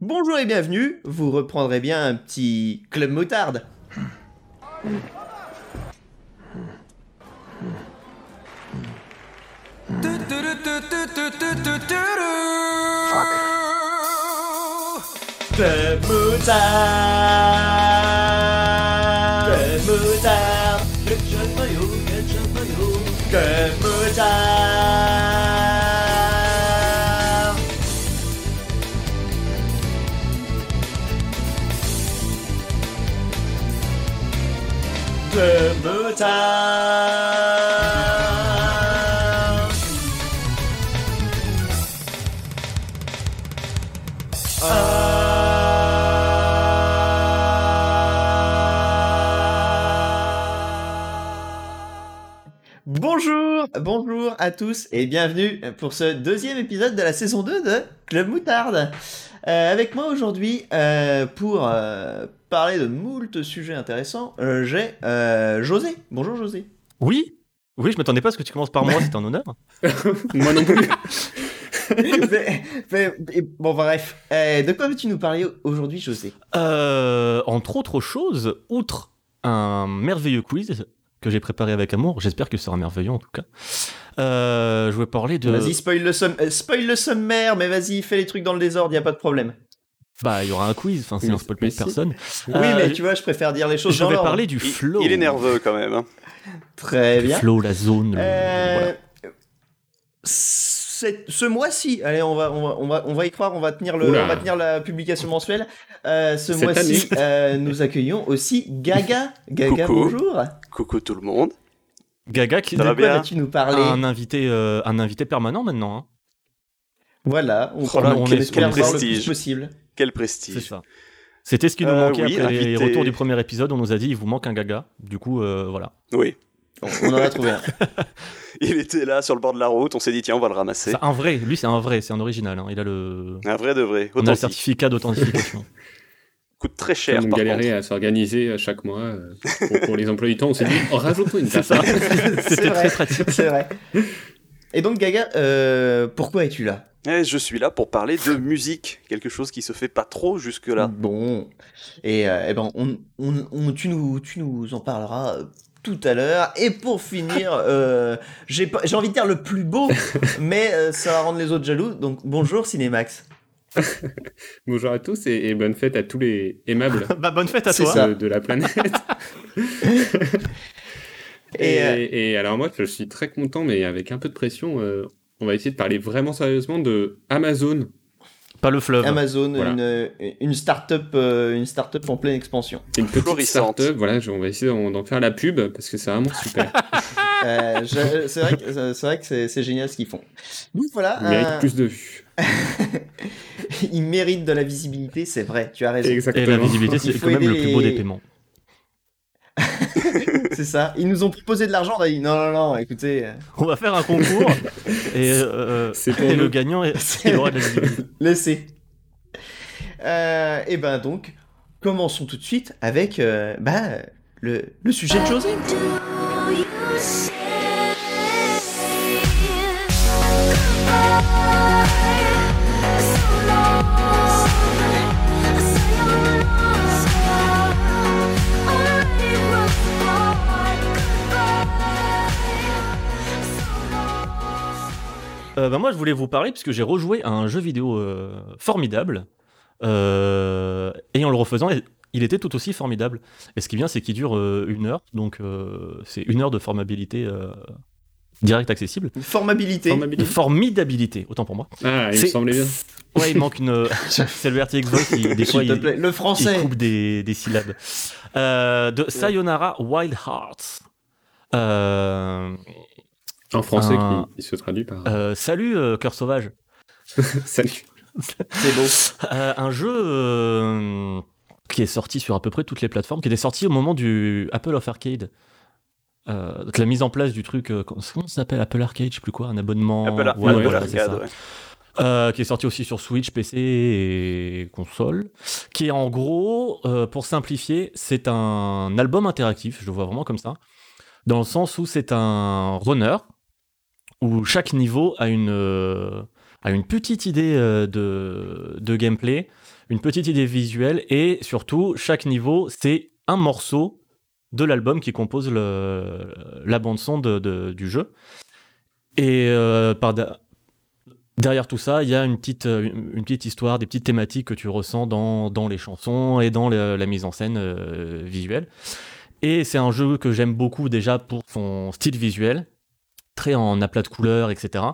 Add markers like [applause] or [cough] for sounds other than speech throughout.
Bonjour et bienvenue, vous reprendrez bien un petit club moutarde. Bonjour, bonjour à tous et bienvenue pour ce deuxième épisode de la saison 2 de Club Moutarde. Euh, avec moi aujourd'hui euh, pour euh, parler de moult sujets intéressants, euh, j'ai euh, José. Bonjour José. Oui Oui, je m'attendais pas à ce que tu commences par moi, [laughs] c'est un honneur. [laughs] Moi non plus. [laughs] Mais- mais- et- bon bref, Euh, de quoi veux-tu nous parler aujourd'hui José? Euh, entre autres choses, outre un merveilleux quiz que j'ai préparé avec amour, j'espère que ce sera merveilleux en tout cas, euh, je vais parler de... Vas-y, spoil le, somm- euh, spoil le sommaire, mais vas-y, fais les trucs dans le désordre, y a pas de problème. Bah, il y aura un quiz, enfin un spoil si. personne. oui, Euh, mais tu vois, je préfère dire les choses Je dans vais parler du Il, flow. il est nerveux quand même. hein. Très Du bien. flow, la zone, le- Euh, voilà. Cette- ce mois-ci, allez, on va, on, va, on, va, on va y croire, on va tenir, le, on va tenir la publication mensuelle. Euh, ce mois-ci, euh, nous accueillons aussi Gaga. [laughs] Gaga, Coucou. bonjour. Coucou tout le monde. Gaga qui De quoi vas-tu nous parler un invité, euh, un invité permanent maintenant. hein. Voilà, on, Oh là, on quel- espère voir le plus prestige. possible. Quel C'est prestige. ça. C'était ce qui nous Euh, manquait oui, après les invité. retours du premier épisode. On nous a dit il vous manque un Gaga. Du coup, euh, voilà. Oui. On, on en a trouvé un. [laughs] Il était là sur le bord de la route, on s'est dit tiens on va le ramasser. C'est un vrai. Lui, c'est un vrai. C'est un original. hein. Il a le. Un vrai de vrai. On a le certificat d'authentification. [laughs] Coûte très cher on galérait à s'organiser à chaque mois euh, pour, pour les emplois du temps. On s'est dit, oh, rajoute-nous une C'est ça. [laughs] personne. C'est C'était très pratique. C'est vrai. Et donc, Gaga, euh, pourquoi es-tu là? Eh, je suis là pour parler de musique, quelque chose qui se fait pas trop jusque là. Bon. Et euh, eh ben, on, on- on- tu, nous, tu nous en parleras euh, tout à l'heure. Et pour finir, [laughs] euh, j'ai pas- j'ai envie de dire le plus beau, mais euh, ça va rendre les autres jaloux. Donc, bonjour Cinémax. [laughs] Bonjour à tous et, et bonne fête à tous les aimables [laughs] bah, bonne fête à toi. ça. de, de la planète. Et, et, euh, et alors moi, je suis très content, mais avec un peu de pression, euh, on va essayer de parler vraiment sérieusement de Amazon. Pas le fleuve. Amazon, Voilà. une, une start-up euh, une start-up en pleine expansion. C'est une petite Florissante. start-up, voilà, on va essayer d'en faire la pub parce que c'est vraiment super. [laughs] Euh, c'est vrai que c'est génial ce qu'ils font. Donc voilà, Il mérite euh, plus de vues. [laughs] ils méritent de la visibilité, c'est vrai. Tu as raison. Et Exactement. la visibilité, Il c'est quand même le plus beau les- des paiements. [laughs] [laughs] C'est ça. Ils nous ont proposé de l'argent. On a dit non, non, non. Écoutez, euh, On va faire un concours et, euh, C'est pour et le gagnant, est- [laughs] il aura de la visibilité. laissez. Euh, et ben donc, commençons tout de suite avec euh, bah, le, le sujet de José. Euh, bah, moi, je voulais vous parler puisque j'ai rejoué à un jeu vidéo euh, formidable. euh, et en le refaisant, il était tout aussi formidable. Et ce qui est bien, c'est qu'il dure euh, une heure. Donc, euh, c'est une heure de formabilité euh, direct accessible. Formabilité. Formidabilité, autant pour moi. Ah, il me semblait bien. [laughs] Ouais, il manque une. [laughs] [laughs] c'est le RTX Voice, il- des fois, il. Le il français. coupe des, des syllabes. Euh, de Sayonara Wild Hearts. Euh, En français, Un- qui, qui se traduit par euh, salut, euh, cœur sauvage. [laughs] Salut. C'est beau. Euh, un jeu euh, qui est sorti sur à peu près toutes les plateformes, qui était sorti au moment du Apple of Arcade. Euh, donc la mise en place du truc, euh, comment ça s'appelle Apple Arcade, je sais plus quoi, un abonnement. Apple, Ouais, Apple voilà, c'est Arcade, ça. ouais. Euh, qui est sorti aussi sur Switch, PC et console. Qui est en gros, euh, pour simplifier, c'est un album interactif, je le vois vraiment comme ça, dans le sens où c'est un runner où chaque niveau a une euh, a une petite idée euh, de, de gameplay, une petite idée visuelle, et surtout, chaque niveau, c'est un morceau de l'album qui compose le, la bande-son de, de- du jeu. Et euh, par derrière tout ça, il y a une petite, une petite histoire, des petites thématiques que tu ressens dans, dans les chansons et dans la mise en scène visuelle. Et c'est un jeu que j'aime beaucoup déjà pour son style visuel, très en aplat de couleurs, etc.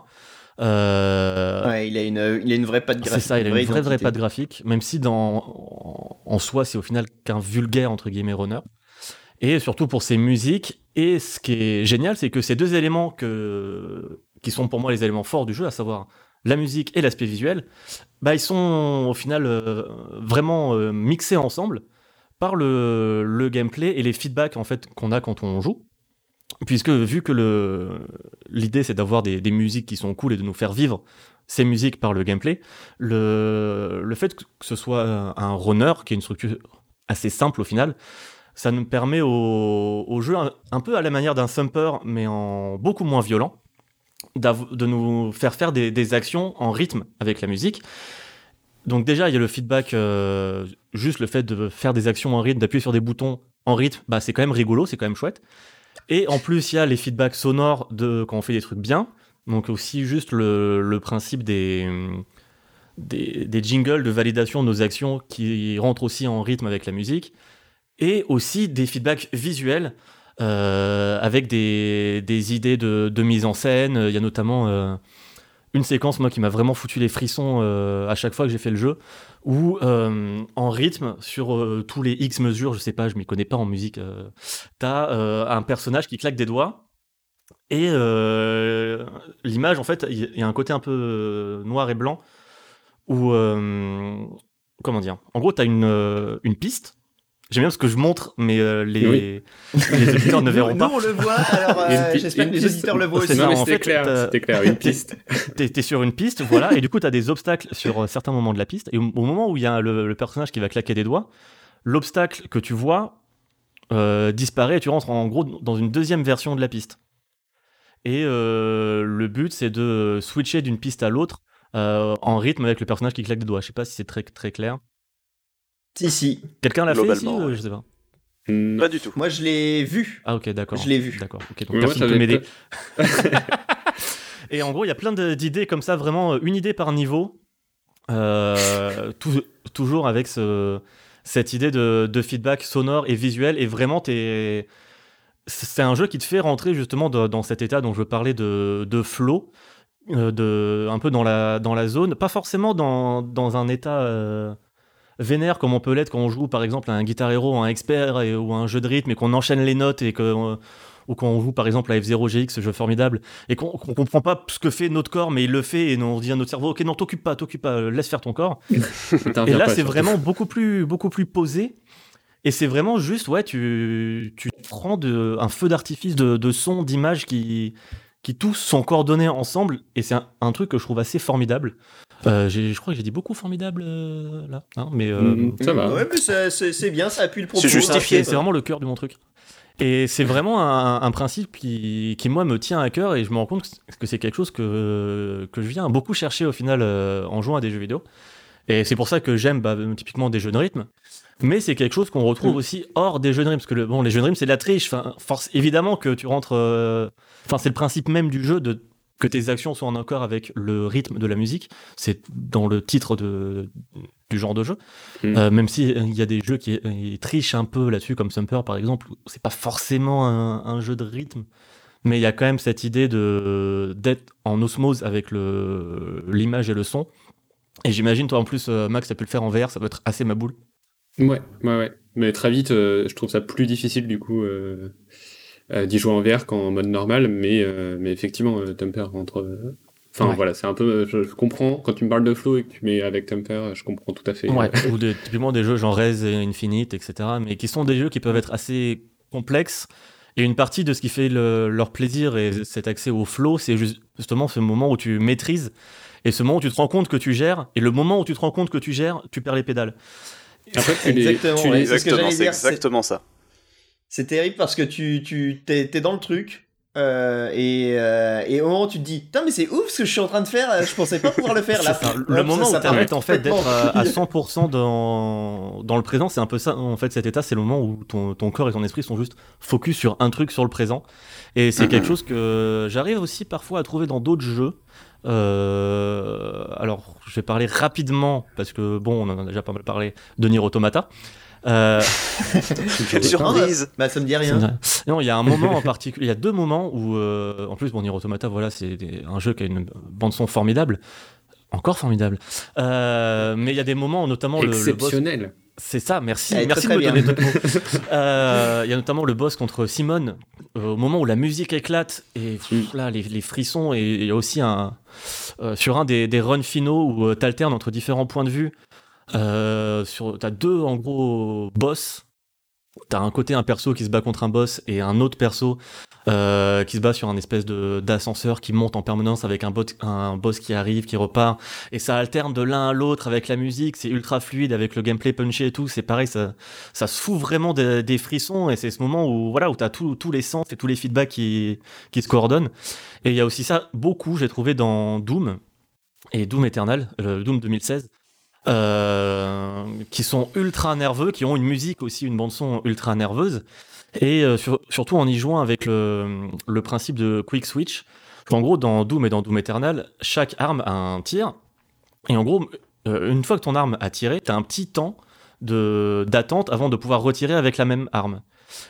Euh, Ouais, il a une, il a une vraie patte c'est graphique. ça, il a une vraie, vraie identité. patte graphique, même si dans, en, en soi, c'est au final qu'un vulgaire, entre guillemets, runner. Et surtout pour ses musiques. Et ce qui est génial, c'est que ces deux éléments que, qui sont pour moi les éléments forts du jeu, à savoir la musique et l'aspect visuel, bah, ils sont au final euh, vraiment euh, mixés ensemble par le, le gameplay et les feedbacks en fait, qu'on a quand on joue. Puisque vu que l'idée c'est d'avoir des, des musiques qui sont cool et de nous faire vivre ces musiques par le gameplay, le, le fait que ce soit un runner, qui est une structure assez simple au final, ça nous permet au, jeu, un, peu à la manière d'un thumper, mais en beaucoup moins violent, de nous faire faire des, des actions en rythme avec la musique. Donc déjà, il y a le feedback, euh, juste le fait de faire des actions en rythme, d'appuyer sur des boutons en rythme, bah, c'est quand même rigolo, c'est quand même chouette. Et en plus, il y a les feedbacks sonores de quand on fait des trucs bien. Donc aussi juste le, principe des, des, des jingles de validation de nos actions qui rentrent aussi en rythme avec la musique. Et aussi des feedbacks visuels euh, avec des, des idées de, de mise en scène. Il y a notamment euh, une séquence, moi, qui m'a vraiment foutu les frissons euh, à chaque fois que j'ai fait le jeu, où euh, en rythme, sur euh, tous les X mesures, je sais pas, je m'y connais pas en musique, t'as un personnage qui claque des doigts. Et l'image, en fait, il y a un côté un peu noir et blanc où, comment dire, en gros, t'as une, une piste. J'aime bien parce que je montre, mais euh, les, Oui. les auditeurs ne verront nous, pas. nous, on le voit, alors euh, j'espère que les auditeurs le voient C'est aussi. non, mais en fait, clair, c'était clair, une piste. [laughs] T'es t'es sur une piste, voilà, et du coup, t'as des obstacles sur euh, certains moments de la piste. Et au, au moment où il y a le, le personnage qui va claquer des doigts, l'obstacle que tu vois euh, disparaît et tu rentres en gros dans une deuxième version de la piste. Et euh, le but, c'est de switcher d'une piste à l'autre euh, en rythme avec le personnage qui claque des doigts. Je sais pas si c'est très, très clair. Si, si. Quelqu'un l'a fait ici ouais. Je sais pas. Pas du tout. Moi, je l'ai vu. Ah, ok, d'accord. Je l'ai vu. D'accord. Ok, donc personne ça peut m'aider. [laughs] Et en gros, il y a plein d'idées comme ça, vraiment euh, une idée par niveau, euh, [laughs] tou- toujours avec ce- cette idée de, de feedback sonore et visuel. Et vraiment, c'est un jeu qui te fait rentrer justement de- dans cet état dont je parlais de, de flow, euh, de, un peu dans la, dans la zone, pas forcément dans, dans un état euh, vénère comme on peut l'être quand on joue par exemple à un guitar hero, un expert et- ou un jeu de rythme et qu'on enchaîne les notes et que euh, ou quand on joue par exemple à F0GX, ce jeu formidable, et qu'on qu'on comprend pas ce que fait notre corps, mais il le fait, et on dit à notre cerveau, ok, non, t'occupe pas, t'occupe pas, laisse faire ton corps. [laughs] Et là, c'est vraiment beaucoup plus, beaucoup plus posé, et c'est vraiment juste, ouais, tu, tu prends de, un feu d'artifice de, de sons, d'images qui, qui tous sont coordonnés ensemble, et c'est un, un truc que je trouve assez formidable. Euh, je crois que j'ai dit beaucoup formidable euh, là, hein, mais euh, Hmm, Ça va. Ouais, mais ça- c'est bien, ça appuie le propos. C'est justifié. c'est c'est vraiment le cœur de mon truc. Et c'est vraiment un, un principe qui, qui, moi, me tient à cœur et je me rends compte que c'est- que c'est quelque chose que, que je viens beaucoup chercher au final euh, en jouant à des jeux vidéo. Et c'est pour ça que j'aime bah, typiquement des jeux de rythme. Mais c'est quelque chose qu'on retrouve aussi hors des jeux de rythme. Parce que le, bon, les jeux de rythme, c'est de la triche. Enfin, force, évidemment que tu rentres. euh, Enfin, c'est le principe même du jeu de, que tes actions soient en accord avec le rythme de la musique. C'est dans le titre de, du genre de jeu. Mm. Euh, même si il y a des jeux qui euh, trichent un peu là-dessus, comme Sumper par exemple, où c'est pas forcément un, un jeu de rythme. Mais il y a quand même cette idée de d'être en osmose avec le l'image et le son. Et j'imagine, toi en plus, euh, Max, t'as pu le faire en VR, ça doit être assez ma boule. Ouais, ouais, ouais. Mais très vite, euh, je trouve ça plus difficile du coup euh, euh, d'y jouer en VR qu'en mode normal. Mais, euh, mais effectivement, euh, Tumper rentre. euh, Enfin Ouais. voilà, c'est un peu. Je, je comprends quand tu me parles de flow et que tu mets avec Tumper, je comprends tout à fait. Ouais, ou des, typiquement des jeux genre Rez et Infinite, etc. Mais qui sont des jeux qui peuvent être assez complexes. Et une partie de ce qui fait le- leur plaisir et cet accès au flow, c'est ju- justement ce moment où tu maîtrises et ce moment où tu te rends compte que tu gères. Et le moment où tu te rends compte que tu gères, tu perds les pédales. Après, tu les, Exactement, tu ouais. les- Exactement, c'est- exactement ça. C'est terrible parce que tu, tu t'es, t'es dans le truc, Euh, et, euh, et au moment où tu te dis, putain, mais c'est ouf ce que je suis en train de faire, euh, je pensais pas pouvoir le faire [laughs] là. Ça. Le Hop, moment ça, où ça tu arrêtes part en fait d'être à, à complètement 100% dans, dans le présent, c'est un peu ça. En fait, cet état, c'est le moment où ton, ton corps et ton esprit sont juste focus sur un truc, sur le présent. Et c'est quelque chose que j'arrive aussi parfois à trouver dans d'autres jeux. Euh, alors, je vais parler rapidement parce que bon, on en a déjà pas mal parlé de Nier Automata. Euh, [laughs] Quelle surprise Bah, ça me dit rien. non, il y a un [laughs] moment en particulier, il y a deux moments où, euh, en plus, bon, Nier Automata, voilà, c'est des- un jeu qui a une bande son formidable, encore formidable. Euh, mais il y a des moments, notamment le, le boss. Exceptionnel. C'est ça, merci, merci très, de me très donner d'autres mots. [laughs] Euh, Il y a notamment le boss contre Simone, euh, au moment où la musique éclate et pff, là les, les frissons et il y a aussi un euh, sur un des, des runs finaux où tu t'alternes entre différents points de vue. Euh, sur t'as deux en gros boss. T'as un côté un perso qui se bat contre un boss et un autre perso euh, qui se bat sur un espèce de d'ascenseur qui monte en permanence avec un, boss qui arrive, qui repart et ça alterne de l'un à l'autre avec la musique, c'est ultra fluide avec le gameplay punché et tout, c'est pareil, ça, ça se fout vraiment des, frissons et c'est ce moment où voilà où t'as tous les sens et tous les feedbacks qui, qui se coordonnent. Et il y a aussi ça beaucoup, j'ai trouvé dans Doom et Doom Eternal, le Doom 2016. Euh, qui sont ultra nerveux, qui ont une musique aussi, une bande son ultra nerveuse, et euh, sur- surtout en y jouant avec le, principe de quick switch. En gros, dans Doom et dans Doom Eternal, chaque arme a un tir, et en gros, euh, une fois que ton arme a tiré, tu as un petit temps d'attente avant de pouvoir retirer avec la même arme.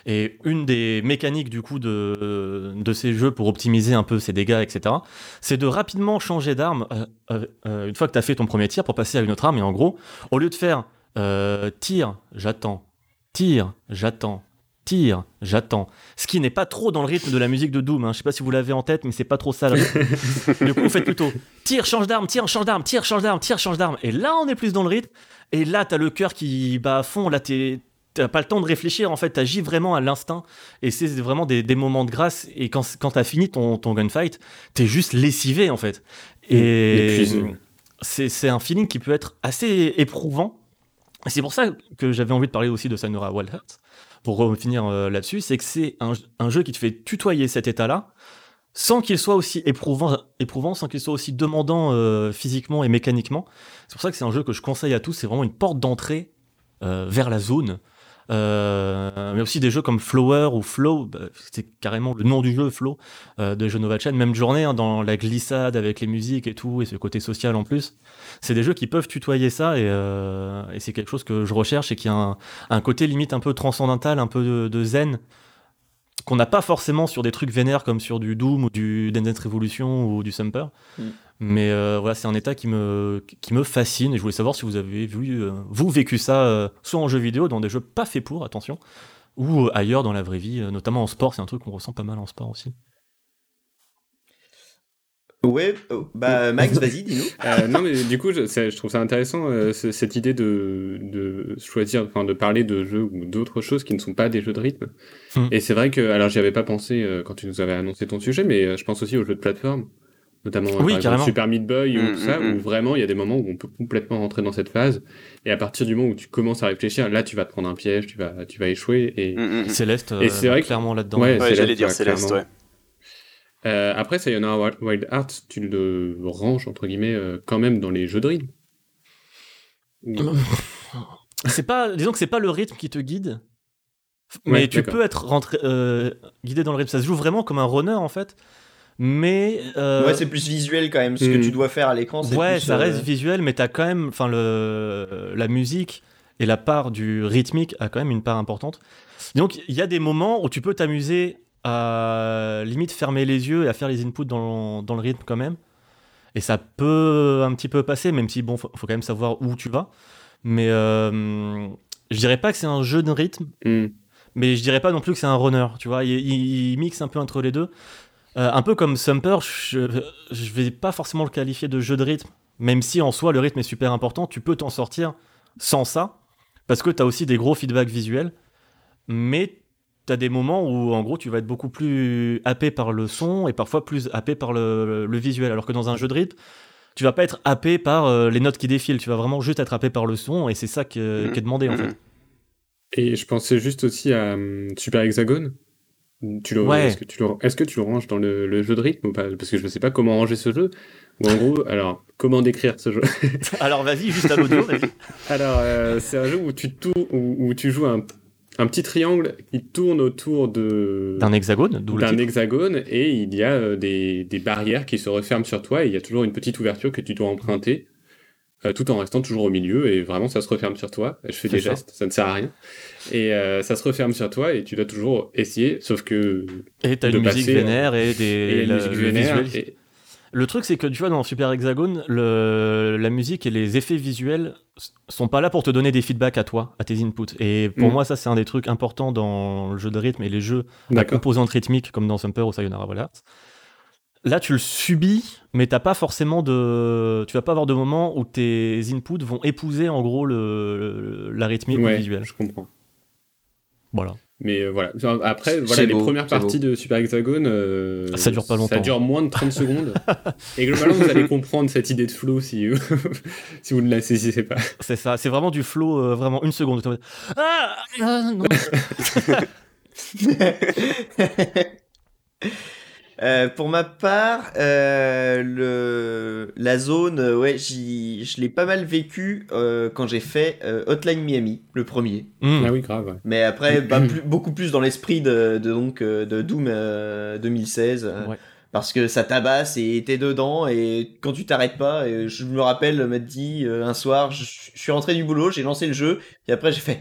Et une des mécaniques du coup de, de ces jeux pour optimiser un peu ses dégâts, etc., c'est de rapidement changer d'arme euh, euh, euh, une fois que tu as fait ton premier tir pour passer à une autre arme. Et en gros, au lieu de faire euh, tir, j'attends, tir, j'attends, tir, j'attends, ce qui n'est pas trop dans le rythme de la musique de Doom. Hein. Je sais pas si vous l'avez en tête, mais c'est pas trop ça. [laughs] du coup, vous faites plutôt tire, change d'arme, tire, change d'arme, tire, change d'arme, tire, change d'arme. Et là, on est plus dans le rythme. Et là, t'as le cœur qui bat à fond. Là, t'es T'as pas le temps de réfléchir, en fait, t'agis vraiment à l'instinct, et c'est vraiment des, des moments de grâce, et quand, quand t'as fini ton, ton gunfight, t'es juste lessivé, en fait. Et c'est c'est un feeling qui peut être assez éprouvant. Et C'est pour ça que j'avais envie de parler aussi de Sanura Wild Hearts, pour revenir euh, là-dessus, c'est que c'est un, un jeu qui te fait tutoyer cet état-là, sans qu'il soit aussi éprouvant, éprouvant sans qu'il soit aussi demandant euh, physiquement et mécaniquement. C'est pour ça que c'est un jeu que je conseille à tous, c'est vraiment une porte d'entrée euh, vers la zone. Euh, mais aussi des jeux comme Flower ou Flow, bah, c'est carrément le nom du jeu, Flow, euh, de Genova Chan, même journée, hein, dans la glissade avec les musiques et tout, et ce côté social en plus. C'est des jeux qui peuvent tutoyer ça, et, euh, c'est quelque chose que je recherche, et qui a un, un côté limite un peu transcendantal, un peu de, zen, qu'on n'a pas forcément sur des trucs vénères comme sur du Doom ou du Dance Revolution ou du Sumper. Mm. Mais euh, voilà, c'est un état qui me, qui me fascine et je voulais savoir si vous avez vu, euh, vous vécu ça, euh, soit en jeu vidéo, dans des jeux pas faits pour, attention, ou ailleurs dans la vraie vie, euh, notamment en sport, c'est un truc qu'on ressent pas mal en sport aussi. Ouais, oh, bah [laughs] Max, vas-y, dis-nous. Euh, non, mais du coup, je, trouve ça intéressant euh, ce- cette idée de, de choisir, enfin, de parler de jeux ou d'autres choses qui ne sont pas des jeux de rythme. Hmm. Et c'est vrai que, alors, j'y avais pas pensé euh, quand tu nous avais annoncé ton sujet, mais euh, je pense aussi aux jeux de plateforme, notamment Oui, par exemple, carrément. Super Meat Boy ou Hmm, tout ça, hmm. où vraiment il y a des moments où on peut complètement rentrer dans cette phase. Et à partir du moment où tu commences à réfléchir, là, tu vas te prendre un piège, tu vas, tu vas échouer. Et Mm, mm, mm. Céleste, euh, Et c'est vrai que- clairement là-dedans. Ouais, j'allais dire Céleste, clairement. ouais. Euh, après, Sayonara Wild- Wild Hearts, tu le ranges, entre guillemets, euh, quand même dans les jeux de rythme. Ou- [laughs] C'est pas, disons que c'est pas le rythme qui te guide, mais Ouais, tu peux être rentré, euh, guidé dans le rythme. Ça se joue vraiment comme un runner en fait, mais euh, Ouais, c'est plus visuel quand même. Ce que tu dois faire à l'écran, c'est ouais, plus, ça euh, reste visuel, mais t'as quand même, enfin le, la musique et la part du rythmique a quand même une part importante. Donc il y a des moments où tu peux t'amuser à limite fermer les yeux et à faire les inputs dans, dans le rythme quand même. Et ça peut un petit peu passer, même si bon, faut, faut quand même savoir où tu vas. Mais euh, je dirais pas que c'est un jeu de rythme, Hmm. mais je dirais pas non plus que c'est un runner. Tu vois, il, il- il mixe un peu entre les deux. Euh, un peu comme Sumper, je, je vais pas forcément le qualifier de jeu de rythme, même si en soi le rythme est super important. Tu peux t'en sortir sans ça, parce que tu as aussi des gros feedbacks visuels, mais tu as des moments où en gros tu vas être beaucoup plus happé par le son et parfois plus happé par le, le visuel, alors que dans un jeu de rythme, tu vas pas être happé par euh, les notes qui défilent, tu vas vraiment juste être happé par le son et c'est ça que- Mhm. qui est demandé en Mhm. fait. Et je pensais juste aussi à hum, Super Hexagone tu le, Ouais. est-ce que tu le, est-ce que tu le ranges dans le, le jeu de rythme ou pas? Parce que je ne sais pas comment ranger ce jeu. Ou en gros, alors, comment décrire ce jeu? [laughs] Alors vas-y, juste à l'audio, vas-y. [laughs] Alors, euh, c'est un jeu où tu, tournes, où, où tu joues un, un petit triangle qui tourne autour de D'un hexagone, d'où d'un hexagone et il y a euh, des, des barrières qui se referment sur toi et il y a toujours une petite ouverture que tu dois emprunter euh, tout en restant toujours au milieu et vraiment ça se referme sur toi. Je fais des ça. gestes, ça ne sert à rien. Et euh, ça se referme sur toi et tu dois toujours essayer, sauf que Et t'as une musique passer, vénère et des. et la musique le vénère. et- Le truc, c'est que tu vois, dans Super Hexagone, le, la musique et les effets visuels sont pas là pour te donner des feedbacks à toi, à tes inputs. Et pour Mm. moi, ça, c'est un des trucs importants dans le jeu de rythme et les jeux à composante rythmique, comme dans Sumper ou Sayonara Wild Hearts. Là, tu le subis, mais t'as pas forcément de. Tu vas pas avoir de moment où tes inputs vont épouser en gros le, la rythmique ou le Ouais, visuel. je comprends. Voilà. Mais euh, voilà. Après, voilà, les beau, premières parties de Super Hexagone. euh, Ça dure pas longtemps. Ça dure moins de 30 [laughs] secondes. Et globalement, vous allez comprendre cette idée de flow si, [laughs] si vous ne la saisissez pas. C'est ça, c'est vraiment du flow, euh, vraiment une seconde. Ah, ah, non. [laughs] Euh, pour ma part, euh, le... la zone, euh, ouais, j'y- je l'ai pas mal vécu euh, quand j'ai fait euh, Hotline Miami, le premier. Mm. Ah oui, grave. ouais. Mais après, [clears throat] bah, plus- beaucoup plus dans l'esprit de, de, donc, de Doom euh, 2016. euh, Ouais. Parce que ça tabasse et t'es dedans et quand tu t'arrêtes pas, et je me rappelle m'être dit euh, un soir, je, je suis rentré du boulot, j'ai lancé le jeu et après j'ai fait,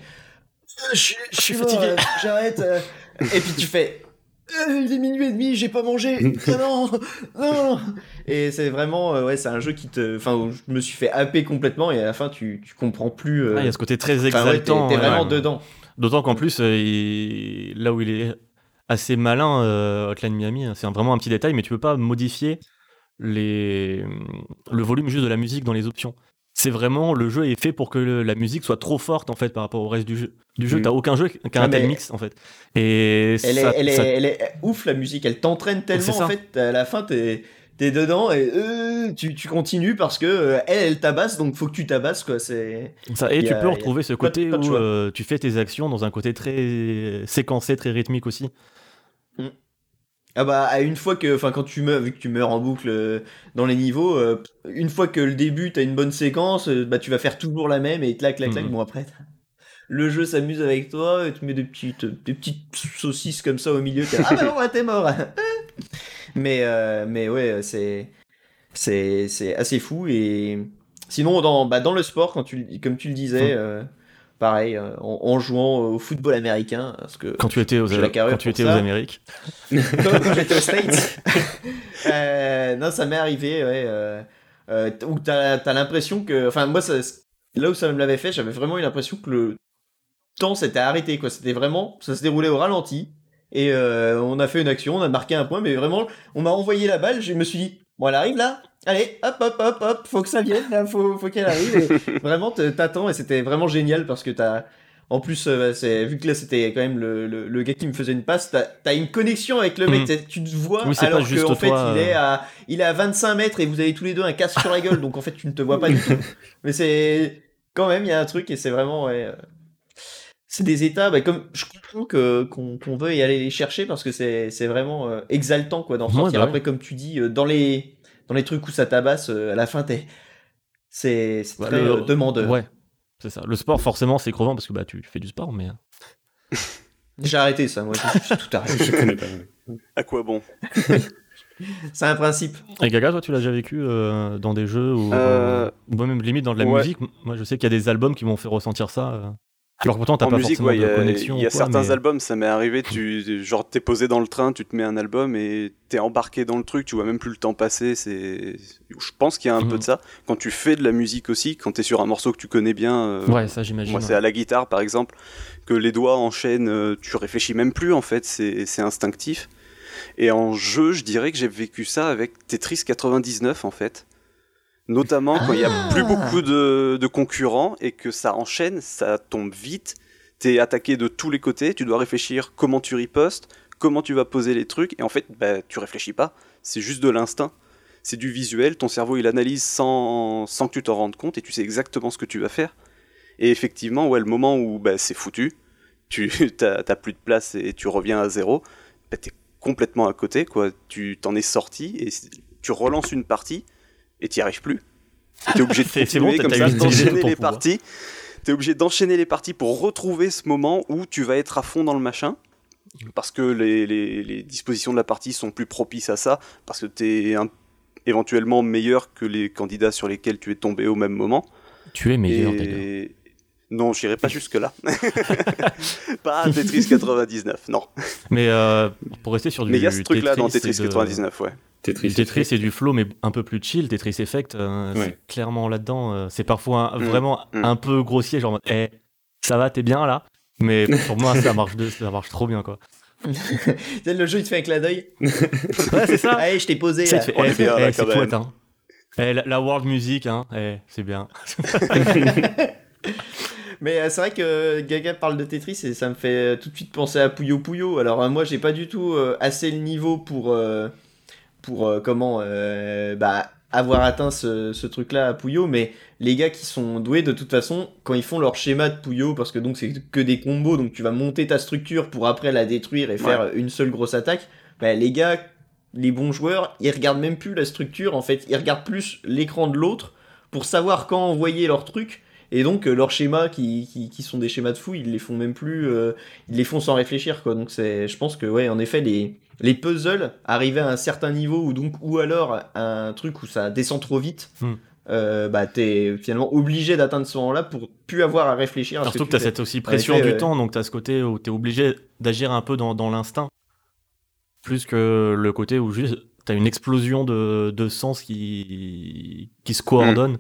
je, suis- je suis mort, fatigué, j'arrête. [laughs] et puis tu fais, Euh, il est minuit et demi, j'ai pas mangé, [laughs] Ah non, non. Et c'est vraiment, euh, ouais, c'est un jeu qui te, enfin, où je me suis fait happer complètement et à la fin tu, tu comprends plus. euh, Ah, il y a ce côté très enfin, ouais, t'es- exaltant. t'es ouais. vraiment dedans. D'autant qu'en plus, euh, il- là où il est assez malin, euh, Hotline Miami, hein, c'est un- vraiment un petit détail, mais tu peux pas modifier les... le volume juste de la musique dans les options. C'est vraiment, le jeu est fait pour que le- la musique soit trop forte en fait par rapport au reste du jeu. Du jeu, Mm. t'as aucun jeu qui a un tel mix en fait. Et Elle, ça- est, elle, est, ça- elle est ouf la musique, elle t'entraîne tellement en fait, à la fin t'es es dedans et euh, tu, tu continues parce que euh, elle, elle tabasse donc faut que tu tabasses quoi. C'est ça- et tu a- peux retrouver ce côté pas où euh, tu fais tes actions dans un côté très séquencé, très rythmique aussi. Ah bah à une fois que enfin quand tu meurs vu que tu meurs en boucle euh, dans les niveaux, euh, une fois que le début t'as une bonne séquence, euh, bah tu vas faire toujours la même et clac clac clac. Mhm. Bon après [laughs] le jeu s'amuse avec toi, et tu mets des petites des petites saucisses comme ça au milieu. ah bah non là, t'es mort. [laughs] mais mais ouais c'est c'est c'est assez fou et sinon dans bah, dans le sport quand tu comme tu le disais euh, pareil euh, en, en jouant au football américain parce que Quand tu étais aux, la quand tu étais ça. aux Amériques. [laughs] quand, quand [laughs] j'étais aux States [laughs] euh, non ça m'est arrivé ouais euh, euh, où t'as as, l'impression que enfin moi ça, là où ça me l'avait fait j'avais vraiment eu l'impression que le temps s'était arrêté quoi c'était vraiment ça se déroulait au ralenti et euh, on a fait une action on a marqué un point mais vraiment on m'a envoyé la balle je me suis dit bon elle arrive là allez hop hop hop hop faut que ça vienne là faut, faut qu'elle arrive et [laughs] vraiment te- t'attends et c'était vraiment génial parce que t'as en plus, euh, c'est vu que là c'était quand même le, le, le gars qui me faisait une passe, t'as as une connexion avec le mec, t'es- tu te vois Oui, alors qu'en fait toi, il est à il est à 25 mètres et vous avez tous les deux un casque sur la gueule, donc en fait tu ne te vois pas du tout. [laughs] Mais c'est quand même il y a un truc et c'est vraiment ouais, euh, c'est des états, bah, comme je comprends que qu'on veut y aller les chercher parce que c'est c'est vraiment euh, exaltant quoi d'en Ouais, sortir. bah Après comme tu dis dans les dans les trucs où ça tabasse euh, à la fin t'es c'est c'est Bah, très le- euh, demandeur. Ouais, c'est ça. Le sport, forcément, c'est crevant parce que bah, tu fais du sport, mais. [laughs] J'ai arrêté ça, moi j'ai tout arrêté. [laughs] Je connais pas. À quoi bon? [laughs] C'est un principe. Et Gaga, toi, tu l'as déjà vécu euh, dans des jeux ou, Euh, même limite dans de la ouais. musique? Moi, je sais qu'il y a des albums qui m'ont fait ressentir ça. Alors pourtant, t'as pas musique, forcément ouais, il y de a, connexion. il y a quoi, certains mais- albums, ça m'est arrivé, tu, genre t'es posé dans le train, tu te mets un album et t'es embarqué dans le truc, tu vois même plus le temps passer. C'est, je pense qu'il y a un peu Mhm. de ça. Quand tu fais de la musique aussi, quand t'es sur un morceau que tu connais bien, euh, Ouais, ça, j'imagine. moi c'est à la guitare par exemple, que les doigts enchaînent, euh, tu réfléchis même plus en fait, c'est c'est instinctif. Et en jeu, je dirais que j'ai vécu ça avec Tetris 99 en fait. Notamment quand il y a Ah. plus beaucoup de, de concurrents et que ça enchaîne, ça tombe vite. T'es attaqué de tous les côtés, tu dois réfléchir comment tu ripostes, comment tu vas poser les trucs, et en fait, bah, tu réfléchis pas. C'est juste de l'instinct. C'est du visuel, ton cerveau il analyse sans, sans que tu t'en rendes compte et tu sais exactement ce que tu vas faire. Et effectivement, ouais, le moment où bah, c'est foutu, tu [laughs] t'as t'as plus de place et tu reviens à zéro, bah, t'es complètement à côté, quoi. Tu t'en es sorti et tu relances une partie et t'y arrives plus. T'es obligé de [laughs] bon, continuer comme ça, d'enchaîner les parties. T'es obligé d'enchaîner les parties pour retrouver ce moment où tu vas être à fond dans le machin. Parce que les, les- les dispositions de la partie sont plus propices à ça, parce que t'es un- éventuellement meilleur que les candidats sur lesquels tu es tombé au même moment. Tu es meilleur Et- d'ailleurs. Non, j'irai pas [laughs] jusque-là. [laughs] pas Tetris 99, non. Mais euh, pour rester sur du Mais il y a ce truc-là dans Tetris Tetris et de- 99, ouais. Tetris. Du Tetris et du flow, mais un peu plus chill. Tetris Effect, euh, Ouais. c'est clairement là-dedans. euh, c'est parfois un- Mm, vraiment mm. un peu grossier, genre, eh, ça va, t'es bien là. Mais pour moi, ça marche, de- ça marche trop bien, quoi. [laughs] Le jeu, il te fait un clin d'œil. Ouais, c'est ça. Allez, je t'ai posé. Là. fait, on eh, est bien, là, c'est quand même. chouette, hein. Eh, la, la world music, hein, eh, c'est bien. Mais euh, c'est vrai que Gaga parle de Tetris et ça me fait euh, tout de suite penser à Puyo Puyo. Alors euh, moi j'ai pas du tout assez le niveau pour pour comment bah avoir atteint ce, ce truc-là à Puyo, mais les gars qui sont doués de toute façon quand ils font leur schéma de Puyo parce que donc c'est que des combos donc tu vas monter ta structure pour après la détruire et faire une seule grosse attaque. Bah les gars les bons joueurs ils regardent même plus la structure en fait ils regardent plus l'écran de l'autre pour savoir quand envoyer leur truc et donc euh, leurs schémas qui, qui, qui sont des schémas de fou, ils les font même plus, euh, ils les font sans réfléchir quoi. Donc c'est, je pense que ouais, en effet les les puzzles arrivés à un certain niveau ou donc ou alors un truc où ça descend trop vite, Hmm. euh, bah t'es finalement obligé d'atteindre ce moment-là pour plus avoir à réfléchir. à Surtout que que tu t'as cette aussi pression effet, du temps, donc t'as ce côté où t'es obligé d'agir un peu dans, dans l'instinct. Plus que le côté où juste t'as une explosion de, de sens qui, qui se coordonnent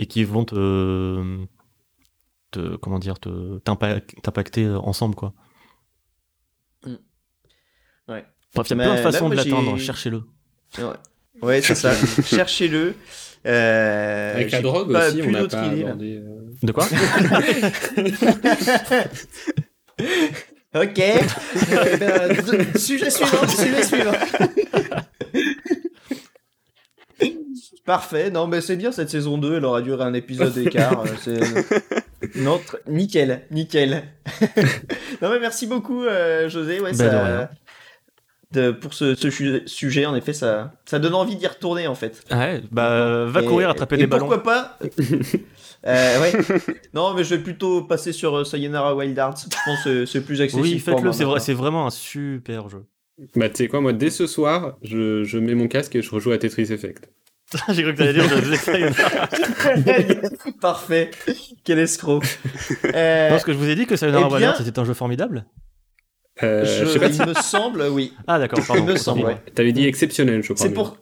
et qui vont te, te comment dire, te, t'impa- t'impacter ensemble, quoi. Mm. Ouais. Bref, il y a Mais plein de façons de l'atteindre, cherchez-le. Ouais, ouais c'est ça. [laughs] Cherchez-le. Euh, Avec la drogue pas aussi, plus on n'a d'autres pas abordé. euh, De quoi? [laughs] Ok. [laughs] Ben, sujet suivant, sujet suivant. Parfait, non mais c'est bien cette saison 2, elle aura duré un épisode d'écart. c'est... [laughs] Non, tr- nickel, nickel. [laughs] non mais merci beaucoup euh, José, ouais, Ben, ça... de rien. de- pour ce, ce su- sujet, en effet, ça, ça donne envie d'y retourner en fait. Ouais, bah va Et- courir, attraper et des ballons. Pourquoi pas [laughs] Euh, ouais. Non, mais je vais plutôt passer sur euh, Sayonara Wild Arts. Je pense que c'est plus accessible. Oui, faites-le, c'est vrai, maintenant. c'est vraiment un super jeu. Bah, tu sais quoi, moi, dès ce soir, je, je mets mon casque et je rejoue à Tetris Effect. [laughs] J'ai cru que t'allais dire Sayonara. [laughs] Parfait. Quel escroc. [laughs] Euh, Parce que je vous ai dit que Sayonara eh Wild bien- c'était un jeu formidable. Euh, je- je sais pas il me semble, oui. Ah d'accord, pardon. Il me semble, ouais. T'avais dit exceptionnel, je crois. C'est pour,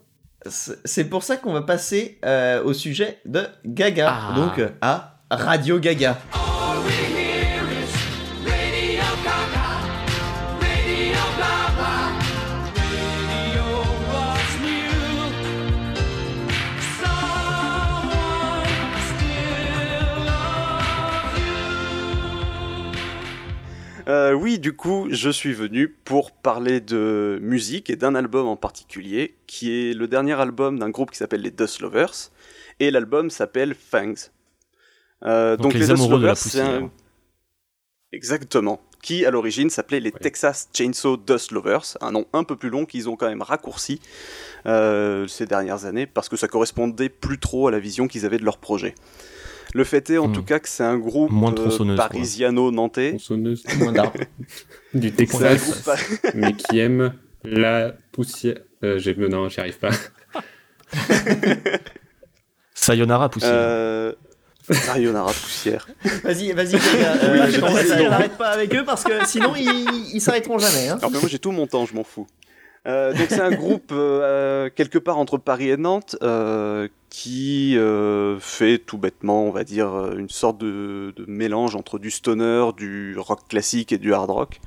c'est pour ça qu'on va passer euh, au sujet de Gaga. Ah. Donc euh, à Radio Gaga. All we Euh, oui, du coup, je suis venu pour parler de musique et d'un album en particulier, qui est le dernier album d'un groupe qui s'appelle les Dust Lovers, et l'album s'appelle Fangs. Euh, Donc les Dust Lovers, c'est un-. Exactement. Qui à l'origine s'appelait les Ouais. Texas Chainsaw Dust Lovers, un nom un peu plus long qu'ils ont quand même raccourci euh, ces dernières années parce que ça correspondait plus trop à la vision qu'ils avaient de leur projet. Le fait est en Hmm. tout cas que c'est un groupe euh, parisiano-nantais. Tronçonneuse [laughs] Moins d'arbres. du Texas, groupe [laughs] mais qui aime la poussière. Euh, non, j'y arrive pas. [laughs] Sayonara poussière. Euh... Sayonara poussière. Vas-y, vas-y. Euh, Oui, je je t'en pas avec eux parce que sinon ils, ils s'arrêteront jamais. Hein. Alors moi j'ai tout mon temps, je m'en fous. Euh, donc c'est un groupe euh, quelque part entre Paris et Nantes euh, qui euh, fait tout bêtement, on va dire, euh, une sorte de, mélange entre du stoner, du rock classique et du hard rock.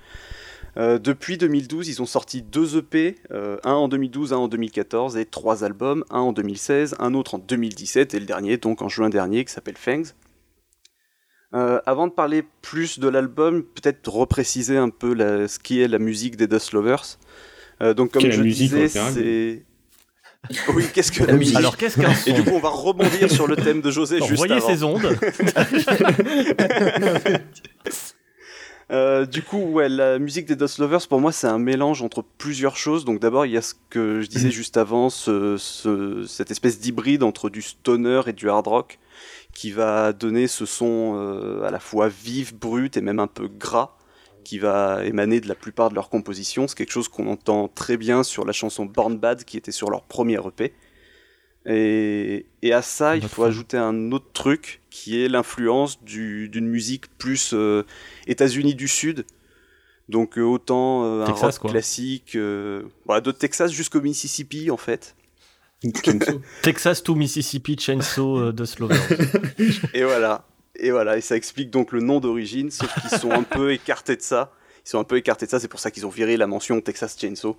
Euh, depuis 2012, ils ont sorti deux EP, euh, un en 2012, un en 2014, et trois albums, un en 2016, un autre en 2017, et le dernier, donc en juin dernier, qui s'appelle Fangs. Euh, avant de parler plus de l'album, peut-être repréciser un peu ce qui est la musique des Dust Lovers. Euh, donc comme Quelle je musique, disais, c'est... Oui, qu'est-ce que la La musique Alors qu'est-ce qu'un Et du coup, on va rebondir sur le thème de José juste Envoyez avant. ces ondes. Euh, [laughs] Euh, du coup, ouais, la musique des Dust Lovers, pour moi, c'est un mélange entre plusieurs choses. Donc d'abord, il y a ce que je disais juste avant, ce- ce- cette espèce d'hybride entre du stoner et du hard rock, qui va donner ce son euh, à la fois vif, brut et même un peu gras, qui va émaner de la plupart de leurs compositions. C'est quelque chose qu'on entend très bien sur la chanson Born Bad, qui était sur leur premier EP. Et, et à ça, il faut ajouter un autre truc qui est l'influence du- d'une musique plus euh, États-Unis du Sud. Donc euh, autant euh, un Texas, rock quoi. classique, euh, de Texas jusqu'au Mississippi en fait. [laughs] Texas to Mississippi Chainsaw Dust Lovers. [laughs] Et voilà. Et voilà, et ça explique donc le nom d'origine, sauf qu'ils sont un [laughs] peu écartés de ça. Ils sont un peu écartés de ça, c'est pour ça qu'ils ont viré la mention Texas Chainsaw.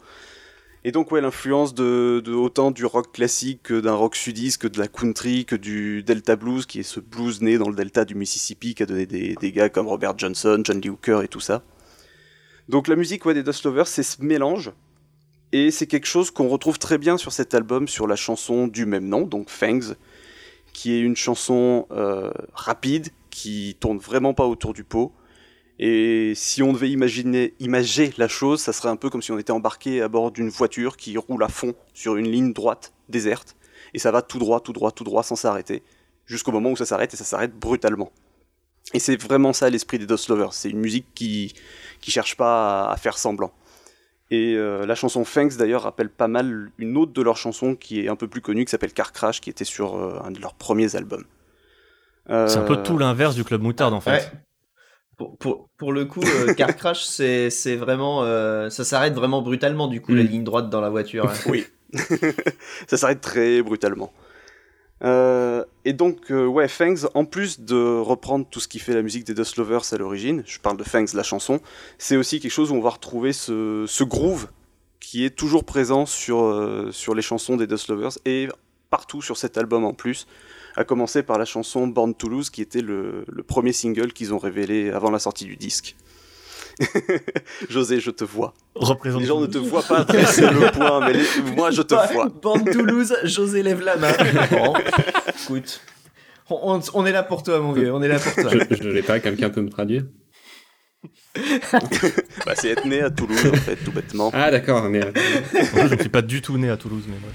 Et donc ouais, l'influence de, de autant du rock classique que d'un rock sudiste, que de la country, que du Delta Blues, qui est ce blues né dans le delta du Mississippi, qui a donné des, des gars comme Robert Johnson, John Lee Hooker et tout ça. Donc la musique ouais, des Dust Lovers, c'est ce mélange. Et c'est quelque chose qu'on retrouve très bien sur cet album, sur la chanson du même nom, donc Fangs, qui est une chanson euh, rapide, qui tourne vraiment pas autour du pot. Et si on devait imaginer, imager la chose, ça serait un peu comme si on était embarqué à bord d'une voiture qui roule à fond sur une ligne droite, déserte, et ça va tout droit, tout droit, tout droit, sans s'arrêter, jusqu'au moment où ça s'arrête, et ça s'arrête brutalement. Et c'est vraiment ça l'esprit des Dust Lovers, c'est une musique qui, qui cherche pas à, à faire semblant. Et euh, la chanson Fangs d'ailleurs rappelle pas mal une autre de leurs chansons qui est un peu plus connue, qui s'appelle Car Crash, qui était sur euh, un de leurs premiers albums. C'est un peu Euh, tout l'inverse du Club Moutarde en fait. Ouais. Pour, pour, pour le coup, euh, Car [laughs] Crash, c'est c'est vraiment. euh, ça s'arrête vraiment brutalement, du coup, la Mm. ligne droite dans la voiture. hein. Oui. [laughs] ça s'arrête très brutalement. Euh, et donc, euh, ouais, Fangs, en plus de reprendre tout ce qui fait la musique des Dust Lovers à l'origine, je parle de Fangs, la chanson, c'est aussi quelque chose où on va retrouver ce, groove qui est toujours présent sur, euh, sur les chansons des Dust Lovers et partout sur cet album en plus, à commencer par la chanson Born to Lose, qui était le premier single qu'ils ont révélé avant la sortie du disque. [laughs] José, je te vois. Représente Les gens ne te voient pas [laughs] dresser le point, mais les- moi je te vois. Bande Toulouse, José lève la main. [laughs] Bon, écoute. On, est là pour toi, mon vieux, on est là pour toi. Je, je l'ai pas, quelqu'un peut me traduire Bah, c'est être né à Toulouse, en fait, tout bêtement. Ah d'accord, mais Moi, je ne suis pas du tout né à Toulouse, mais bref.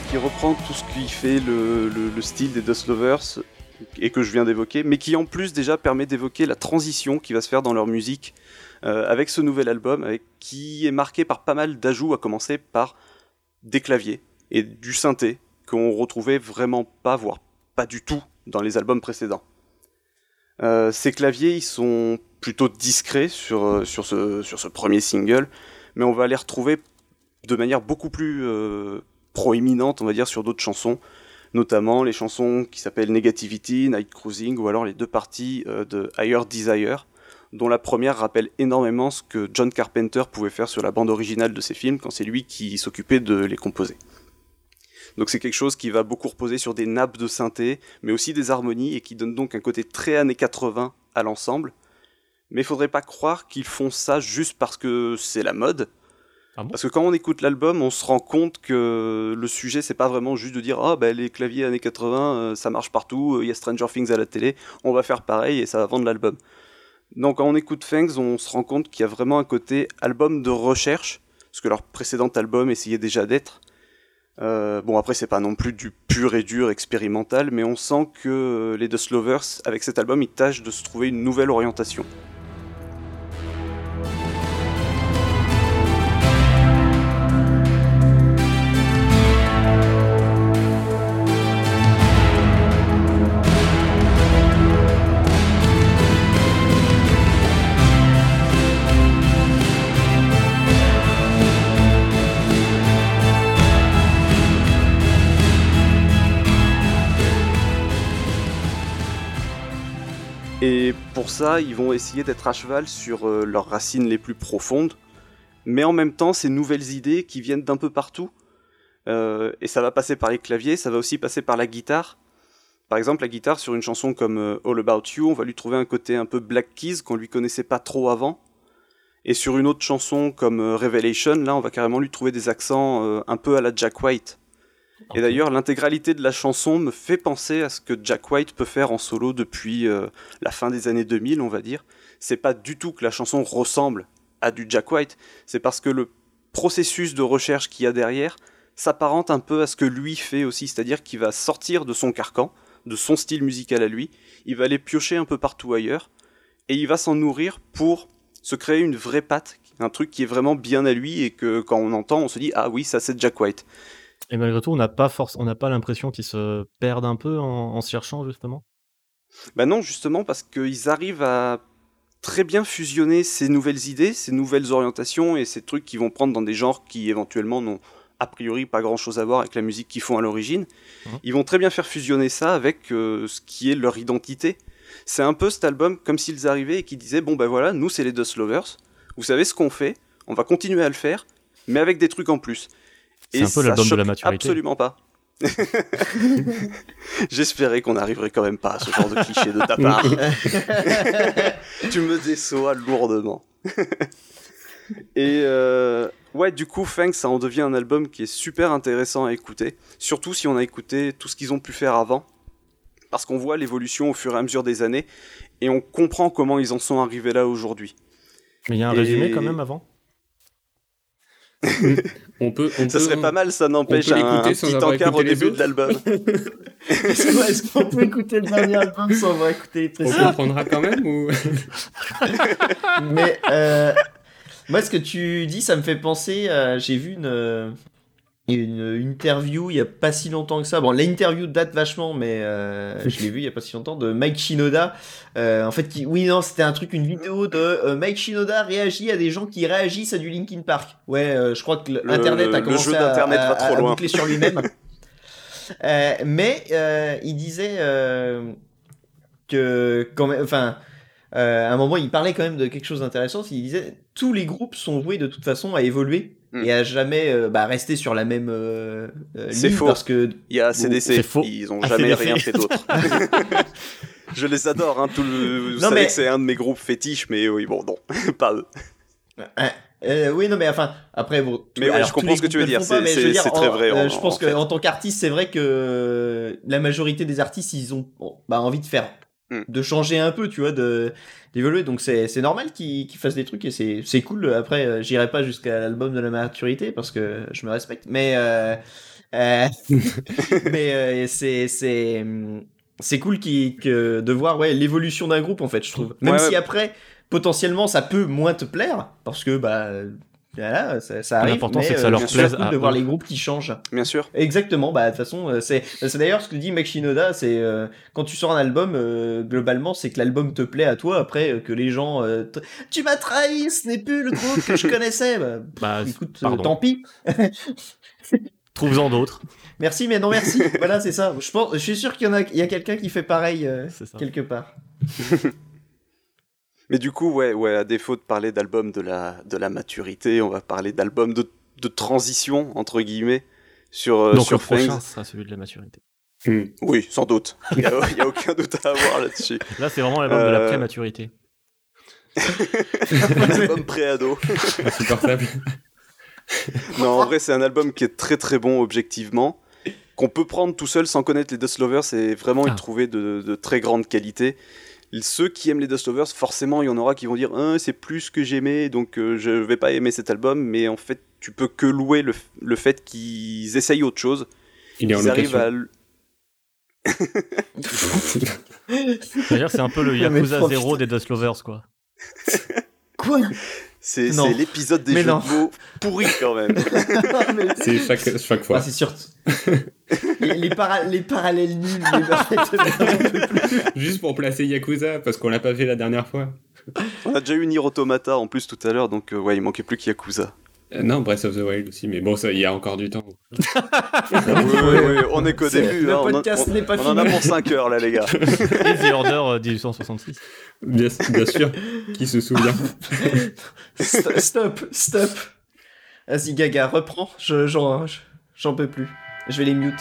Qui reprend tout ce qui fait le, le- le style des Dust Lovers et que je viens d'évoquer, mais qui en plus déjà permet d'évoquer la transition qui va se faire dans leur musique euh, avec ce nouvel album, qui est marqué par pas mal d'ajouts, à commencer par des claviers et du synthé qu'on retrouvait vraiment pas, voire pas du tout, dans les albums précédents. Euh, ces claviers, ils sont plutôt discrets sur, euh, sur, ce, sur ce premier single, mais on va les retrouver de manière beaucoup plus proéminente, on va dire, sur d'autres chansons, notamment les chansons qui s'appellent Negativity, Night Cruising, ou alors les deux parties euh, de Higher Desire, dont la première rappelle énormément ce que John Carpenter pouvait faire sur la bande originale de ses films quand c'est lui qui s'occupait de les composer. Donc c'est quelque chose qui va beaucoup reposer sur des nappes de synthé, mais aussi des harmonies, et qui donne donc un côté très années 80 à l'ensemble. Mais il faudrait pas croire qu'ils font ça juste parce que c'est la mode, Ah parce que quand on écoute l'album, on se rend compte que le sujet, c'est pas vraiment juste de dire ah bah les claviers années 80, euh, ça marche partout, euh, il y a Stranger Things à la télé, on va faire pareil et ça va vendre l'album. Donc quand on écoute Fangs, on se rend compte qu'il y a vraiment un côté album de recherche, ce que leur précédent album essayait déjà d'être. Euh, bon après c'est pas non plus du pur et dur expérimental, mais on sent que les Dust Lovers, avec cet album, ils tâchent de se trouver une nouvelle orientation. Pour ça, ils vont essayer d'être à cheval sur euh, leurs racines les plus profondes, mais en même temps, ces nouvelles idées qui viennent d'un peu partout. Euh, et ça va passer par les claviers, ça va aussi passer par la guitare. Par exemple, la guitare sur une chanson comme euh, All About You, on va lui trouver un côté un peu Black Keys qu'on lui connaissait pas trop avant. Et sur une autre chanson comme Revelation, là, on va carrément lui trouver des accents un peu à la Jack White. Et d'ailleurs, l'intégralité de la chanson me fait penser à ce que Jack White peut faire en solo depuis euh, la fin des années 2000, on va dire. C'est pas du tout que la chanson ressemble à du Jack White, c'est parce que le processus de recherche qu'il y a derrière s'apparente un peu à ce que lui fait aussi, c'est-à-dire qu'il va sortir de son carcan, de son style musical à lui, il va aller piocher un peu partout ailleurs, et il va s'en nourrir pour se créer une vraie patte, un truc qui est vraiment bien à lui et que quand on entend, on se dit ah oui, ça c'est Jack White. Et malgré tout, on n'a pas force, on n'a pas l'impression qu'ils se perdent un peu en, en se cherchant justement? Bah non, justement, parce qu'ils arrivent à très bien fusionner ces nouvelles idées, ces nouvelles orientations et ces trucs qui vont prendre dans des genres qui éventuellement n'ont a priori pas grand chose à voir avec la musique qu'ils font à l'origine. Mhm. Ils vont très bien faire fusionner ça avec euh, ce qui est leur identité. C'est un peu cet album comme s'ils arrivaient et qu'ils disaient bon ben voilà, nous c'est les Dust Lovers, vous savez ce qu'on fait, on va continuer à le faire, mais avec des trucs en plus. C'est Et un peu l'album de la maturité. Absolument pas. [laughs] J'espérais qu'on n'arriverait quand même pas à ce genre de cliché de ta part. [laughs] tu me déçois lourdement. [laughs] Et euh, ouais, du coup, Fang, ça en devient un album qui est super intéressant à écouter. Surtout si on a écouté tout ce qu'ils ont pu faire avant. Parce qu'on voit l'évolution au fur et à mesure des années. Et on comprend comment ils en sont arrivés là aujourd'hui. Mais il y a un Et- résumé quand même avant? On peut, on Ça peut- serait pas mal, ça n'empêche, un, un petit encart au début de l'album. [laughs] Est-ce qu'on- peut écouter le dernier album sans avoir écouté les On précédents comprendra quand même ou [laughs] Mais euh, moi, ce que tu dis, ça me fait penser. à- J'ai vu une, euh, une interview il y a pas si longtemps que ça. Bon, l'interview date vachement, mais euh, [laughs] je l'ai vu il y a pas si longtemps de Mike Shinoda. Euh, en fait, qui, oui, non, c'était un truc, une vidéo de euh, Mike Shinoda réagit à des gens qui réagissent à du Linkin Park. Ouais, euh, je crois que Le- Internet le- a le commencé jeu à, d'Internet à- va trop à loin. boucler sur lui-même. [laughs] Euh, mais euh, il disait euh, que quand même, enfin, euh, à un moment, il parlait quand même de quelque chose d'intéressant. Il disait tous les groupes sont voués de toute façon à évoluer Mm. et à jamais euh, bah, rester sur la même euh, euh, C'est ligne faux. parce que Il y a CDC, faux. ils ont jamais rien fait d'autre. [laughs] [laughs] Je les adore, hein, tout le... vous Non, savez mais- que c'est un de mes groupes fétiches, mais oui, bon, non, [laughs] pas eux. Euh, oui, non, mais enfin, après, bon. Mais ouais, alors, je comprends ce que tu veux dire, c'est- très vrai, euh, en- je pense en fait. qu'en tant qu'artiste, c'est vrai que la majorité des artistes, ils ont bon, bah, envie de faire. De changer un peu, tu vois, de d'évoluer. Donc c'est c'est normal qu'ils fassent des trucs et c'est c'est cool. Après, euh, j'irai pas jusqu'à l'album de la maturité parce que je me respecte, mais euh, euh, [laughs] mais euh, c'est c'est c'est cool qui que de voir ouais l'évolution d'un groupe en fait, je trouve. Même Ouais, si ouais. après potentiellement ça peut moins te plaire parce que bah voilà, ça, ça arrive. L'important, c'est que ça euh, leur plaise cool à de voir les groupes qui changent. Bien sûr. Exactement, bah de toute façon, euh, c'est c'est d'ailleurs ce que dit Mike Shinoda, c'est euh, quand tu sors un album, euh, globalement, c'est que l'album te plaît à toi, après euh, que les gens, euh, tu m'as trahi, ce n'est plus le groupe que je connaissais. Bah, Bah, écoute, euh, tant pis. [laughs] trouve-en d'autres. [laughs] Merci, mais non merci. voilà, c'est ça. Je pense, je suis sûr qu'il y en a, il y a quelqu'un qui fait pareil euh, C'est ça. quelque part. [laughs] Mais du coup, ouais, ouais, à défaut de parler d'album de la, de la maturité, on va parler d'album de, de transition, entre guillemets, sur, euh, Donc sur le prochain sera celui de la maturité. Hmm. Oui, sans doute. [laughs] Il n'y a, il y a aucun doute à avoir là-dessus. Là, c'est vraiment l'album de la Euh, pré-maturité. [laughs] Album pré-ado. [laughs] Insupportable. Non, en vrai, c'est un album qui est très très bon objectivement, qu'on peut prendre tout seul sans connaître les Dust Lovers et vraiment y Ah. trouver de, de très grande qualité. Ceux qui aiment les Dust Lovers, forcément, il y en aura qui vont dire Ah, c'est plus ce que j'aimais, donc euh, je vais pas aimer cet album. Mais en fait, tu peux que louer le, le fait qu'ils essayent autre chose. Il est en Ils arrivent location. à. D'ailleurs, c'est un peu le Yakuza oh, 0 des Dust Lovers, quoi. Quoi? C'est l'épisode des Mais jeux non. de mots pourris quand même. [laughs] [laughs] C'est chaque, chaque fois. Ah, c'est sûr. les, les, para- les parallèles nuls. les- Juste pour placer Yakuza, parce qu'on l'a pas fait la dernière fois. On a déjà eu Nier Automata en plus tout à l'heure, donc euh, ouais, il manquait plus qu'Yakuza. Euh, non, Breath of the Wild aussi, mais bon, ça, il y a encore du temps. [laughs] oui, oui, oui, on est qu'au début. le hein, podcast n'est pas on en a fini. pour 5 heures là, les gars. [laughs] Et The Order euh, 1866. Bien, bien sûr, qui se souvient. St- Stop, stop. Vas-y, Gaga, reprends. Je- J'en j'en peux plus. Je vais les mute.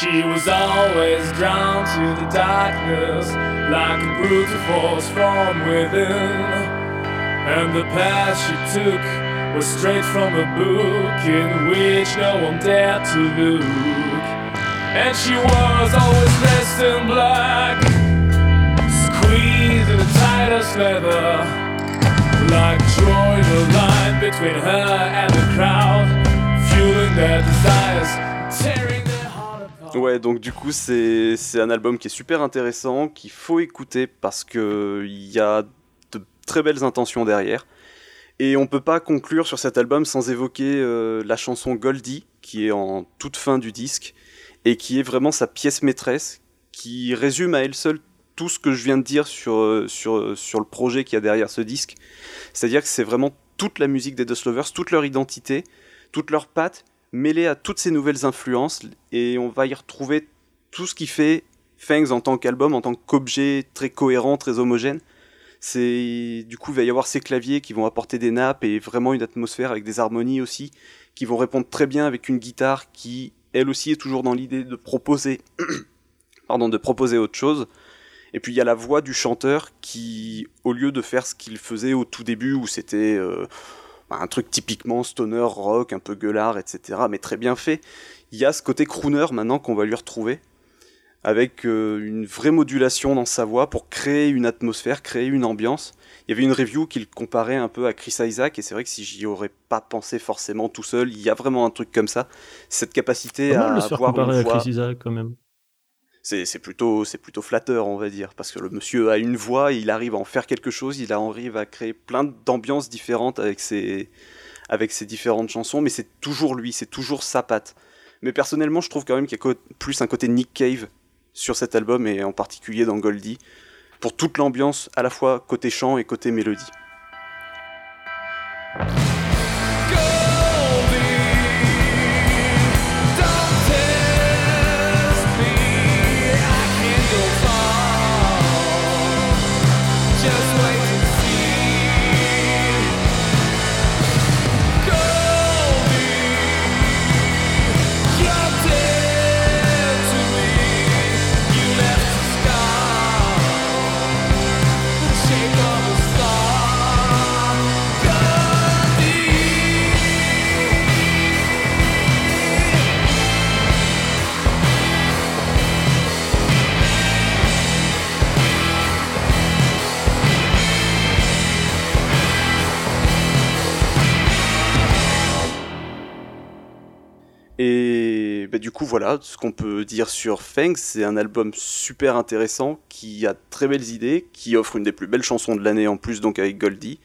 She was always drawn to the darkness, like a brutal force from within. And the path she took was straight from a book in which no one dared to look. And she was always dressed in black, squeezed in the tightest leather, like drawing a line between her and the crowd, fueling their desires, Ouais, donc du coup, c'est un album qui est super intéressant, qu'il faut écouter parce que il y a de très belles intentions derrière. Et on peut pas conclure sur cet album sans évoquer euh, la chanson Goldie, qui est en toute fin du disque, et qui est vraiment sa pièce maîtresse, qui résume à elle seule tout ce que je viens de dire sur, euh, sur, euh, sur le projet qu'il y a derrière ce disque. C'est-à-dire que c'est vraiment toute la musique des Dust Lovers, toute leur identité, toute leur patte, mêlée à toutes ces nouvelles influences, et on va y retrouver tout ce qui fait Fangs en tant qu'album, en tant qu'objet très cohérent, très homogène. C'est du coup il va y avoir ces claviers qui vont apporter des nappes et vraiment une atmosphère avec des harmonies aussi qui vont répondre très bien avec une guitare qui elle aussi est toujours dans l'idée de proposer [coughs] pardon de proposer autre chose. Et puis il y a la voix du chanteur qui au lieu de faire ce qu'il faisait au tout début où c'était euh, un truc typiquement stoner rock un peu gueulard etc mais très bien fait il y a ce côté crooner maintenant qu'on va lui retrouver avec euh, une vraie modulation dans sa voix pour créer une atmosphère, créer une ambiance. Il y avait une review qui le comparait un peu à Chris Isaac, et c'est vrai que si j'y aurais pas pensé forcément tout seul, il y a vraiment un truc comme ça, cette capacité à faire avoir comparer une à voix. Chris Isaac quand même. C'est plutôt, c'est plutôt flatteur, on va dire, parce que le monsieur a une voix, il arrive à en faire quelque chose, il arrive à créer plein d'ambiances différentes avec ses, avec ses différentes chansons, mais c'est toujours lui, c'est toujours sa patte. Mais personnellement, je trouve quand même qu'il y a plus un côté Nick Cave sur cet album, et en particulier dans Goldie, pour toute l'ambiance, à la fois côté chant et côté mélodie. Et bah, du coup, voilà ce qu'on peut dire sur Feng. C'est un album super intéressant qui a de très belles idées, qui offre une des plus belles chansons de l'année en plus, donc avec Goldie.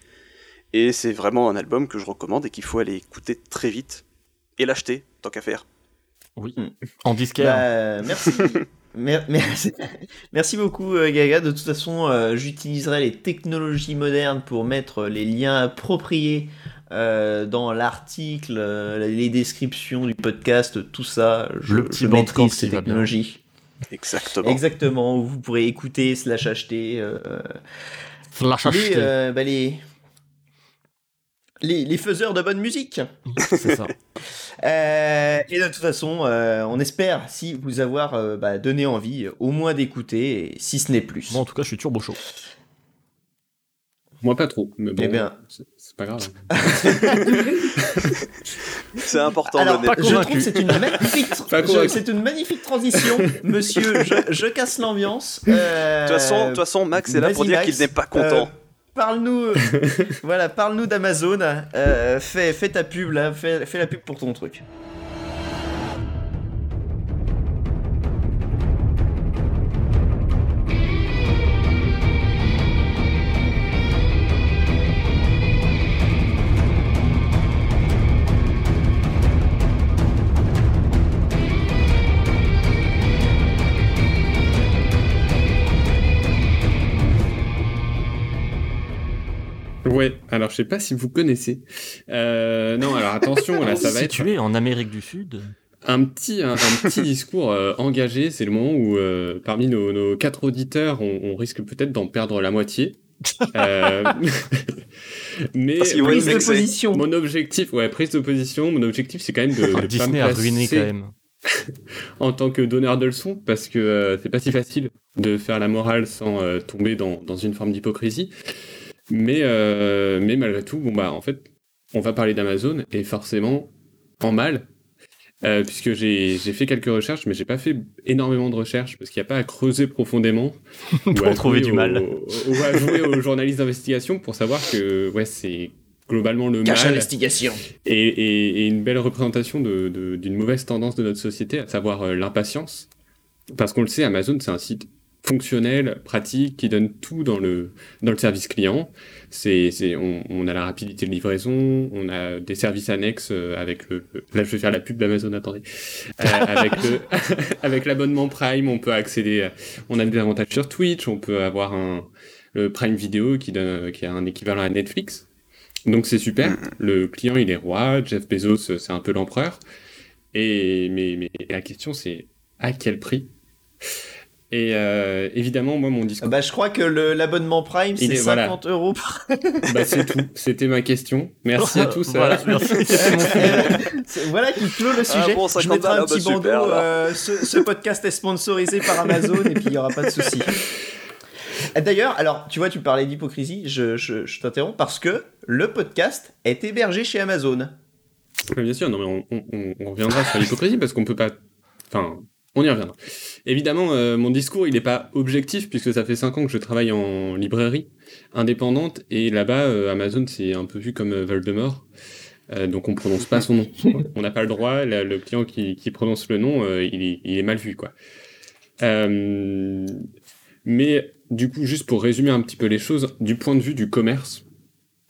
Et c'est vraiment un album que je recommande et qu'il faut aller écouter très vite et l'acheter, tant qu'à faire. Oui. Mm. En disquaire. Bah, merci. [laughs] Mer- merci. [laughs] Merci beaucoup euh, Gaga. De toute façon, euh, j'utiliserai les technologies modernes pour mettre les liens appropriés euh, dans l'article, euh, les descriptions du podcast, tout ça. Je, Le petit je maîtrise ces technologies. Exactement. Exactement. Où vous pourrez écouter slash acheter euh, les, acheté. euh, bah, les, les les faiseurs de bonne musique. C'est ça. [laughs] Euh, et de toute façon, euh, on espère si vous avoir euh, bah, donné envie, au moins d'écouter, si ce n'est plus. Moi, en tout cas, je suis turbo chaud. Moi, pas trop, mais bon, Eh bien. Pas grave. [laughs] C'est important Alors, je trouve que c'est une magnifique, [laughs] c'est une magnifique transition, [laughs] monsieur. Je, je casse l'ambiance. Euh, De toute façon, de toute façon, Max est là pour dire qu'il n'est pas content. Euh, Parle-nous, voilà, parle-nous d'Amazon. Euh, fais, fais ta pub là, fais, fais la pub pour ton truc. Ouais, alors je sais pas si vous connaissez. Euh, non, alors attention, là, [laughs] ça va être Situé en Amérique du Sud. un petit, un, un petit discours euh, engagé. C'est le moment où, euh, parmi nos, nos quatre auditeurs, on, on risque peut-être d'en perdre la moitié. [laughs] Euh, [laughs] mais Parce Prise de position. Mon objectif, ouais, prise de position. Mon objectif, c'est quand même de, de pas me Disney a ruiné quand même. en tant que donneur de leçons parce que euh, c'est pas si facile de faire la morale sans euh, tomber dans, dans une forme d'hypocrisie. Mais, euh, mais malgré tout, bon bah en fait, on va parler d'Amazon et forcément en mal. euh, puisque j'ai j'ai fait quelques recherches, mais j'ai pas fait énormément de recherches parce qu'il n'y a pas à creuser profondément [laughs] ou Pour à trouver du mal. ou à jouer aux journalistes d'investigation pour savoir que ouais c'est globalement le Cache mal investigation. et, et- et une belle représentation de- de- d'une mauvaise tendance de notre société, à savoir euh, l'impatience. Parce qu'on le sait, Amazon, c'est un site fonctionnel, pratique, qui donne tout dans le, dans le service client. C'est, on, on a la rapidité de livraison, on a des services annexes euh, avec le... Là, je vais faire la pub d'Amazon, attendez. Euh, avec, [laughs] avec l'abonnement Prime, on peut accéder... à- On a des avantages sur Twitch, on peut avoir un, le Prime Video qui, donne, qui a un équivalent à Netflix. Donc c'est super. Le client, il est roi. Jeff Bezos, c'est un peu l'empereur. Et mais, mais la question, c'est à quel prix? Et euh, évidemment, moi, mon discours, Bah, je crois que l'abonnement Prime, c'est est- voilà. 50 euros par [laughs] bah, c'est tout. C'était ma question. Merci à tous. Voilà, euh, merci. [laughs] Sujet. Voilà qui clôt le sujet. Ah bon, je 50 mettrai un petit bah, bandeau. super, euh, ce, ce podcast est sponsorisé par Amazon et puis il y aura pas de souci. D'ailleurs, alors tu vois, tu parlais d'hypocrisie. Je, je- je t'interromps parce que le podcast est hébergé chez Amazon. Bien sûr, non, mais on- on reviendra sur l'hypocrisie parce qu'on peut pas. Enfin, on y reviendra. Évidemment, euh, mon discours, il n'est pas objectif puisque ça fait 5 ans que je travaille en librairie indépendante et là-bas, euh, Amazon, c'est un peu vu comme euh, Voldemort. Donc on prononce pas son nom. [laughs] on n'a pas le droit. le client qui, qui prononce le nom, il, est, il est mal vu, quoi. Mais du coup, juste pour résumer un petit peu les choses, du point de vue du commerce,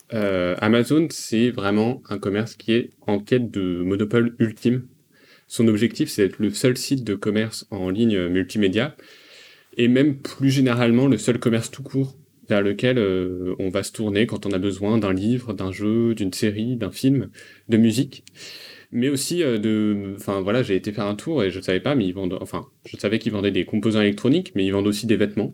Amazon, c'est vraiment un commerce qui est en quête de monopole ultime. Son objectif, c'est d'être le seul site de commerce en ligne multimédia, et même plus généralement le seul commerce tout court vers lequel euh, on va se tourner quand on a besoin d'un livre, d'un jeu, d'une série, d'un film, de musique, mais aussi euh, de, enfin voilà, j'ai été faire un tour et je savais pas, mais ils vendent, enfin, je savais qu'ils vendaient des composants électroniques, mais ils vendent aussi des vêtements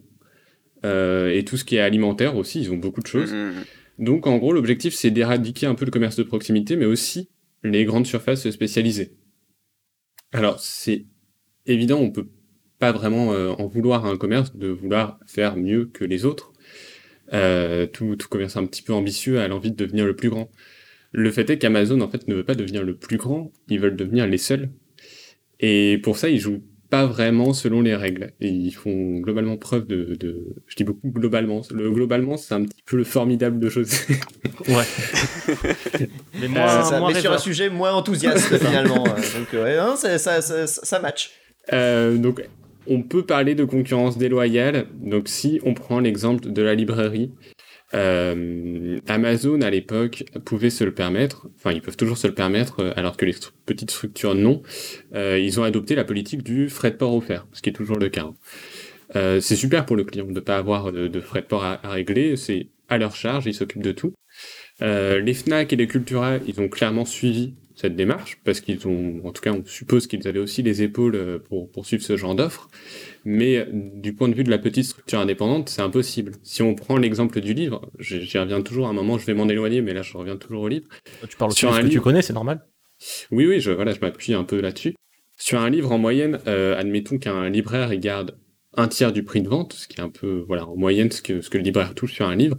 euh, et tout ce qui est alimentaire aussi, ils ont beaucoup de choses. Mhm. Donc en gros, l'objectif, c'est d'éradiquer un peu le commerce de proximité, mais aussi les grandes surfaces spécialisées. Alors c'est évident, on peut pas vraiment euh, en vouloir à un commerce de vouloir faire mieux que les autres. Euh, tout, tout commerce un petit peu ambitieux a l'envie de devenir le plus grand. Le fait est qu'Amazon en fait ne veut pas devenir le plus grand, ils veulent devenir les seuls. Et pour ça, ils jouent pas vraiment selon les règles. Et ils font globalement preuve de, de... je dis beaucoup globalement. Le globalement, c'est un petit peu le formidable de choses. [laughs] Ouais. [laughs] Mais ça, moi mais sur un sujet moins enthousiaste finalement. euh, Donc ouais, non, ça, ça, ça, ça match. Euh, donc, on peut parler de concurrence déloyale. Donc, si on prend l'exemple de la librairie, euh, Amazon à l'époque pouvait se le permettre. Enfin, ils peuvent toujours se le permettre, euh, alors que les petites structures non. Euh, ils ont adopté la politique du frais de port offert, ce qui est toujours le cas. hein. C'est super pour le client de pas avoir de, frais de port à, à régler. C'est à leur charge, ils s'occupent de tout. Les Fnac et les Cultura, ils ont clairement suivi cette démarche parce qu'ils ont, en tout cas, on suppose qu'ils avaient aussi les épaules pour poursuivre ce genre d'offre. Mais du point de vue de la petite structure indépendante, c'est impossible. Si on prend l'exemple du livre, j'y reviens toujours. À un moment, je vais m'en éloigner, mais là, je reviens toujours au livre. Tu parles Sur de un ce que tu livre. connais, c'est normal. Oui, oui, je, voilà, je m'appuie un peu là-dessus. Sur un livre, en moyenne, euh, admettons qu'un libraire il garde un tiers du prix de vente, ce qui est un peu, voilà, en moyenne, ce que, ce que le libraire touche sur un livre.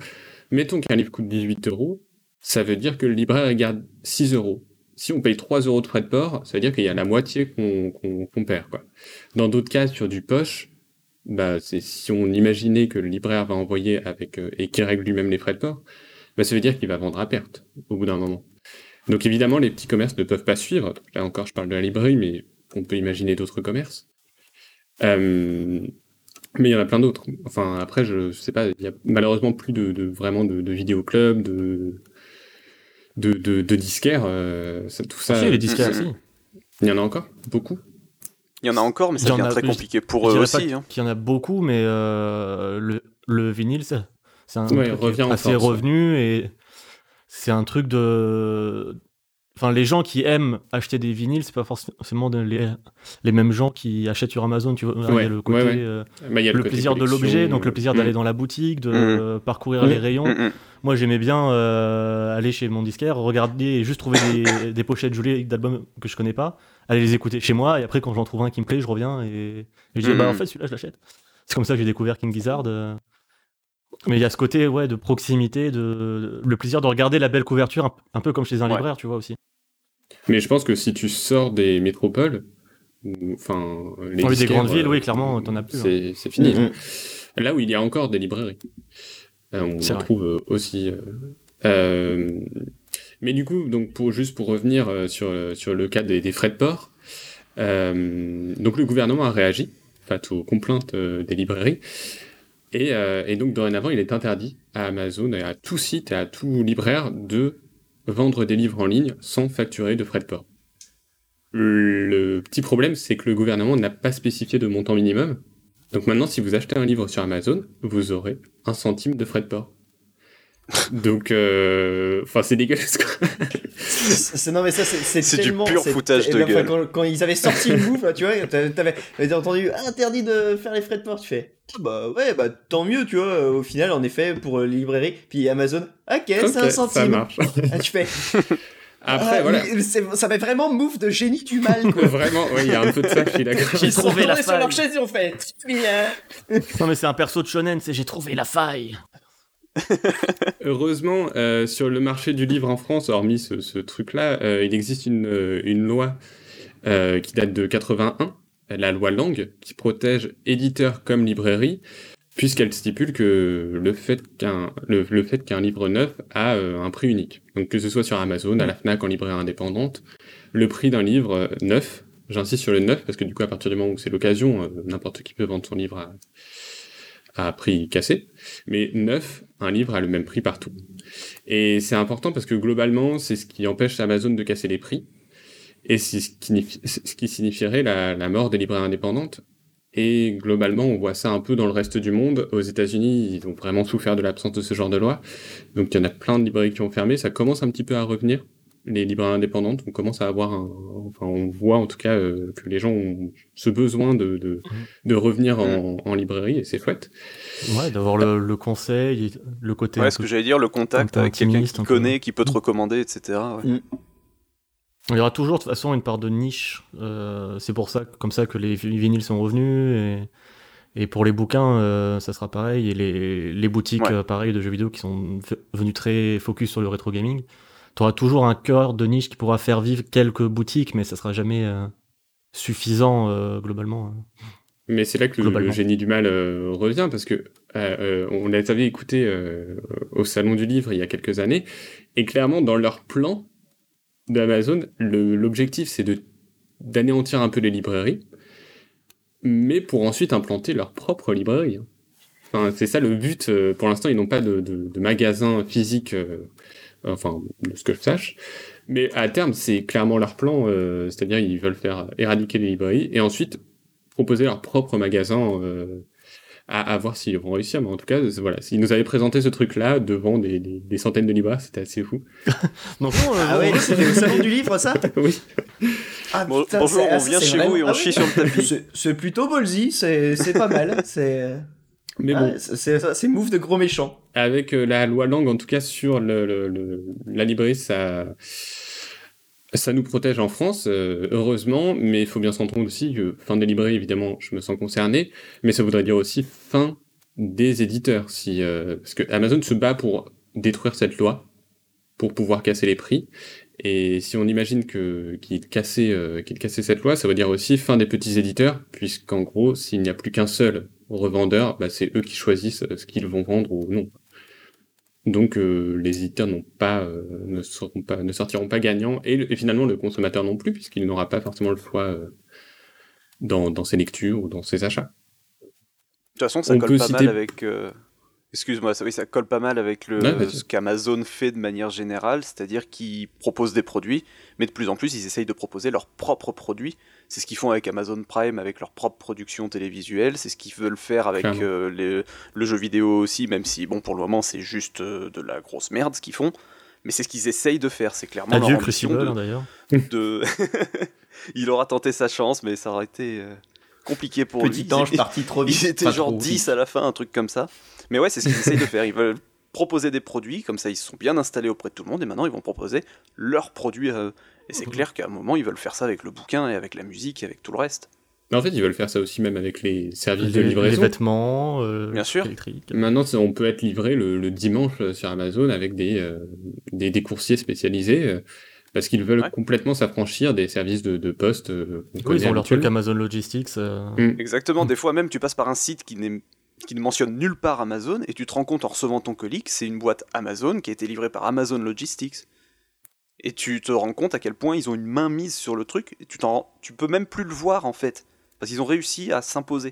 Mettons qu'un livre coûte 18 euros, ça veut dire que le libraire garde 6 euros. Si on paye 3 euros de frais de port, ça veut dire qu'il y a la moitié qu'on perd. Quoi. Dans d'autres cas, sur du poche, bah, si on imaginait que le libraire va envoyer avec euh, et qu'il règle lui-même les frais de port, bah, ça veut dire qu'il va vendre à perte au bout d'un moment. Donc évidemment, les petits commerces ne peuvent pas suivre. Là encore, je parle de la librairie, mais on peut imaginer d'autres commerces. Euh, mais il y en a plein d'autres. Enfin, après, je, je sais pas, il y a malheureusement plus de vraiment de, de vidéoclubs, de, de, de, de disquaires. euh, ça- tout ça, Si, les disquaires, Mhm. si. il y en a encore? Beaucoup? Il y en a encore, mais Il ça devient très compliqué pour eux aussi. hein. qu'il y en a beaucoup, mais euh, le, le vinyle, ça, C'est un Ouais, truc assez force, ouais. revenu et c'est un truc de. Enfin, les gens qui aiment acheter des vinyles, c'est pas forcément de- les, les mêmes gens qui achètent sur Amazon. Tu vois, il y a Ouais, le côté, ouais, ouais. euh, Bah, il y a le, côté plaisir de l'objet, donc le plaisir d'aller mm. dans la boutique, de Mm. euh, parcourir Mm. les rayons. Moi, j'aimais bien euh, aller chez mon disquaire, regarder et juste trouver des, [coughs] des pochettes jolies d'albums que je connais pas, aller les écouter chez moi, et après, quand j'en trouve un qui me plaît, je reviens et, et je dis, bah en fait, celui-là, je l'achète. C'est comme ça que j'ai découvert King Gizzard. euh. Mais il y a ce côté ouais, de proximité, de, le plaisir de regarder la belle couverture, un, un peu comme chez un Ouais. libraire, tu vois aussi. Mais je pense que si tu sors des métropoles, ou- enfin, les les des grandes villes, euh, oui, clairement, t'en as plus. hein. C'est c'est fini. Mm, mm. Là où il y a encore des librairies. Euh, on C'est en vrai. trouve euh, aussi. euh, mais du coup, donc pour, juste pour revenir sur, sur le cas des, des frais de port, donc le gouvernement a réagi face aux complaintes des librairies. Et, et donc dorénavant, il est interdit à Amazon et à tout site et à tout libraire de vendre des livres en ligne sans facturer de frais de port. Le petit problème, c'est que le gouvernement n'a pas spécifié de montant minimum. Donc maintenant, si vous achetez un livre sur Amazon, vous aurez un centime de frais de port. Donc, euh, enfin, c'est dégueulasse, quoi. C'est- non mais ça c'est c'est C'est du tellement pur c'est- foutage de enfin, gueule. Quand, quand ils avaient sorti le move, tu vois, t'avais t'avais- t'avais entendu interdit de faire les frais de port, tu fais ah bah ouais bah tant mieux tu vois. Au final en effet pour euh, les librairies puis Amazon, ok, c'est un ça centime. marche. Ah, tu fais. [laughs] Après, ah, voilà. Ça fait vraiment move de génie du mal quoi. [laughs] Vraiment, ouais, il y a un peu de ça, je suis d'accord. J'ai Ils sont trouvé la retournés sur leur faille. chaise ont fait. [laughs] Non, mais c'est un perso de shonen, c'est j'ai trouvé la faille. [laughs] Heureusement, euh, sur le marché du livre en France, hormis ce, ce truc-là, euh, il existe une, euh, une loi euh, qui date de 81, la loi Langue, qui protège éditeurs comme librairie, puisqu'elle stipule que le fait qu'un livre neuf a euh, un prix unique. Donc que ce soit sur Amazon, à la Fnac, en librairie indépendante, le prix d'un livre euh, neuf, j'insiste sur le neuf parce que du coup à partir du moment où c'est l'occasion, euh, n'importe qui peut vendre son livre à, prix cassé, mais neuf, un livre a le même prix partout. Et c'est important parce que globalement, c'est ce qui empêche Amazon de casser les prix. Et ce qui signifierait la, la mort des librairies indépendantes. Et globalement, on voit ça un peu dans le reste du monde. Aux États-Unis, ils ont vraiment souffert de l'absence de ce genre de loi. Donc il y en a plein de librairies qui ont fermé. Ça commence un petit peu à revenir, les librairies indépendantes. On commence à avoir un... Enfin, on voit en tout cas euh, que les gens ont ce besoin de, de, de revenir en, en librairie et c'est chouette. Ouais, d'avoir le, le conseil, le côté. Ouais, ce que j'allais dire, le contact avec quelqu'un qui connaît, qui peut te recommander, etc. ouais. Il y aura toujours de toute façon une part de niche. euh, c'est pour ça, comme ça que les vinyles sont revenus. Et, et pour les bouquins, euh, ça sera pareil. Et les, les boutiques, Ouais. euh, pareil, de jeux vidéo qui sont venues très focus sur le rétro gaming. Tu auras toujours un cœur de niche qui pourra faire vivre quelques boutiques, mais ça sera jamais euh, suffisant euh, globalement. hein. Mais c'est là que le, génie du mal euh, revient, parce que on les avait écoutés euh, au Salon du Livre il y a quelques années, et clairement, dans leur plan d'Amazon, l'objectif, c'est de d'anéantir un peu les librairies, mais pour ensuite implanter leur propre librairie. Enfin, c'est ça le but. euh, Pour l'instant, ils n'ont pas de, de, de magasin physique, euh, enfin, de ce que je sache. Mais à terme, c'est clairement leur plan, euh, c'est-à-dire ils veulent faire éradiquer les librairies et ensuite proposer leur propre magasin euh, à, à voir s'ils vont réussir. Mais en tout cas, voilà, s'ils nous avaient présenté ce truc-là devant des, des, des centaines de libraires, c'était assez fou. [laughs] Donc, bon, euh, Ah ouais, c'était au salon [laughs] du livre ça [laughs] oui. Ah, Bon- putain, bonjour, c'est- on ah, vient chez vraiment- vous et on ah chie oui. sur le tapis. C'est- plutôt ballsy, c'est c'est pas mal. C'est Mais ah, bon, c'est- c'est move de gros méchant. avec euh, la loi langue, en tout cas sur le, le- le- la librairie, ça, ça nous protège en France, euh, heureusement, mais il faut bien s'entendre aussi fin des librairies, évidemment, je me sens concerné, mais ça voudrait dire aussi fin des éditeurs, si, euh, parce que Amazon se bat pour détruire cette loi, pour pouvoir casser les prix, et si on imagine que qu'il cassait, euh, qu'il cette loi, ça veut dire aussi fin des petits éditeurs, puisqu'en gros, s'il n'y a plus qu'un seul revendeur, bah, c'est eux qui choisissent euh, ce qu'ils vont vendre ou non. Donc euh, les éditeurs n'ont pas, euh, ne, seront pas, ne sortiront pas gagnants, et, le- et finalement le consommateur non plus, puisqu'il n'aura pas forcément le choix euh, dans, dans ses lectures ou dans ses achats. De toute façon, ça On colle pas citer- mal avec. Excuse-moi, ça, oui, ça colle pas mal avec le, Ouais, vas-y. ce qu'Amazon fait de manière générale, c'est-à-dire qu'ils proposent des produits, mais de plus en plus, ils essayent de proposer leurs propres produits. C'est ce qu'ils font avec Amazon Prime, avec leur propre production télévisuelle, c'est ce qu'ils veulent faire avec euh, les- le jeu vidéo aussi, même si, bon, pour le moment, c'est juste euh, de la grosse merde ce qu'ils font. Mais c'est ce qu'ils essayent de faire, c'est clairement leur ambition de- d'ailleurs. de... [laughs] il aura tenté sa chance, mais ça aurait été euh, compliqué pour lui. Petit Ils ange étaient- parti trop vite. Ils étaient genre trop 10 vite. à la fin, un truc comme ça. Mais ouais, c'est ce qu'ils essayent de faire. Ils veulent proposer des produits, comme ça ils se sont bien installés auprès de tout le monde, et maintenant ils vont proposer leurs produits à eux. Et c'est clair qu'à un moment, ils veulent faire ça avec le bouquin, et avec la musique, et avec tout le reste. Mais en fait, ils veulent faire ça aussi même avec les services de Les, les livraison. vêtements, euh, Bien sûr. électriques. Maintenant, on peut être livré le, le dimanche euh, sur Amazon avec des, euh, des, des coursiers spécialisés euh, parce qu'ils veulent Ouais. complètement s'affranchir des services de, de poste. euh, Oui, ils ont leur truc. Amazon Logistics. euh, Mm. Exactement, des fois même, tu passes par un site qui, ne mentionne nulle part Amazon, et tu te rends compte en recevant ton colis que c'est une boîte Amazon qui a été livrée par Amazon Logistics. Et tu te rends compte à quel point ils ont une main mise sur le truc, et tu, tu peux même plus le voir en fait. Parce qu'ils ont réussi à s'imposer.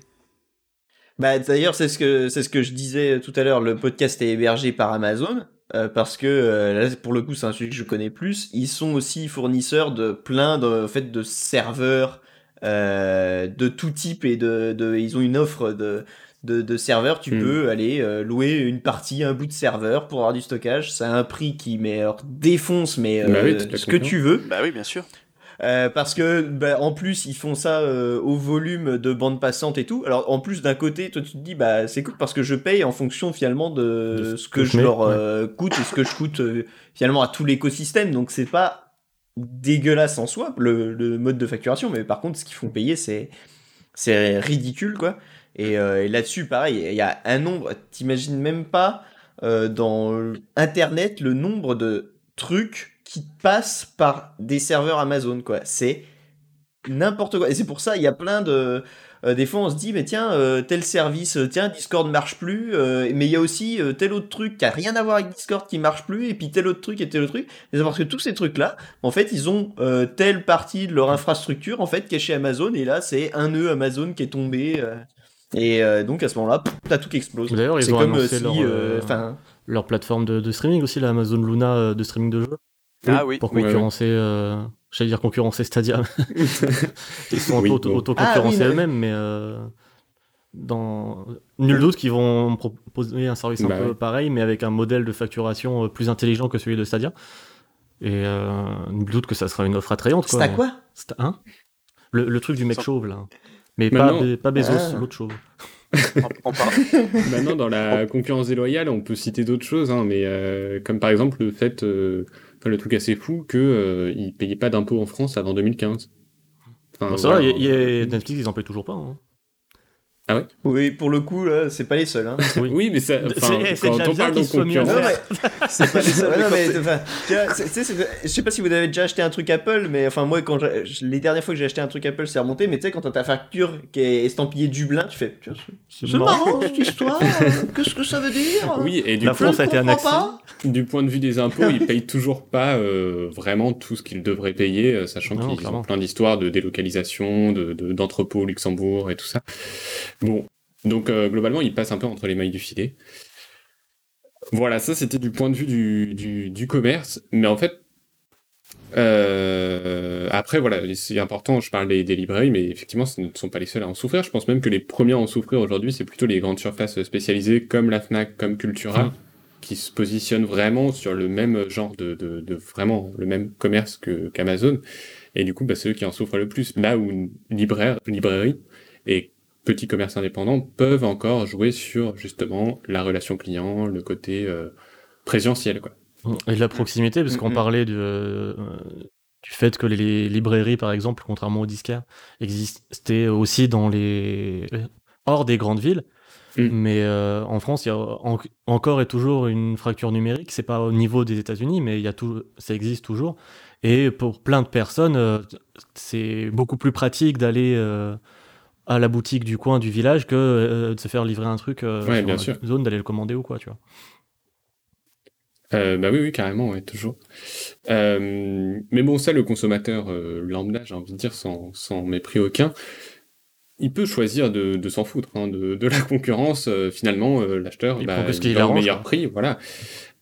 Bah, d'ailleurs, c'est ce que c'est ce que je disais tout à l'heure. Le podcast est hébergé par Amazon euh, parce que euh, là, pour le coup, c'est un sujet que je connais plus. Ils sont aussi fournisseurs de plein de en fait de serveurs euh, de tout type et de, de ils ont une offre de de, de serveurs. Tu Mm. peux aller euh, louer une partie, un bout de serveur pour avoir du stockage. C'est un prix qui mais alors défonce mais euh, Bah oui, ce que tu veux. Bah oui, bien sûr. Euh, parce que bah, en plus ils font ça euh, au volume de bande passante et tout. Alors en plus d'un côté toi tu te dis bah c'est cool parce que je paye en fonction finalement de, De ce que je mets, leur ouais. euh, coûte et ce que je coûte finalement à tout l'écosystème. Donc c'est pas dégueulasse en soi le, le mode de facturation, mais par contre ce qu'ils font payer c'est c'est ridicule quoi. Et, et là-dessus pareil il y a un nombre t'imagines même pas dans internet le nombre de trucs qui passent par des serveurs Amazon quoi. C'est n'importe quoi. Et c'est pour ça il y a plein de euh, des fois on se dit mais tiens euh, tel service euh, tiens Discord marche plus mais il y a aussi tel autre truc qui a rien à voir avec Discord qui marche plus et puis tel autre truc et tel autre truc. Et c'est parce que tous ces trucs là en fait ils ont telle partie de leur infrastructure en fait qui est chez Amazon et là c'est un nœud Amazon qui est tombé et donc à ce moment-là t'as tout qui explose. D'ailleurs, ils ont comme annoncé si leur, plateforme de, de streaming aussi, la Amazon Luna de streaming de jeux, Ah oui. pour Ouais, concurrencer, euh, j'allais dire concurrencer Stadia. [laughs] Ils sont Oui, bon. auto- Ah autoconcurrencés oui, mais- eux-mêmes, mais euh, dans nul doute qu'ils vont proposer un service un Bah peu ouais. pareil, mais avec un modèle de facturation euh, plus intelligent que celui de Stadia. Et euh, nul doute que ça sera une offre attrayante. c'est à quoi? Sta- hein le, le truc du mec Sans- chauve là. Mais pas, Maintenant- Be- pas Bezos, Ah. l'autre chauve. [laughs] Maintenant, dans la concurrence déloyale, on peut citer d'autres choses, hein, mais euh, comme par exemple le fait, euh, enfin, le truc assez fou que euh, ils payaient pas d'impôts en France avant 2015. Enfin, Bon, ça va, y- Netflix ils en payent toujours pas. hein. Oui pour le coup là c'est pas les seuls hein. Oui. Oui, mais ça, C'est- enfin, c'est quand on parle de concurrence, Non, mais c'est pas les seuls. Ouais, non, mais je sais pas si vous avez déjà acheté un truc Apple, mais enfin moi quand les dernières fois que j'ai acheté un truc Apple c'est remonté, mais tu sais quand t'as ta facture qui est estampillée Dublin, tu fais c'est c'est marrant cette histoire. Qu'est-ce que ça veut dire? Oui, et du La coup, France a été pas. du point de vue des impôts, ils payent toujours pas euh, vraiment tout ce qu'ils devraient payer, euh, sachant Non, qu'ils clairement. ont plein d'histoires de délocalisation, de de- d'entrepôts au Luxembourg et tout ça. Bon, donc euh, globalement, ils passent un peu entre les mailles du filet. Voilà, ça c'était du point de vue du, du, du commerce, mais en fait, euh, après voilà, c'est important, je parle des, des librairies, mais effectivement, ce ne sont pas les seuls à en souffrir. Je pense même que les premiers à en souffrir aujourd'hui, c'est plutôt les grandes surfaces spécialisées comme la Fnac, comme Cultura, Mm. qui se positionnent vraiment sur le même genre de, de, de vraiment le même commerce que qu'Amazon. Et du coup, bah, c'est eux qui en souffrent le plus. Là où une libraire, librairie et petits commerces indépendants peuvent encore jouer sur justement la relation client, le côté euh, présentiel, quoi. Et de la proximité, parce qu'on Mhm. parlait de, euh, du fait que les librairies, par exemple, contrairement aux disquaires, existaient aussi dans les hors des grandes villes. Mais euh, en France, il y a en- encore et toujours une fracture numérique. C'est pas au niveau des États-Unis, mais il y a tout, ça existe toujours. Et pour plein de personnes, euh, c'est beaucoup plus pratique d'aller euh, à la boutique du coin du village que euh, de se faire livrer un truc euh, Ouais, sur bien la sûr. zone, d'aller le commander ou quoi, tu vois. Euh, bah oui, oui, carrément, ouais, toujours. Euh, mais bon, ça, le consommateur euh, lambda, j'ai envie de dire, sans, sans mépris aucun, il peut choisir de, de s'en foutre hein, de, de la concurrence. euh, finalement, euh, l'acheteur, Il bah, prend que ce il qui va au l'arrange, meilleur quoi. prix, voilà.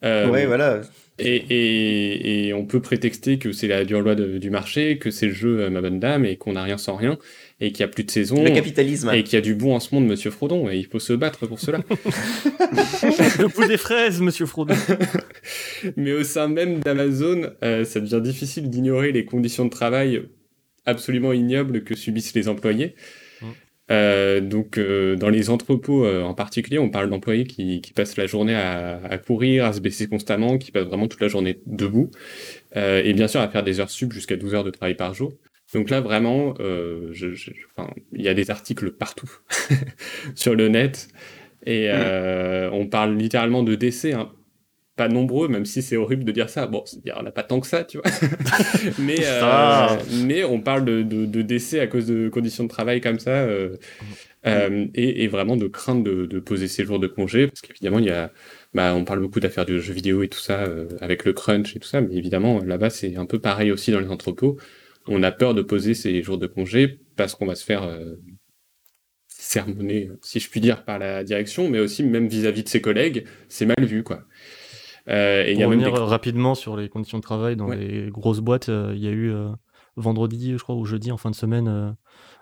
Euh, ouais, voilà. et, et, et on peut prétexter que c'est la dure loi de- du marché, que c'est le jeu, ma bonne dame, et qu'on n'a rien sans rien, et qu'il n'y a plus de saison, Le capitalisme. et qu'il y a du bon en ce monde, Monsieur Frodon, et il faut se battre pour cela. [laughs] Le pouls des fraises, monsieur Frodon. [laughs] Mais au sein même d'Amazon, euh, ça devient difficile d'ignorer les conditions de travail absolument ignobles que subissent les employés. Euh, donc, euh, dans les entrepôts euh, en particulier, on parle d'employés qui, qui passent la journée à, à courir, à se baisser constamment, qui passent vraiment toute la journée debout, euh, et bien sûr à faire des heures sub jusqu'à 12 heures de travail par jour. Donc là, vraiment, euh, je- je- enfin, il y a des articles partout [laughs] sur le net, et euh, on parle littéralement de décès, hein. pas nombreux, même si c'est horrible de dire ça. Bon, il y en a pas tant que ça, tu vois. [laughs] mais, euh, mais on parle de, de, de décès à cause de conditions de travail comme ça, euh, et, et vraiment de crainte de, de poser ses jours de congé, parce qu'évidemment, il y a, bah, on parle beaucoup d'affaires de jeux vidéo et tout ça, avec le crunch et tout ça, mais évidemment, là-bas, c'est un peu pareil aussi dans les entrepôts. On a peur de poser ses jours de congé parce qu'on va se faire euh, sermonner, si je puis dire, par la direction, mais aussi même vis-à-vis de ses collègues, c'est mal vu, quoi. Euh, et il y Pour a même revenir des... euh, rapidement sur les conditions de travail dans Ouais. les grosses boîtes, euh, il y a eu euh, vendredi, je crois, ou jeudi, en fin de semaine, euh,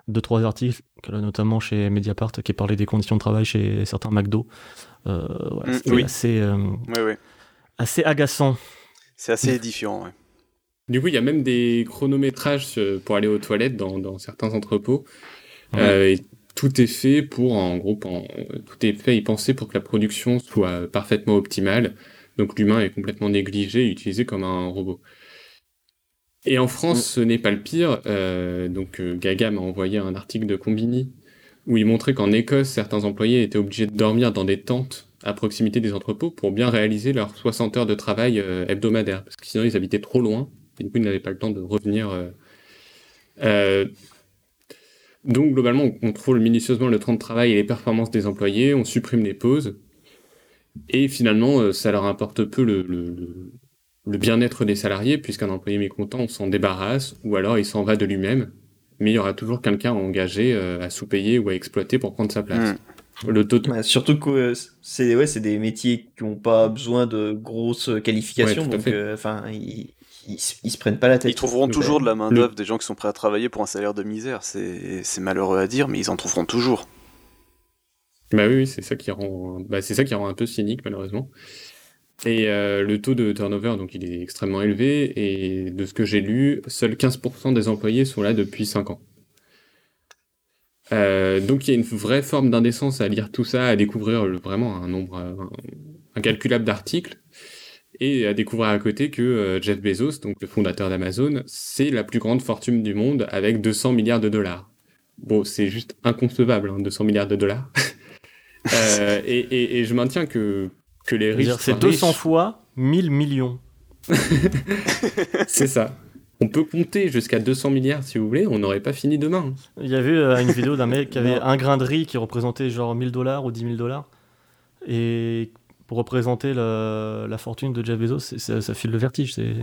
deux, trois articles, que là, notamment chez Mediapart, qui parlaient des conditions de travail chez certains McDo. Euh, ouais, Mm, C'était oui. assez, euh, Ouais, ouais. assez agaçant. C'est assez édifiant, ouais. Du coup, il y a même des chronométrages euh, pour aller aux toilettes dans, dans certains entrepôts. Ouais. Euh, et tout est fait pour, en gros, tout est fait et pensé pour que la production soit parfaitement optimale. Donc l'humain est complètement négligé et utilisé comme un robot. Et en France, ce n'est pas le pire. Euh, donc Gaga m'a envoyé un article de Combini où il montrait qu'en Écosse, certains employés étaient obligés de dormir dans des tentes à proximité des entrepôts pour bien réaliser leurs 60 heures de travail hebdomadaires. Parce que sinon, ils habitaient trop loin et du coup, ils n'avaient pas le temps de revenir. euh, euh, donc, globalement, on contrôle minutieusement le temps de travail et les performances des employés, on supprime les pauses, et finalement, euh, ça leur importe peu le, le- le- le bien-être des salariés, puisqu'un employé mécontent, on s'en débarrasse, ou alors il s'en va de lui-même, mais il y aura toujours quelqu'un à engager, à sous-payer ou à exploiter pour prendre sa place. Le taux de... Surtout que euh, c'est ouais, des métiers qui n'ont pas besoin de grosses qualifications, Ouais, donc euh, ils, ils, se- ils se prennent pas la tête. Ils trouveront Le- toujours de la main le- d'œuvre, des gens qui sont prêts à travailler pour un salaire de misère. C'est malheureux à dire, mais ils en trouveront toujours. Bah oui, oui, c'est ça qui rend, bah, c'est ça qui rend un peu cynique malheureusement. Et euh, le taux de turnover, donc il est extrêmement élevé, et de ce que j'ai lu, seuls 15% des employés sont là depuis 5 ans. Euh, donc il y a une vraie forme d'indécence à lire tout ça, à découvrir le- vraiment un nombre un- incalculable d'articles, et à découvrir à côté que euh, Jeff Bezos, donc le fondateur d'Amazon, c'est la plus grande fortune du monde avec 200 milliards de dollars. Bon, c'est juste inconcevable, hein, 200 milliards de dollars. [laughs] Euh, et, et- et je maintiens que, que les riches. C'est soient 200 riches. fois 1000 millions. [laughs] C'est ça. On peut compter jusqu'à 200 milliards si vous voulez, on n'aurait pas fini demain. Il y avait euh, une vidéo d'un mec qui avait [laughs] un grain de riz qui représentait genre 1000 dollars ou 10 000 dollars. Et pour représenter la, fortune de Jeff ça, file le vertige. C'est...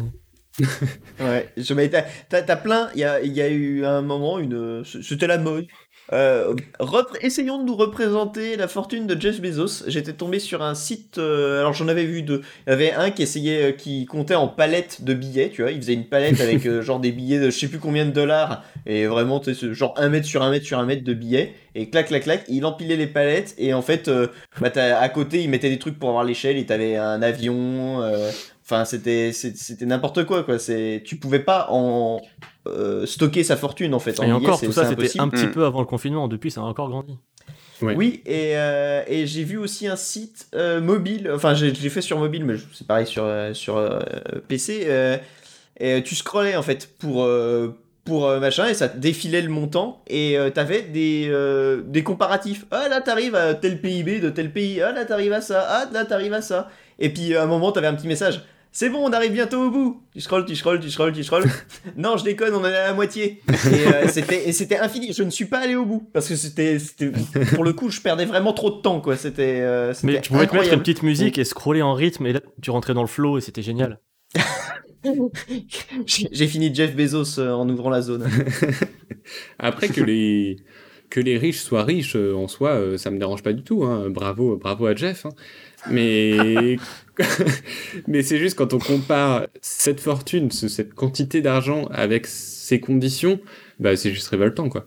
[laughs] Ouais, je mais t'as, plein, il y a, il y a eu un moment, une, c'était la mode. Euh, essayons de nous représenter la fortune de Jeff Bezos. J'étais tombé sur un site, euh, alors j'en avais vu deux. Il y avait un qui essayait, euh, qui comptait en palettes de billets, tu vois. Il faisait une palette avec [laughs] genre des billets de je sais plus combien de dollars et vraiment, tu sais, ce genre un mètre sur un mètre sur un mètre de billets et clac clac clac, il empilait les palettes et en fait, bah, à côté, il mettait des trucs pour avoir l'échelle et t'avais un avion. Enfin, c'était c'était n'importe quoi, quoi. C'est tu pouvais pas en euh, stocker sa fortune en fait. En Et billets, encore, tout ça, c'était un petit Mm. peu avant le confinement. Depuis, ça a encore grandi. Oui, et, euh, et j'ai vu aussi un site euh, mobile. Enfin, j'ai fait sur mobile, mais c'est pareil sur sur euh, PC. euh, et tu scrollais en fait pour euh, pour machin et ça défilait le montant et euh, t'avais des euh, des comparatifs. Ah là t'arrives à tel PIB de tel pays. Ah là t'arrives à ça. Ah là t'arrives à ça. Et puis à un moment t'avais un petit message. C'est bon, on arrive bientôt au bout. Tu scrolles, tu scrolles, tu scrolles, tu scrolles. [laughs] non, je déconne, on en est à la moitié. Et euh, [laughs] c'était et c'était infini. Je ne suis pas allé au bout parce que c'était pour le coup, je perdais vraiment trop de temps quoi. C'était euh, Mais c'était tu pouvais te mettre une petite musique et scroller en rythme, et là, tu rentrais dans le flow et c'était génial. [laughs] J'ai fini Jeff Bezos euh, en ouvrant la zone. Après que les, que les riches soient riches euh, en soi, euh, ça me dérange pas du tout. Hein. Bravo, bravo à Jeff. hein. Mais, [laughs] mais c'est juste quand on compare cette fortune, ce- cette quantité d'argent avec ces conditions, bah, c'est juste révoltant, quoi.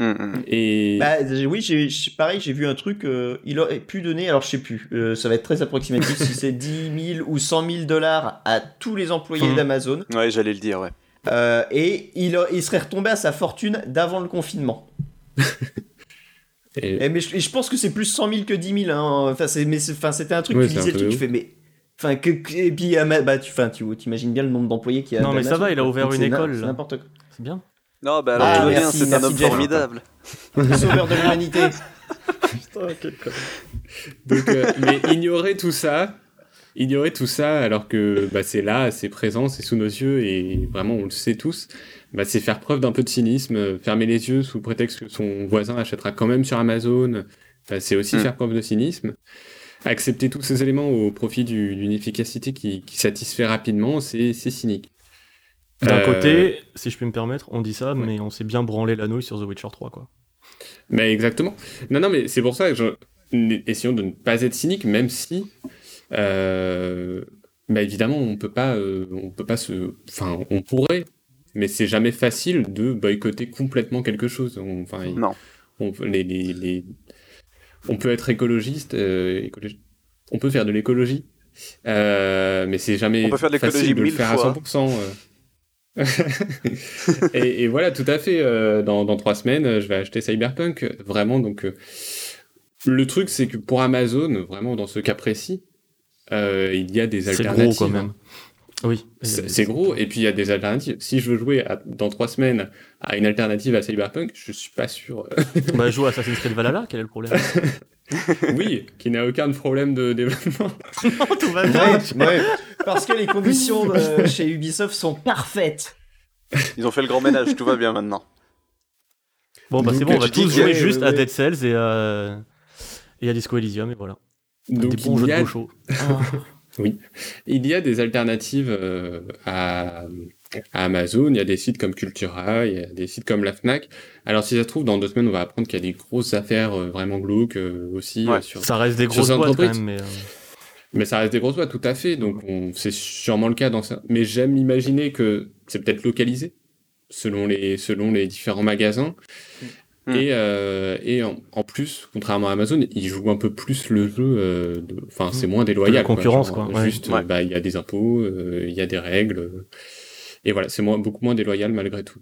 Mm, mm. Et Bah oui, j'ai pareil, j'ai vu un truc. euh, il aurait pu donner, alors je sais plus, euh, ça va être très approximatif, si c'est 10 000 ou 100 000 dollars à tous les employés Mhm. d'Amazon, Ouais, j'allais le dire, ouais. euh, et il, a- il serait retombé à sa fortune d'avant le confinement. [laughs] et- Et, mais je, et je pense que c'est plus 100 000 que 10 000. Hein. Enfin, c'est- mais c'est- enfin, c'était un truc, Ouais, tu disais le truc, tu fais, mais. Enfin, que, que- et puis, bah, tu enfin, tu imagines bien le nombre d'employés qu'il y a. Non, mais ça va, il a ouvert une école, c'est n'importe quoi. C'est bien. Non, bah alors Ah, bien, merci, c'est un homme Jeff. formidable. [laughs] Le sauveur de l'humanité. [laughs] Donc, euh, mais ignorer tout ça, ignorer tout ça alors que bah, c'est là, c'est présent, c'est sous nos yeux et vraiment on le sait tous, bah, c'est faire preuve d'un peu de cynisme, euh, fermer les yeux sous prétexte que son voisin achètera quand même sur Amazon, bah, c'est aussi Mm. faire preuve de cynisme. Accepter tous ces éléments au profit du- d'une efficacité qui, qui satisfait rapidement, c'est c'est cynique. D'un Euh, côté, si je puis me permettre, on dit ça, mais on s'est bien branlé la nouille sur The Witcher 3, quoi. Mais exactement. Non, non, mais c'est pour ça que je... essayons de ne pas être cynique, même si, euh, bah évidemment, on peut pas, euh, on peut pas se, enfin, on pourrait, mais c'est jamais facile de boycotter complètement quelque chose. On- Enfin, Non. on, les, les, les- on peut être écologiste, euh, écologi- on peut faire de l'écologie, euh, mais c'est jamais On peut faire de l'écologie facile de le faire fois. à 100%. euh. [laughs] et, et voilà, tout à fait. euh, dans, dans trois semaines, je vais acheter Cyberpunk. Vraiment, donc. euh, le truc, c'est que pour Amazon, vraiment dans ce cas précis, euh, il y a des C'est alternatives. gros, quand même. Oui. C'est gros, et puis il y a des alternatives. Si je veux jouer à- dans trois semaines à une alternative à Cyberpunk, je suis pas sûr. [laughs] Bah, joue à Assassin's Creed Valhalla, quel est le problème? [laughs] Oui, qui n'a aucun problème de développement. [laughs] Tout va Ouais, ouais. Parce que les conditions de- chez Ubisoft sont parfaites. Ils ont fait le grand ménage, tout va bien maintenant. Bon, bah, c'est bon, on va tous jouer juste ouais, à. Dead Cells et à, et à Disco Elysium, et voilà. Donc Des bons jeux de a, gaucho. il y a des alternatives euh, à, à Amazon, il y a des sites comme Cultura, il y a des sites comme la Fnac. Alors si ça se trouve, dans deux semaines, on va apprendre qu'il y a des grosses affaires euh, vraiment glauques euh, aussi. Ouais. sur... Ça reste des grosses boîtes, quand entreprises. même, mais... euh, Mais ça reste des grosses boîtes, tout à fait. Donc on... c'est sûrement le cas dans ça. Mais j'aime imaginer que c'est peut-être localisé selon les, selon les différents magasins. Mm. Et, euh, et en, en plus, contrairement à Amazon, ils jouent un peu plus le jeu. euh, Enfin, c'est Mm. moins déloyal. De la quoi. concurrence, Genre, quoi, ouais. Juste, Ouais. euh, bah, il y a des impôts, euh, il y a des règles. et voilà, c'est moins, beaucoup moins déloyal malgré tout.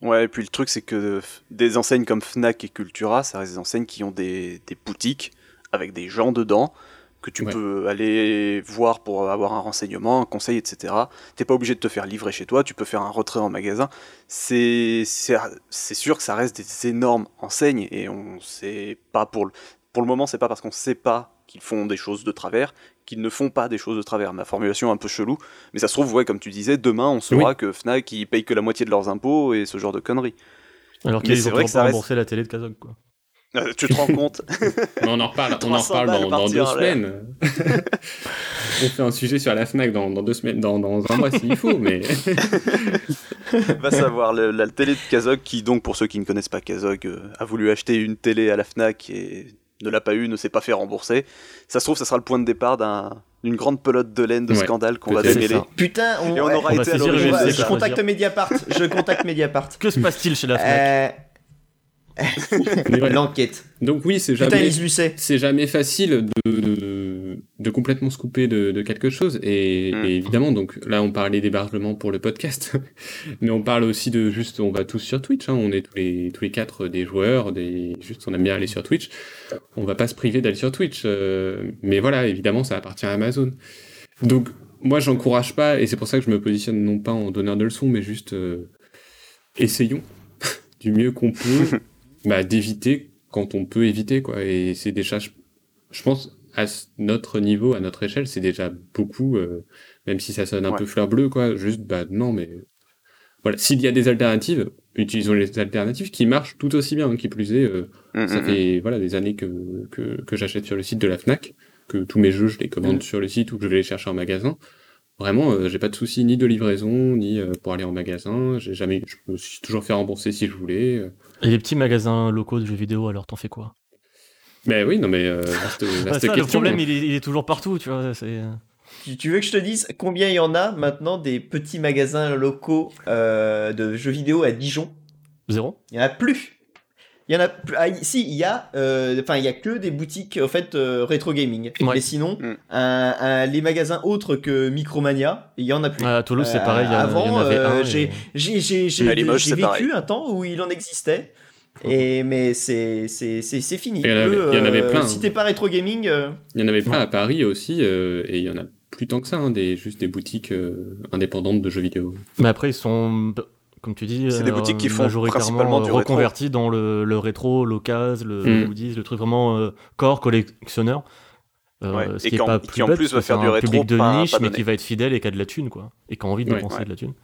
Ouais, et puis le truc, c'est que des enseignes comme Fnac et Cultura, ça reste des enseignes qui ont des, des boutiques avec des gens dedans que tu Ouais. peux aller voir pour avoir un renseignement, un conseil, etc. T'es pas obligé de te faire livrer chez toi, tu peux faire un retrait en magasin. C'est sûr que ça reste des énormes enseignes et on sait pas pour le pour le moment, c'est pas parce qu'on sait pas qu'ils font des choses de travers qu'ils ne font pas des choses de travers. Ma formulation est un peu chelou, mais ça se trouve, ouais, comme tu disais, demain on saura que Fnac ils payent que la moitié de leurs impôts et ce genre de conneries. Alors qu'ils ont vrai toujours que ça pas reste- remboursé la télé de Kazog, quoi. Euh, tu te rends compte [laughs] Mais on en reparle, on en 300 reparle dans, deux semaines. [laughs] on fait un sujet sur la Fnac dans, dans deux semaines, dans, dans un mois s'il faut, mais [laughs] Va savoir, le- la télé de Kazog, qui donc, pour ceux qui ne connaissent pas Kazog, euh, a voulu acheter une télé à la FNAC et ne l'a pas eu, ne s'est pas fait rembourser. Ça se trouve, ça sera le point de départ d'un- d'une grande pelote de laine de Ouais, scandale qu'on va démêler. Putain, on, Et on ouais, aura on été à je, contacte Mediapart. Je contacte Mediapart. Que se passe-t-il chez la Fnac? Euh. [laughs] L'enquête. donc oui, c'est jamais, c'est jamais facile de, de, de complètement se couper de, de quelque chose. Et, Mm. et évidemment, donc là, on parlait d'hébergement pour le podcast, [laughs] mais on parle aussi de juste, on va tous sur Twitch. hein. on est tous les tous les quatre des joueurs, des juste, on aime bien aller sur Twitch. On va pas se priver d'aller sur Twitch, euh, mais voilà, évidemment, ça appartient à Amazon. Donc moi, j'encourage pas, et c'est pour ça que je me positionne non pas en donneur de leçons, mais juste euh, essayons [laughs] du mieux qu'on peut bah, d'éviter quand on peut éviter quoi et c'est déjà je, je pense à notre niveau à notre échelle c'est déjà beaucoup euh, même si ça sonne un Ouais. peu fleur bleue quoi juste bah non mais voilà s'il y a des alternatives utilisons les alternatives qui marchent tout aussi bien hein, qui plus est euh, Mm, ça mm, fait voilà des années que, que, que j'achète sur le site de la Fnac que tous mes jeux je les commande Mm. sur le site ou que je vais les chercher en magasin vraiment, euh, j'ai pas de soucis ni de livraison, ni pour aller en magasin. J'ai jamais, je me suis toujours fait rembourser si je voulais. Euh. Et les petits magasins locaux de jeux vidéo, alors t'en fais quoi? Mais oui, non, mais euh, vaste, [laughs] vaste Bah, ça, Le problème, il est, il est toujours partout, tu vois. c'est- Tu, tu veux que je te dise combien il y en a maintenant des petits magasins locaux euh, de jeux vidéo à Dijon? Zéro Il y en a plus. Il y en a plus. Ah, si, il y a. euh, Enfin, il y a que des boutiques au fait euh, rétro gaming. Ouais. Mais sinon, Mm. un- un- les magasins autres que Micromania, il y en a plus. À Toulouse, c'est pareil. il y a- avant, il y en avait un. j'ai- J'ai vécu pareil. un temps où il en existait. Et mais c'est c'est c'est c'est fini. Il y en avait- y en euh, plein, Si t'es pas rétro gaming, euh, Il y en avait plein à Paris aussi, euh, et il y en a plus tant que ça, hein, des, juste des boutiques euh, indépendantes de jeux vidéo. Mais après, ils sont, comme tu dis, C'est des euh, boutiques qui font majoritairement principalement du euh, rétro. dans le, le rétro, l'occasion, le Mm. goodies, le truc vraiment euh, corps collectionneur. Euh, Ouais, Ce et qui est qui en- pas qui plus en bête, plus va faire du rétro public de pas- niche, pas mais qui va être fidèle et qui a de la thune, quoi. Et qui a envie de dépenser Ouais. de la thune.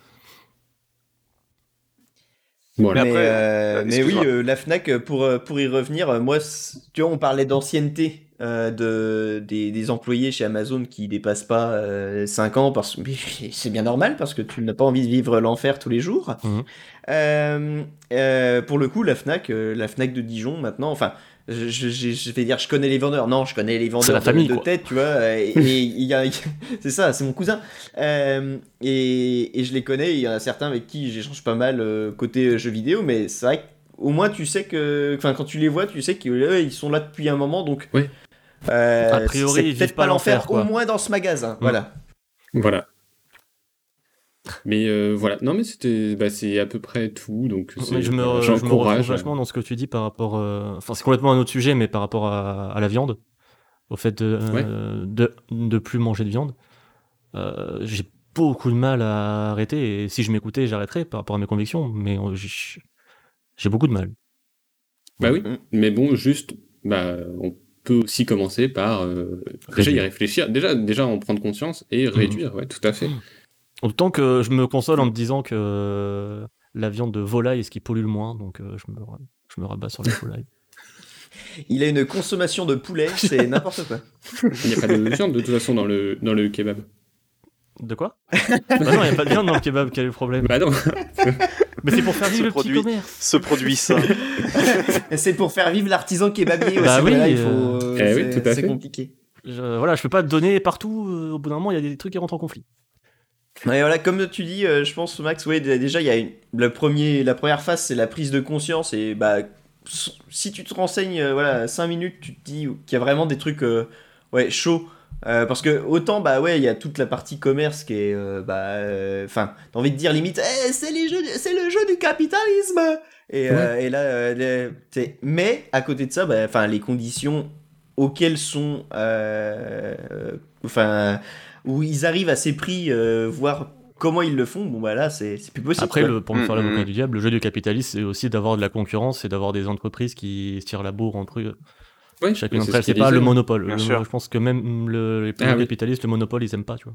Voilà. mais, après, euh, mais oui, euh, la Fnac, pour, pour y revenir, moi, tu vois, on parlait d'ancienneté euh, de, des, des employés chez Amazon qui dépassent pas euh, 5 ans, parce [laughs] c'est bien normal, parce que tu n'as pas envie de vivre l'enfer tous les jours. Mhm. Euh, euh, pour le coup, la Fnac, la Fnac de Dijon, maintenant, enfin, je, je, vais dire, je connais les vendeurs. Non, je connais les vendeurs la de- famille, de, tête, tu vois. Et, et [laughs] [laughs] c'est ça, c'est mon cousin. Euh, et, et je les connais. Il y en a certains avec qui j'échange pas mal euh, côté jeux vidéo, mais c'est vrai qu'au moins tu sais que, enfin, quand tu les vois, tu sais qu'ils sont là depuis un moment, donc. Oui. Euh, A priori, c'est ils peut-être pas pas l'enfer, au moins dans ce magasin. Mm. Voilà. Voilà. Mais euh, voilà, non mais c'était, bah, c'est à peu près tout, donc c'est- je me, je me retrouve vachement dans ce que tu dis par rapport. euh, Enfin, c'est complètement un autre sujet, mais par rapport à, à la viande, au fait de, euh, de de plus manger de viande. Euh, j'ai beaucoup de mal à arrêter, et si je m'écoutais, j'arrêterais par rapport à mes convictions, mais euh, j'ai j'ai beaucoup de mal. Bah oui, Mm. mais bon, juste, bah, on peut aussi commencer par euh, déjà y réfléchir, déjà, déjà en prendre conscience et réduire, ouais, tout à fait. Autant que je me console en me disant que euh, la viande de volaille est ce qui pollue le moins, donc euh, je, me, je me rabats sur la volaille. [laughs] Il a une consommation de poulet, c'est [laughs] n'importe quoi. Il n'y a pas de viande de toute façon dans le, dans le kebab. De quoi Bah non, il n'y a pas de viande dans le kebab, quel est le problème Bah non, Mais c'est pour faire vivre Ce le produit. petit commerce Ce produit ça. [laughs] C'est pour faire vivre l'artisan kebabier aussi. Bah oui, voilà, il euh, faut. eh oui, c'est- tout à c'est fait. compliqué. je, Voilà, je peux pas te donner partout, euh, au bout d'un moment, il y a des trucs qui rentrent en conflit. Ouais, voilà, comme tu dis, euh, je pense, Max, ouais, déjà, il y a une, le premier, la première phase, c'est la prise de conscience. Et bah, si tu te renseignes, euh, voilà, 5 minutes, tu te dis qu'il y a vraiment des trucs euh, ouais, chauds. Euh, parce que autant, bah ouais, il y a toute la partie commerce qui est, euh, bah, enfin, t'as envie de dire limite, Eh, c'est les jeux, c'est le jeu du capitalisme. Et, euh, et là, euh, les- mais à côté de ça, bah, enfin, les conditions auxquelles sont, euh, euh, enfin, où ils arrivent à ces prix, euh, voir comment ils le font, bon bah là, c'est c'est plus possible. Après, le, pour me faire Mm, l'avocat mm. du diable, le jeu du capitalisme, c'est aussi d'avoir de la concurrence et d'avoir des entreprises qui se tirent la bourre entre eux. Ouais, Chacune d'entre elles, c'est pas le monopole. Bien Le- sûr. je pense que même le- les plus Ah oui. capitalistes, le monopole, ils aiment pas, tu vois.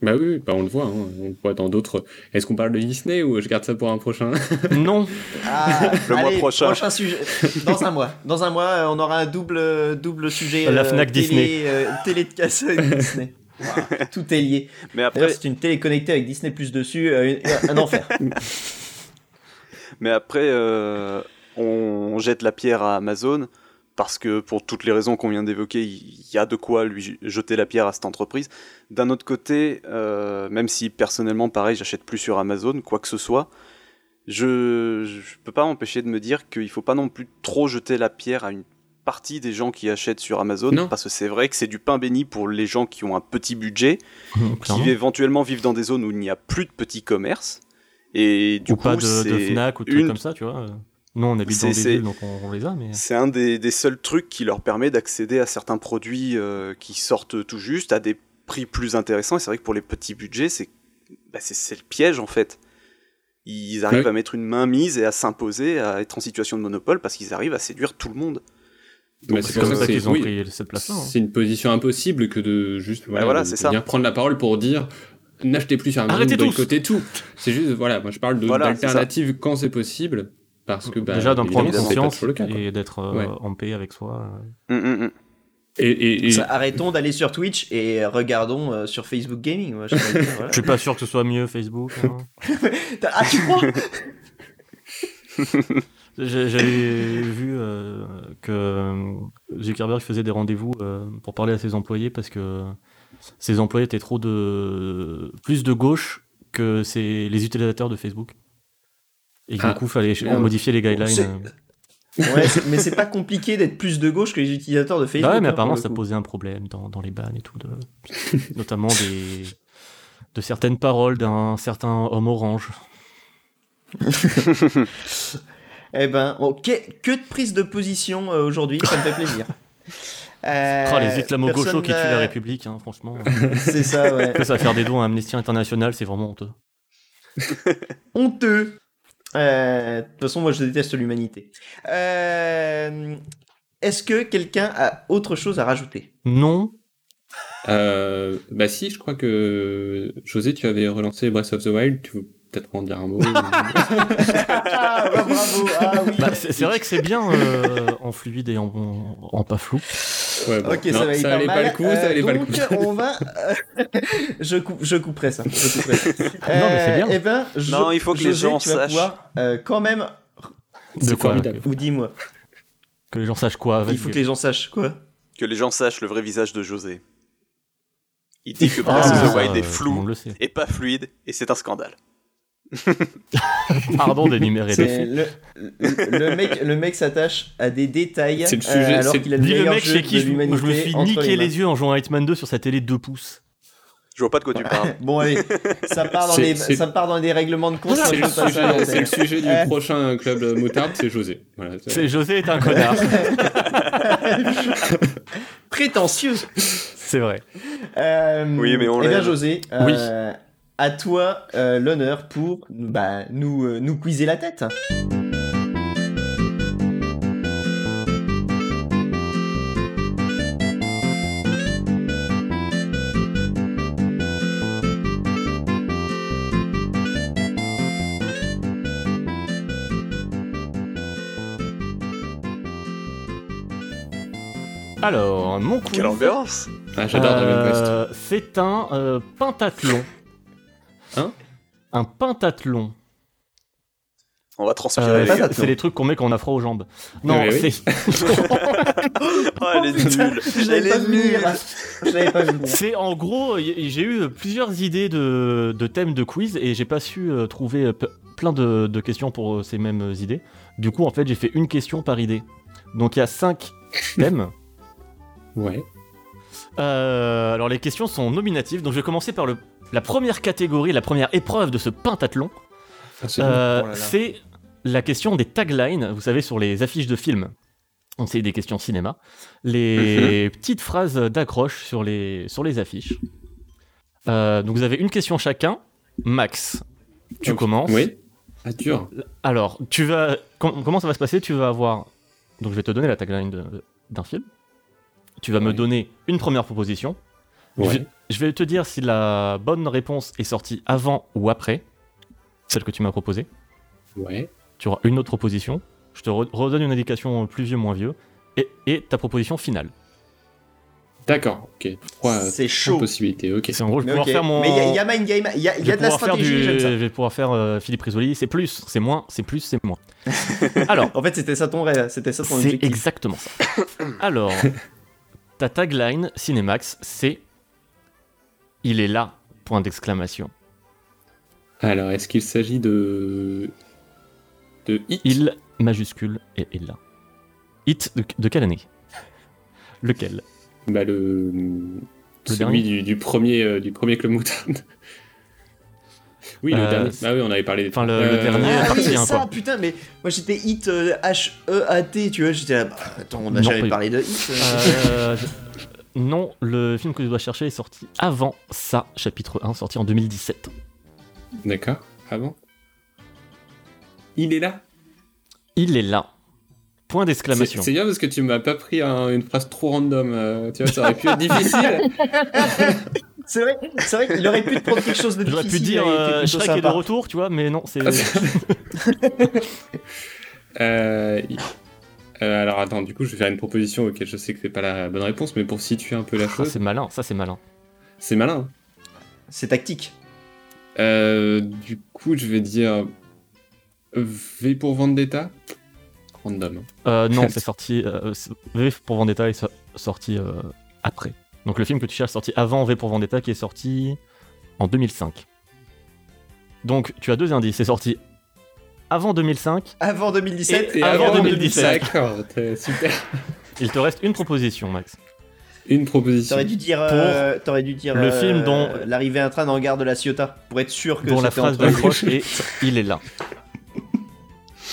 Bah oui, oui, bah on le voit, hein, on le voit dans d'autres. Est-ce qu'on parle de Disney ou je garde ça pour un prochain? [laughs] Non Ah, Le mois allez, prochain. sujet. Dans un mois. Dans un mois, euh, on aura un double, double sujet. La euh, Fnac télé, Disney. euh, télé de casse Disney. Wow, Tout est lié. Mais après, c'est une télé connectée avec Disney Plus dessus, euh, un enfer. [laughs] mais après euh, on, jette la pierre à Amazon parce que pour toutes les raisons qu'on vient d'évoquer, il y a de quoi lui jeter la pierre à cette entreprise. D'un autre côté, euh, même si personnellement, pareil, j'achète plus sur Amazon, quoi que ce soit, je je peux pas m'empêcher de me dire qu'il faut pas non plus trop jeter la pierre à une partie des gens qui achètent sur Amazon, Non. parce que c'est vrai que c'est du pain béni pour les gens qui ont un petit budget, clairement. qui éventuellement vivent dans des zones où il n'y a plus de petits commerces. Et du Ou coup, pas de, Fnac ou de trucs une- comme ça, tu vois. Nous, on habite dans C'est- des villes, donc on, on les a, mais... C'est un des, des seuls trucs qui leur permet d'accéder à certains produits euh, qui sortent tout juste à des prix plus intéressants. Et c'est vrai que pour les petits budgets, c'est bah, le piège en fait. Ils arrivent Ouais. à mettre une main mise et à s'imposer, à être en situation de monopole parce qu'ils arrivent à séduire tout le monde. Bah, c'est comme ça qu'ils ont oui, pris cette place-là. hein. C'est une position impossible que de juste voilà, voilà, de- c'est de ça. venir prendre la parole pour dire n'achetez plus sur Amazon, boycottez tout. C'est juste voilà, moi je parle de- Voilà, d'alternatives quand c'est possible parce que bah, Déjà d'en prendre conscience cas, et d'être euh, Ouais. en paix avec soi. euh. Et, et- et- Ça, arrêtons d'aller sur Twitch et regardons euh, sur Facebook Gaming. moi, je dire, voilà. [laughs] Je suis pas sûr que ce soit mieux Facebook. hein. [laughs] Ah, tu crois? [laughs] J'ai- J'avais vu euh, que Zuckerberg faisait des rendez-vous euh, pour parler à ses employés parce que ses employés étaient trop de plus de gauche que c'est les utilisateurs de Facebook. Et que Ah. du coup, fallait ch- Bon, modifier les guidelines. [laughs] Ouais, mais c'est pas compliqué d'être plus de gauche que les utilisateurs de Facebook. Ah ouais, mais hein, apparemment, ça posait un problème dans, dans les bannes et tout, de, notamment des, de certaines paroles d'un certain homme orange. [laughs] Eh ben, bon, que, que de prise de position euh, aujourd'hui, ça me fait plaisir. Euh, [laughs] Ah, les islamo-gauchos personne qui tuent la République, hein, franchement. C'est ça, ouais. ça va faire des dons à Amnesty International, c'est vraiment honteux. Honteux. Euh, De toute façon, moi, je déteste l'humanité. Euh, Est-ce que quelqu'un a autre chose à rajouter? Non, euh, bah si, je crois que José, tu avais relancé Breath of the Wild. Tu peut-être en dire un mot [laughs] Ah, bah, bravo. Ah oui. Bah, c'est vrai que c'est bien euh, en fluide et en, en- en pas flou. Ouais, bon. Ok, Non, ça va allait mal. pas le coup, ça Euh, allait pas le donc, coup. on va. [laughs] je, coupe, je couperai ça. Je couperai ça. Non, mais c'est bien. Eh ben, je- Non, il faut que les gens tu vas sachent. pouvoir euh, quand même. De quoi formidable. Ou dis-moi. Que les gens sachent quoi. Il faut que les gens sachent quoi. Que les gens sachent le vrai visage de José. Il dit que Breath of ça, the Wild est euh, flou et pas fluide, et c'est un scandale. [laughs] Pardon d'énumérer les faits. le, le, le mec, le mec s'attache à des détails C'est le sujet, euh, alors qu'il a le Dis le meilleur mec jeu chez qui de je, je me suis niqué les yeux en jouant à Hitman 2 sur sa télé 2 pouces. Je vois pas de quoi tu parles. Bon allez, ça part dans des c'est- ça part dans des règlements de compte. C'est le, sujet- c'est le sujet du prochain club moutarde, c'est José. Voilà, c'est- José est un connard. [laughs] Prétentieux. c'est vrai. Euh, Oui, mais on Eh bien. José, euh, à toi euh, l'honneur pour bah, nous euh, nous quizer la tête. Alors, mon quiz. Quelle ambiance Ah, j'adore Dragon Quest. Euh, C'est un euh, pentathlon. Un pentathlon. On va transpirer. Euh, c'est les trucs qu'on met quand on a froid aux jambes. Non, Oui, oui. c'est [laughs] Oh, elle est nulle. [laughs] Je Elle est nulle. [laughs] C'est en gros, j'ai eu plusieurs idées de, de thèmes de quiz et j'ai pas su euh, trouver euh, plein de, de questions pour euh, ces mêmes euh, idées. Du coup, en fait, j'ai fait une question par idée. Donc il y a cinq thèmes. Ouais. Euh, alors les questions sont nominatives, donc je vais commencer par le, la première catégorie, la première épreuve de ce pentathlon. C'est Euh, Oh c'est la question des taglines, vous savez, sur les affiches de films. Donc c'est des questions cinéma. Les petites phrases d'accroche sur les, sur les affiches. Euh, donc vous avez une question chacun. Max, tu commences. Oui. Ah. Alors, tu vas. com- comment ça va se passer? Tu vas avoir. Donc je vais te donner la tagline d'un film. Tu vas me donner une première proposition. Je, Ouais. vais, je vais te dire si la bonne réponse est sortie avant ou après celle que tu m'as proposée. Ouais. Tu auras une autre proposition. Je te re- redonne une indication plus vieux, moins vieux. Et, et ta proposition finale. D'accord. Ok. Trois, C'est chaud. possibilités. Ok. C'est en gros, je vais pouvoir faire mon. Mais il y a- il y, a mind game, il y a, y je a vais de la pouvoir faire stratégie, du- j'aime ça. Je vais pouvoir faire euh, Philippe Risoli. C'est plus, c'est moins, c'est plus, c'est moins. [laughs] Alors, En fait, c'était ça ton rêve, c'était ça ton C'est objectif. exactement ça. Alors, ta tagline Cinemax, c'est Il est là, point d'exclamation. Alors, est-ce qu'il s'agit de. de Hit? Il majuscule et est là. Hit de, de quelle année? Lequel? Bah, le. celui du, du premier, euh, du premier Club Moutarde. [laughs] oui, le Euh, dernier. Ah oui, on avait parlé. Enfin, le- le dernier. Ah partie oui, ça, quoi. putain, mais moi j'étais hit euh, H-E-A-T, tu vois, j'étais là, bah, attends, on a Non, jamais pas- parlé de hit. euh. Je- Non, le film que tu dois chercher est sorti avant ça, chapitre 1, sorti en 2017. D'accord. Avant Il est là Il est là. Point d'exclamation. c'est bien parce que tu m'as pas pris un- une phrase trop random. euh, tu vois, ça aurait pu être difficile. [laughs] C'est vrai, c'est vrai qu'il aurait pu te prendre quelque chose de J'aurais pu difficile. dire été euh, plutôt Shrek est de retour, tu vois, mais non, c'est. [laughs] Euh, Euh, alors attends, du coup, je vais faire une proposition auquel je sais que c'est pas la bonne réponse, mais pour situer un peu la Ça chose, c'est malin, ça c'est malin. c'est malin. hein. C'est tactique. Euh, du coup, je vais dire V pour Vendetta. Random. hein. Euh, non, [laughs] c'est sorti. euh, V pour Vendetta est so- sorti euh, après. Donc le film que tu cherches sorti avant V pour Vendetta qui est sorti en 2005. Donc tu as deux indices. C'est sorti avant 2005. Avant 2017 Et avant 2017. D'accord, t'es- super. [laughs] Il te reste une proposition, Max. Une proposition. T'aurais dû dire, euh, t'aurais dû dire le euh, film dont- l'arrivée à un train dans le gare de la Ciotat pour être sûr que Dont la phrase d'accroche est [laughs] Il est là.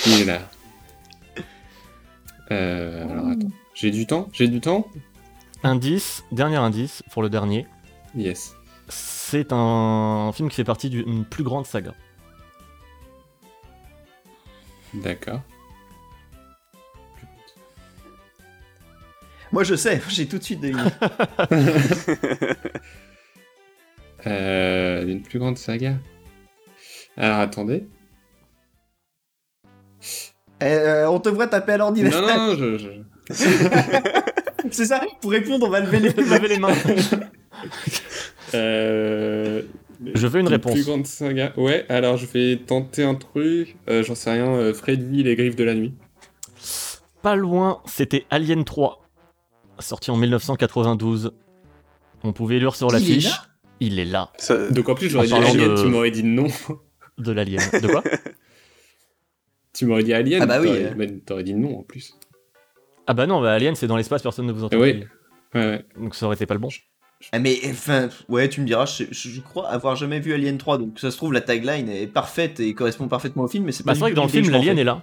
Il est là. Euh, alors attends. J'ai du temps? J'ai du temps? Indice, dernier indice pour le dernier. Yes. C'est un film qui fait partie d'une plus grande saga. D'accord. Moi je sais, [laughs] j'ai tout de suite deviné. [laughs] Euh, une plus grande saga. Alors attendez. Euh, on te voit taper à Non, l'ordinateur. non, non, je, je- [laughs] C'est ça, pour répondre, on va lever les les mains. Euh, Je veux une réponse. Plus grande saga. Ouais, alors je vais tenter un truc. Euh, J'en sais rien. euh, Freddy, les griffes de la nuit. Pas loin, c'était Alien 3, sorti en 1992. On pouvait lire sur l'affiche. Il est là, Ça- Donc en plus, j'aurais dit Alien, de- tu m'aurais dit non. de l'Alien. De quoi? Tu m'aurais dit Alien, Ah bah oui, t'aurais euh. mais t'aurais dit non en plus. Ah bah non, bah Alien c'est dans l'espace, personne ne vous entend. Ouais. Ouais, ouais. Donc ça aurait été pas le bon. Ah, mais enfin, ouais, tu me diras, je, crois avoir jamais vu Alien 3, donc ça se trouve, la tagline est parfaite et correspond parfaitement au film, mais c'est pas Bah c'est vrai que dans le film, l'alien est là.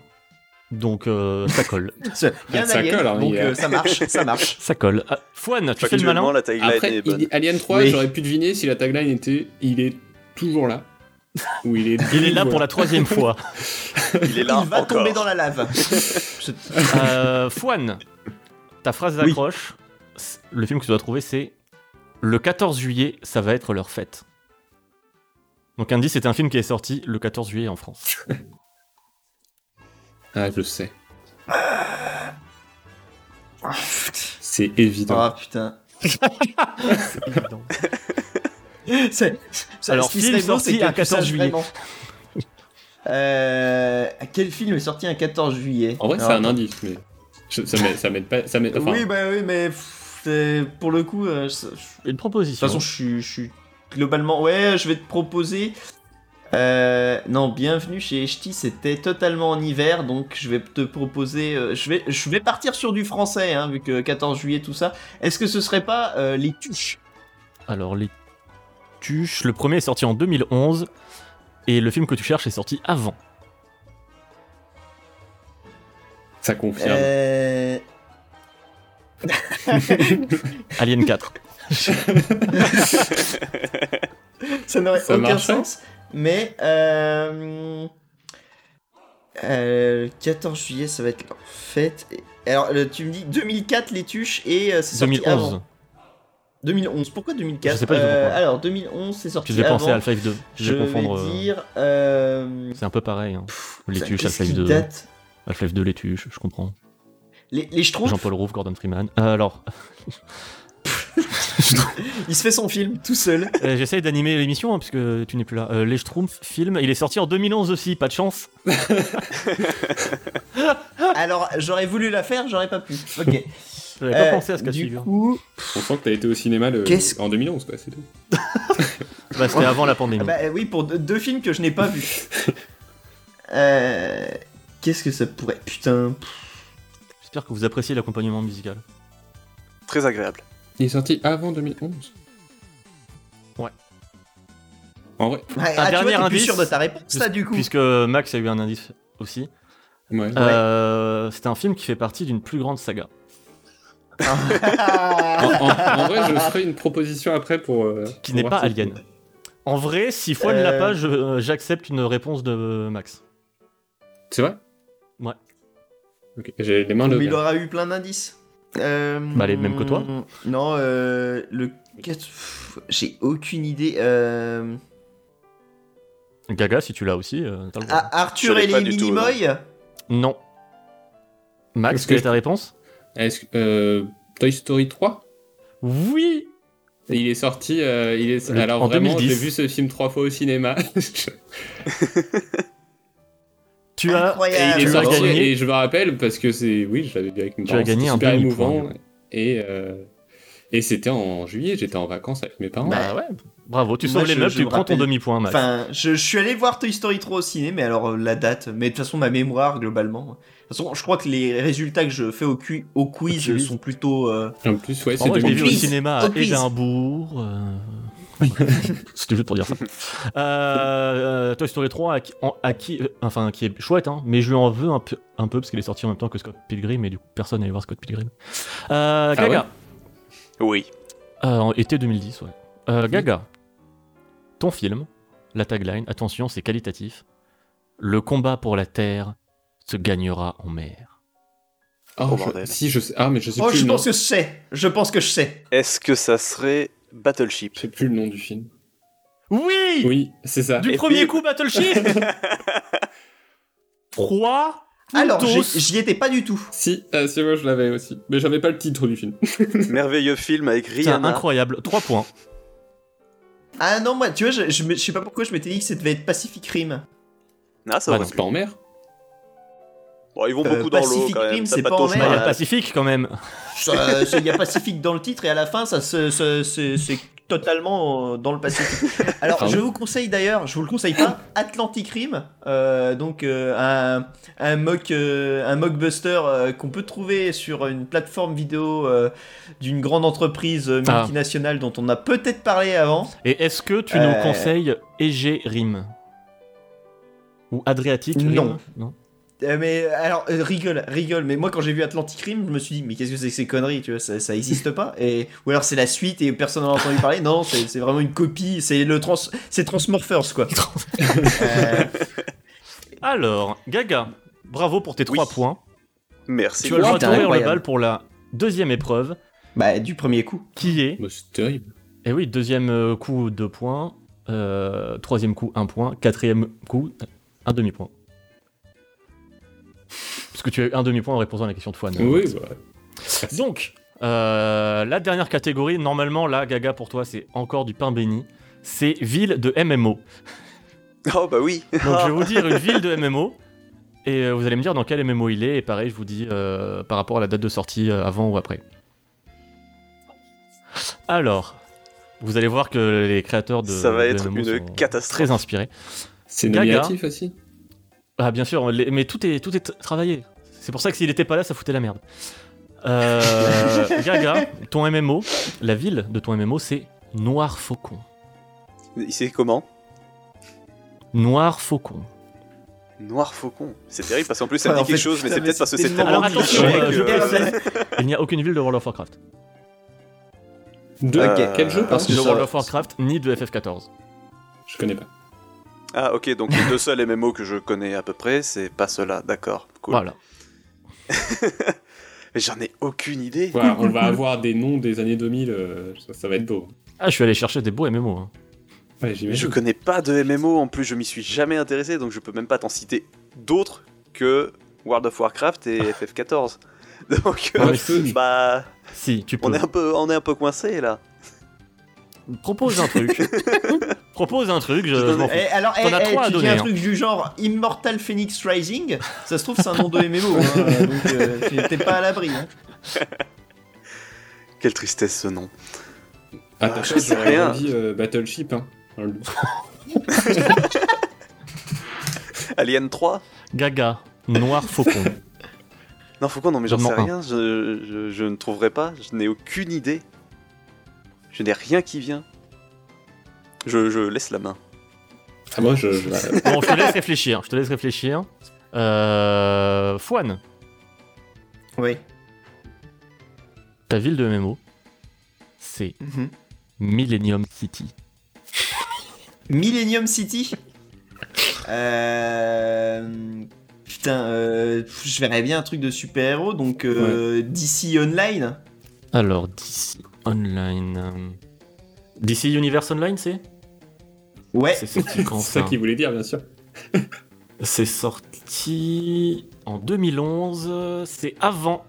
Donc euh, ça colle. [laughs] est. Il y a un Ça alien, colle, hein, donc euh, ça marche, [laughs] ça marche. Ça colle. Ah, Fouane, tu fais le malin la tagline Après, est bonne. Alien 3, Oui. j'aurais pu deviner si la tagline était Il est toujours là. [laughs] Ou il est. Il est là pour la troisième fois. Il est là Il va encore. tomber dans la lave. Euh, Fouane, ta phrase d'accroche, le film que tu dois trouver c'est Le 14 juillet, ça va être leur fête. Donc indice, c'est un film qui est sorti le 14 juillet en France. [laughs] Ah, je sais. C'est évident. Ah putain. [laughs] C'est- ça- Alors, ce qui film sorti c'est un tu 14 saches juillet. Euh, quel film est sorti un 14 juillet En vrai, c'est Alors, un indice, mais. je- ça m'aide pas. Ça m'aide- enfin, oui, bah oui, mais c'est- pour le coup, euh, je- je- de Une toute proposition. façon, je suis, je suis globalement. Ouais, je vais te proposer. Euh, non, bienvenue chez Echti, c'était totalement en hiver, donc je vais te proposer. euh, je, vais, je vais partir sur du français, hein, vu que 14 juillet, tout ça. Est-ce que ce serait pas euh, Les Tuches? Alors, les tuches, le premier est sorti en 2011 et le film que tu cherches est sorti avant. ça confirme. [laughs] Alien 4. [laughs] Ça n'aurait aucun marcherait sens. Mais euh, euh, 14 juillet, ça va être leur fête. Et- Alors, tu me dis 2004 les tuches et euh, c'est sorti 2011. avant. 2011. Pourquoi 2004 Je sais pas tout Euh, pourquoi. Alors 2011, c'est sorti Tu devais avant. penser à Half-Life 2. Je Je vais confondre. vais euh, dire. Euh... C'est un peu pareil. hein. Les ça, tuches, Half-Life qui 2. date? Half-Life 2, les tuches, je comprends. Les, les Schtroumpfs, Jean-Paul Rouve, Gordon Freeman. Euh, alors, [laughs] il se fait son film tout seul. euh, j'essaye d'animer l'émission hein, puisque tu n'es plus là. Euh, les Schtroumpfs film, il est sorti en 2011 aussi, pas de chance. [laughs] Alors, j'aurais voulu la faire, j'aurais pas pu. Ok. J'avais pas Euh, pensé à ce cas du coup, On sent que t'as été au cinéma le... Qu'est-ce- en 2011, quoi. C'est tout. [laughs] Bah, C'était avant la pandémie. Ah bah oui, pour deux, deux films que je n'ai pas vus. Euh, Qu'est-ce que ça pourrait... Putain... J'espère que vous appréciez l'accompagnement musical. Très agréable. Il est sorti avant 2011 Ouais. En vrai Ouais, Un ah, tu dernier vois, t'es plus indice, sûr de ta réponse, là, du coup. Puisque Max a eu un indice aussi. Ouais. Euh, c'est un film qui fait partie d'une plus grande saga. En, en- en vrai, je ferai une proposition après pour. euh, Qui n'est pas Alien. En vrai, si Fouane Euh. l'a pas, je- j'accepte une réponse de Max. C'est vrai? Ok, j'ai les mains levées. il aura eu plein d'indices. Euh, Bah, les mêmes que toi. Non, euh, le... J'ai aucune idée. Euh... Gaga, si tu l'as aussi, euh, le. Ah, Arthur et les Minimoy Non. Max, Est-ce quelle que- est ta réponse? Est-ce que euh, Toy Story 3 Oui Et Il est sorti. euh, il est... Le- Alors en vraiment, 2010. j'ai vu ce film trois fois au cinéma. [laughs] [laughs] Tu as, Et Incroyable. il est Tu as gagné. et je me rappelle parce que c'est oui, je l'avais vu avec mes Tu as gagné un super demi-point, émouvant et euh, et c'était en juillet, j'étais en vacances avec mes parents. Bah ouais, bravo, tu sauves les je- meubles, tu prends ton demi-point, Max. Enfin, je, je suis allé voir Toy Story 3 au ciné, mais alors euh, la date, mais de toute façon ma mémoire globalement. De toute façon, je crois que les résultats que je fais au, cu- au quiz Au quiz. sont plutôt. euh, En plus, ouais, c'est vrai, je l'ai vu au 2010. quiz. cinéma à. Édimbourg. [laughs] C'était juste pour dire ça. Euh, euh, Toy Story 3, à qui, en- à qui- euh, enfin, qui est chouette, hein, mais je lui en veux un peu, un peu parce qu'il est sorti en même temps que Scott Pilgrim, et du coup, personne n'allait voir Scott Pilgrim. Euh, Ah Gaga, Oui. Euh, en été 2010, ouais. Euh, Gaga, ton film, la tagline, attention, c'est qualitatif. Le combat pour la terre se gagnera en mer. Oh, Oh, je- bordel. Si je sais. Ah mais je sais Oh, plus je pense que je sais. Je pense que je sais. Est-ce que ça serait Battleship Je sais plus le nom du film. Oui, Oui, c'est ça. Du Et premier puis- coup, Battleship [laughs] 3 Alors, j'y étais pas du tout. Si, euh, si moi je l'avais aussi, mais j'avais pas le titre du film. [laughs] Merveilleux film avec Rihanna. incroyable, 3 points. Ah non, moi, tu vois, je, je, je sais pas pourquoi je m'étais dit que ça devait être Pacific Rim. Ah, ça Bah, C'est pas en mer Bon, ils vont Euh, beaucoup dans l'eau Pacific quand même. C'est pas en mer. Il y a Pacifique quand même. Il y a Pacific dans le titre et à la fin, ça se- c'est totalement euh, dans le Pacifique. Alors, Pardon je vous conseille d'ailleurs, je vous le conseille pas, Atlantic Rim, euh, donc euh, un, un mock, euh, un mockbuster euh, qu'on peut trouver sur une plateforme vidéo euh, d'une grande entreprise Ah. multinationale dont on a peut-être parlé avant. Et est-ce que tu Euh. nous conseilles Égée Rim? Ou Adriatique Rim? Non. non Euh, mais alors, euh, rigole, rigole. Mais moi, quand j'ai vu Atlantic Rim, je me suis dit, mais qu'est-ce que c'est que ces conneries, tu vois, ça, ça existe pas. Et ou alors c'est la suite et personne n'en a entendu parler. Non, c'est c'est vraiment une copie. C'est le trans, c'est Transmorphers quoi. Euh, [laughs] Alors, Gaga, bravo pour tes 3 Oui. points. Merci. Tu as le courir le incroyable. bal pour la deuxième épreuve, bah, du premier coup. qui est... Bah, C'est terrible. Eh oui, deuxième euh, coup, 2 points. euh, troisième coup, 1 point. Quatrième coup, un demi-point. Parce que tu as eu un demi-point en répondant à la question de Fouane. Oui, bah. Donc, euh, la dernière catégorie, normalement, là, Gaga, pour toi, c'est encore du pain béni. C'est ville de MMO. [laughs] Oh, bah oui. Donc, je vais vous [laughs] dire une ville de MMO. Et euh, vous allez me dire dans quel MMO il est. Et pareil, je vous dis euh, par rapport à la date de sortie, euh, avant ou après. Alors, vous allez voir que les créateurs de, Ça va de être MMO une catastrophe. très inspirés. C'est nominatif aussi. Ah bien sûr, les- mais tout est, tout est travaillé. C'est pour ça que s'il était pas là, ça foutait la merde. Euh, [laughs] Gaga, ton MMO, la ville de ton MMO, c'est Noir Faucon. C'est comment? Noir Faucon. Noir Faucon. C'est terrible parce qu'en plus ça me Ouais, dit quelque fait, chose, mais c'est peut-être parce que c'est tellement tellement Alors attention, cliché euh, il n'y a aucune ville de World of Warcraft. De Euh, quel jeu parce pardon? Que De World of Warcraft, ni de FF14. Je connais pas. Ah, ok, donc les deux seuls MMO que je connais à peu près, c'est pas ceux-là. D'accord, cool. Voilà. [laughs] Mais j'en ai aucune idée. Voilà, on va avoir des noms des années 2000, euh, ça, ça va être beau. Ah, je suis allé chercher des beaux MMO. hein. Ouais, je connais pas de MMO, en plus je m'y suis jamais intéressé, donc je peux même pas t'en citer d'autres que World of Warcraft et [laughs] FF14. Donc, Ah, euh, bah, Si, tu peux. on est un peu, on est un peu coincé là. Propose un truc. [laughs] Propose un truc, je, Je. Et alors, eh, as eh, tu dis un hein. truc du genre Immortal Phoenix Rising, ça se trouve c'est un nom de [laughs] MMO, hein, donc euh, tu n'étais pas à l'abri. Hein. [laughs] Quelle tristesse ce nom. Ah, Je pas, sais j'aurais rien. dit euh, Battleship. Hein. Alien 3 Gaga, Noir Faucon. Non, Faucon, non, mais j'en sais rien, je, je- je ne trouverai pas, je n'ai aucune idée. Je n'ai rien qui vient. Je, je laisse la main. Ah, moi, je. je- Bon, je te laisse réfléchir. Je te laisse réfléchir. Euh, Fouane, Oui. ta ville de MMO, c'est Mhm. Millennium City. Millennium City euh... Putain, euh, je verrais bien un truc de super-héros, donc euh, DC Online. Alors, DC Online. DC Universe Online, c'est Ouais, C'est sorti quand C'est ça qu'il voulait dire, bien sûr. [laughs] C'est sorti. en 2011. euh, C'est avant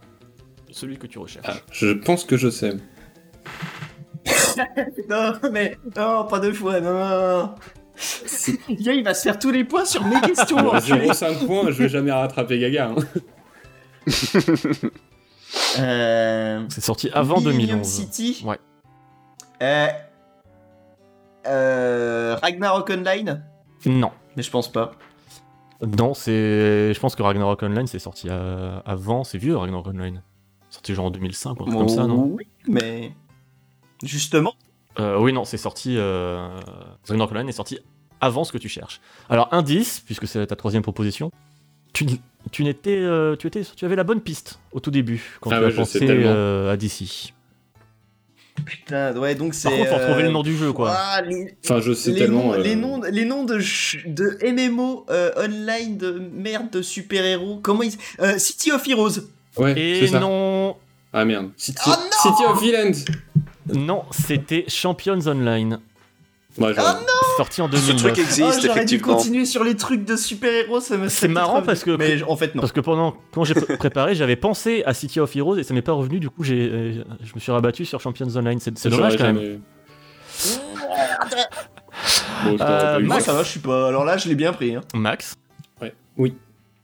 celui que tu recherches. Ah, je pense que je sais. [laughs] Non, mais non, pas deux fois, non, non, il va se faire tous les points sur mes questions. Bon, enculé. 0,5 points, je vais jamais rattraper Gaga. hein. [laughs] Euh, C'est sorti avant Millennium 2011. City. Ouais. Euh, euh, Ragnarok Online. Non. Mais je pense pas. Non, c'est. Je pense que Ragnarok Online c'est sorti avant. C'est vieux Ragnarok Online. Sorti genre en 2005 ou un truc comme ça, non Oui, mais justement. Euh, Oui, non, c'est sorti. Euh... Ragnarok Online est sorti avant ce que tu cherches. Alors, indice, puisque c'est ta troisième proposition, tu, n'étais. euh, tu, étais, tu avais la bonne piste au tout début quand Ah tu ouais, as pensé euh, à DC. Putain, ouais, donc c'est. Par contre, faut retrouver euh, le nom du jeu, quoi. ah, les, Enfin, je sais les tellement. noms, euh, les noms, les noms de, de MMO euh, online de merde de super-héros. Comment ils. euh, City of Heroes. Ouais, c'est Et ça. non, Ah merde. City, Oh non City of Villains. non, c'était Champions Online, Ouais, genre, sorti en Ce 2009. truc Ah, existe, j'aurais dû continuer sur les trucs de super-héros, ça me C'est marrant parce que-. Mais en fait, non. Parce que pendant quand j'ai pr- [laughs] préparé, j'avais pensé à City of Heroes et ça m'est pas revenu. Du coup, j'ai, euh, je me suis rabattu sur Champions Online. C'est, dommage quand même. jamais- [laughs] Bon, je t'aurais Euh. Moi, Max. ça va, je suis pas. Alors là, je l'ai bien pris. Hein. Max, Ouais. Oui.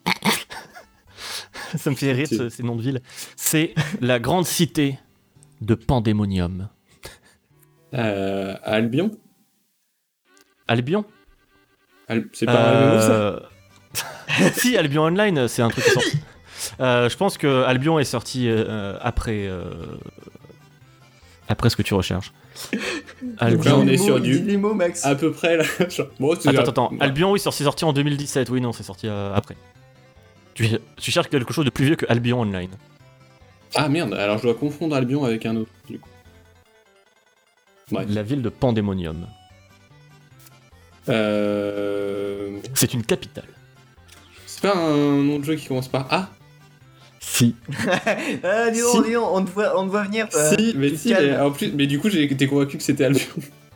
[laughs] ça me fait rire ce- ces noms de villes. C'est la grande cité de Pandémonium. Euh, Albion? Albion Al- C'est pas Albion, ça Euh, [laughs] Si, Albion Online, c'est un truc sorti. Euh, je pense que Albion est sorti euh, après. euh, Après ce que tu recherches. [laughs] Donc là, on est sur du- mots, Max. À peu près là. [laughs] Bon, Attends, attends, attends. Ouais. Albion, oui, c'est sorti- sorti en 2017. Oui, non, c'est sorti euh, après. Tu, tu cherches quelque chose de plus vieux que Albion Online. Ah merde, alors je dois confondre Albion avec un autre. Du coup. Ouais. La ville de Pandémonium. Euh... C'est une capitale. C'est pas un nom de jeu qui commence par A Si. [laughs] Ah, dis donc, Si. dis donc, on te voit, on te voit venir. toi. Si, mais si, mais, en plus, mais du coup j'ai été convaincu que c'était Albion.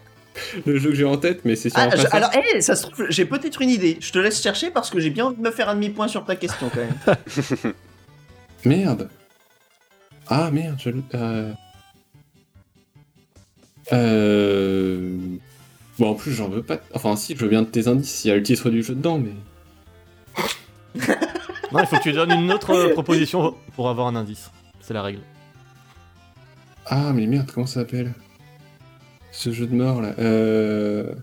[laughs] le jeu que j'ai en tête, mais c'est sûrement Ah, je- alors, hé, ça se trouve, j'ai peut-être une idée. Je te laisse chercher parce que j'ai bien envie de me faire un demi-point sur ta question quand même. [laughs] Merde. Ah merde, je... Euh... Euh... Bon, en plus, j'en veux pas. Enfin, si, je veux bien de tes indices. Il y a le titre du jeu dedans, mais. [laughs] Non, il faut que tu donnes une autre euh, proposition pour avoir un indice. C'est la règle. Ah, mais merde, comment ça s'appelle? Ce jeu de mort là. Euh.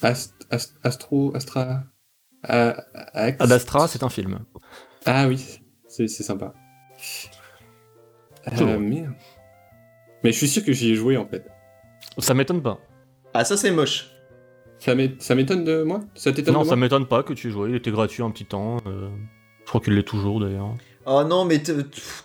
Ast- Ast- Astro. Astra. A- Ax- Ad Astra, c'est un film. Ah oui, c'est sympa. Euh, merde. Mais je suis sûr que j'y ai joué en fait. Ça m'étonne pas. Ah, ça c'est moche. Ça m'é- ça m'étonne de moi? Ça t'étonne Non, de ça m'étonne pas que tu aies joué. Il était gratuit un petit temps. euh, Je crois qu'il l'est toujours d'ailleurs. Oh non, mais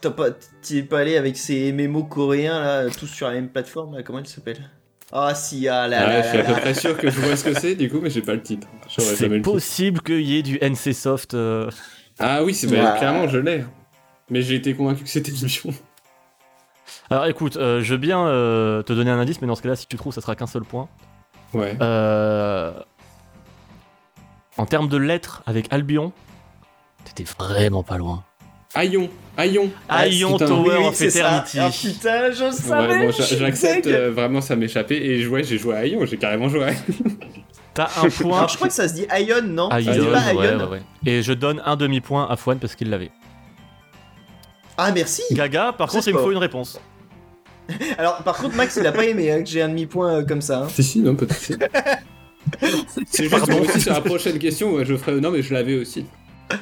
t'as pas, t'y es pas allé avec ces MMO coréens là, tous sur la même plateforme là, comment ils s'appellent? Ah si, ah là Ah, là je suis à peu près sûr que je vois ce que c'est, du coup, mais j'ai pas le titre. C'est possible qu'il y ait du NC Soft. euh, Ah oui, c'est bah, clairement, je l'ai. Mais j'ai été convaincu que c'était Albion. Alors écoute, euh, je veux bien euh, te donner un indice, mais dans ce cas-là, si tu trouves, ça sera qu'un seul point. Ouais. Euh, En termes de lettres avec Albion, t'étais vraiment pas loin. Aion, Aion. Aion putain. Tower Oui, of. Eternity. Ah putain, je savais Ouais, bon, j'accepte, euh, vraiment ça m'échappait et ouais, j'ai joué à Aion, j'ai carrément joué à Aion. [laughs] T'as un point. Alors je crois que ça se dit Ion, non? Ça se Aion, dit pas ouais, Ion ouais, ouais. Et je donne un demi-point à Fouane parce qu'il l'avait. Ah merci Gaga, par C'est contre, il me faut une réponse. [laughs] Alors par contre Max il a pas aimé hein, que j'ai un demi-point euh, comme ça. hein. Si, si, non, peut-être. si. [laughs] C'est juste Pardon. que aussi sur la prochaine question, ouais, je ferai. Non, mais je l'avais aussi.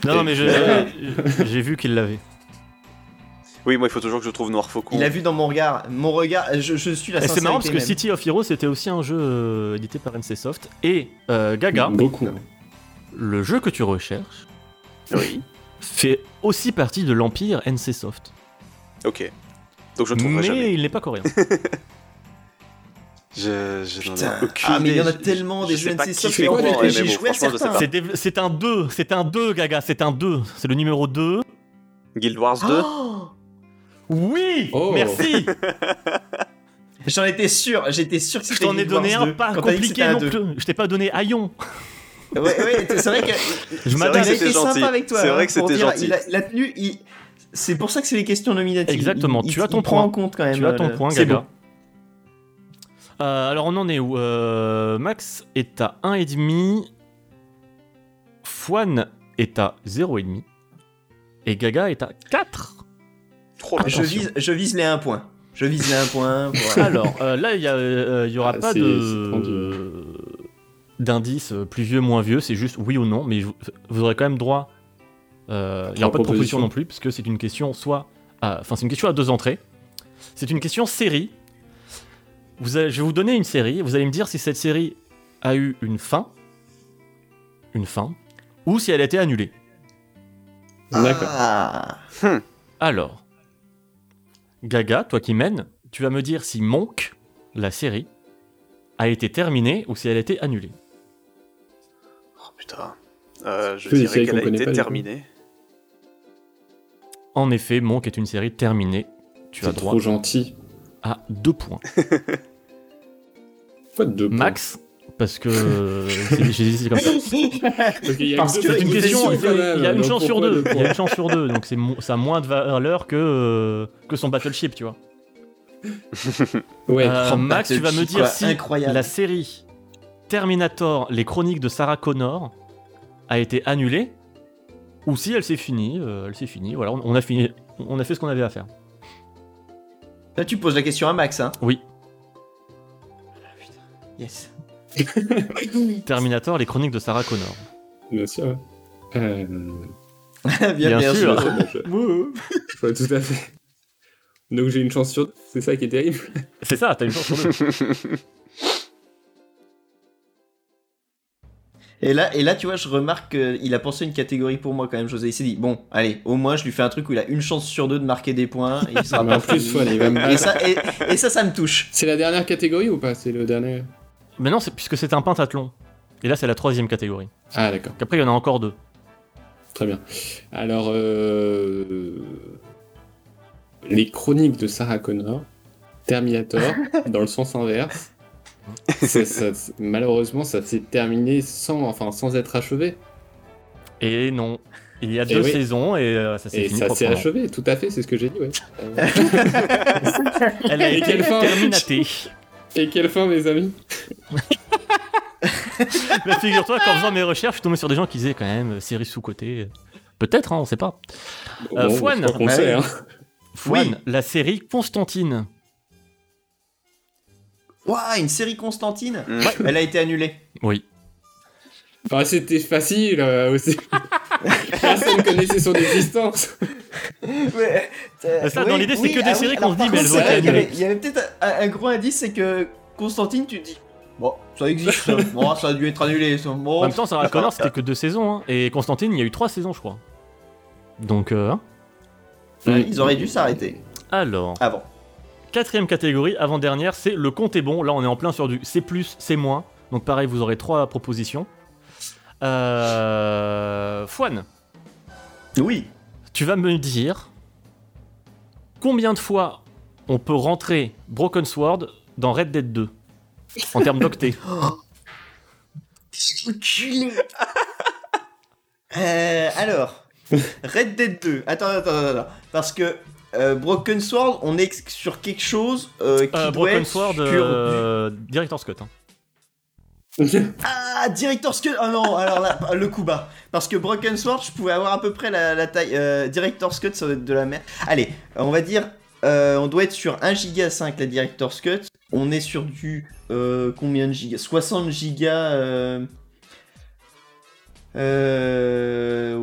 Non, mais je- [laughs] j'ai vu qu'il l'avait. Oui, moi il faut toujours que je trouve Noir Faucon. Il a vu dans mon regard, mon regard, je, je suis la Et c'est marrant parce que même. City of Heroes c'était aussi un jeu euh, édité par NC Soft. Et euh, Gaga, Beaucoup. le jeu que tu recherches, Oui. fait aussi partie de l'empire NC Soft. Ok. Donc je trouverai Mais jamais. il n'est pas coréen. [laughs] Je, je Putain. ai aucune Ah mais il y en a tellement Je des jeux je. C'est des- c'est un 2, c'est un 2 Gaga, c'est un 2. C'est le numéro 2. Guild Wars 2 Oh Oui Oh. Merci [laughs] J'en étais sûr, j'étais sûr que Je c'était t'en ai donné un 2, pas quand compliqué un non 2. plus. Je t'ai pas donné Aion. Ouais, ouais, c'est vrai que Je C'est il a été gentil. sympa avec toi. C'est hein, vrai que pour c'était gentil. Il a, il a tenu. C'est pour ça que c'est les questions nominatives. Exactement, Il- tu il- as ton point. en compte quand même. Tu as ton euh, point, c'est Gaga. bon. Euh, alors on en est où Euh, Max est à 1,5. Fouane est à 0,5. Et Gaga est à 4. Oh, Je vise, je vise les 1 point. Je vise les 1 point. [laughs] Alors euh, là, il y, a, euh, il y aura Ah, pas de d'indice plus vieux, moins vieux. C'est juste oui ou non. Mais vous aurez quand même droit. Euh, il n'y aura pas de proposition non plus, parce que c'est une question soit. à- Enfin, c'est une question à deux entrées. C'est une question série. Vous allez- je vais vous donner une série. Vous allez me dire si cette série a eu une fin, une fin, ou si elle a été annulée. D'accord. Ah. Alors, Gaga, toi qui mènes, tu vas me dire si Monk, la série, a été terminée ou si elle a été annulée. Oh, putain. Euh, je dirais qu'elle a été terminée. En effet, Monk est une série terminée. Tu as droit trop gentil. à deux points. [laughs] Quoi de deux points Max, parce que euh, c'est- j'ai dit c'est comme ça. Parce qu'il y a Parce que que deux C'est une il question, il y a- une chance sur pourquoi deux. Il y a une chance sur deux, donc c'est mo- ça a moins de valeur que, euh, que son Battleship, tu vois. [laughs] Ouais. Euh, Max, tu vas me dire quoi, si incroyable. la série Terminator, les chroniques de Sarah Connor, a été annulée ou si elle s'est finie. euh, elle s'est finie. Voilà, on, on a fini, on a fait ce qu'on avait à faire. Là, tu poses la question à Max, hein Oui. Yes. [laughs] Terminator, les chroniques de Sarah Connor. Bien sûr. ouais. Euh... [laughs] bien, Bien bien, sûr. sûr. tout à fait. Donc j'ai une chance sur deux. C'est ça qui est terrible. C'est ça, t'as une chance sur deux. [laughs] Et là, et là, tu vois, je remarque qu'il a pensé une catégorie pour moi quand même, José. Il s'est dit, bon, allez, au moins, je lui fais un truc où il a une chance sur deux de marquer des points. Et, il [laughs] sera Mais en pas plus, fini. Swan, il va me et, battre. ça, et, et ça, ça me touche. C'est la dernière catégorie ou pas? C'est le dernier? Mais non, c'est puisque c'est un pentathlon. Et là, c'est la troisième catégorie. Ah d'accord. Qu'après, il y en a encore deux. Très bien. Alors, euh... les chroniques de Sarah Connor, Terminator, [laughs] dans le sens inverse. Ça- ça- malheureusement, ça s'est terminé sans, enfin, sans être achevé. Et non. Il y a Et deux oui. saisons et euh, ça s'est Et fini ça s'est achevé, tout à fait, c'est ce que j'ai dit, ouais. Euh, [laughs] Elle a Et été quelle fin terminatée. [laughs] Et quelle fin, mes amis Mais [laughs] figure-toi qu'en faisant mes recherches, je suis tombé sur des gens qui disaient quand même euh, série sous-côté. Peut-être, hein, on sait pas. Euh, Bon, Fouane. crois qu'on Bah sait, hein. Fouane, Oui. la série Constantine. Waouh, une série Constantine Mm. Ouais, elle a été annulée. Oui. Enfin, c'était facile euh, aussi. [laughs] Personne connaissait son existence. Ouais, euh, Ça, dans l'idée, c'est que des ah séries qu'on se dit, mais elles annulées. Il y avait peut-être un, un gros indice, c'est que Constantine, tu te dis, bon, ça existe, ça. [laughs] Bon, ça a dû être annulé. ça. Bon, En même temps, Sarah Connor, c'était que deux saisons. hein. Et Constantine, il y a eu trois saisons, je crois. Donc, euh, hein. ils auraient dû s'arrêter alors, avant. Quatrième catégorie, avant-dernière, c'est le compte est bon. Là, on est en plein sur du C+, C-. Donc, pareil, vous aurez trois propositions. Euh... Fouane, Oui. tu vas me dire combien de fois on peut rentrer Broken Sword dans Red Dead 2 en termes d'octets. [laughs] [laughs] Euh, alors, Red Dead 2. Attends, attends, attends, attends. Parce que euh, Broken Sword, on est sur quelque chose euh, qui Euh, doit Broken être Sword, sur euh, Director's Cut. hein. du... [laughs] Ah, Director's Cut Oh non, alors là, [laughs] le coup bas. Parce que Broken Sword, je pouvais avoir à peu près la, la taille... euh, Director's Cut, ça doit être de la merde. Allez, on va dire... euh, on doit être sur 1 giga 5 la Director's Cut. On est sur du... euh, combien de gigas? 60 gigas... Euh... Euh...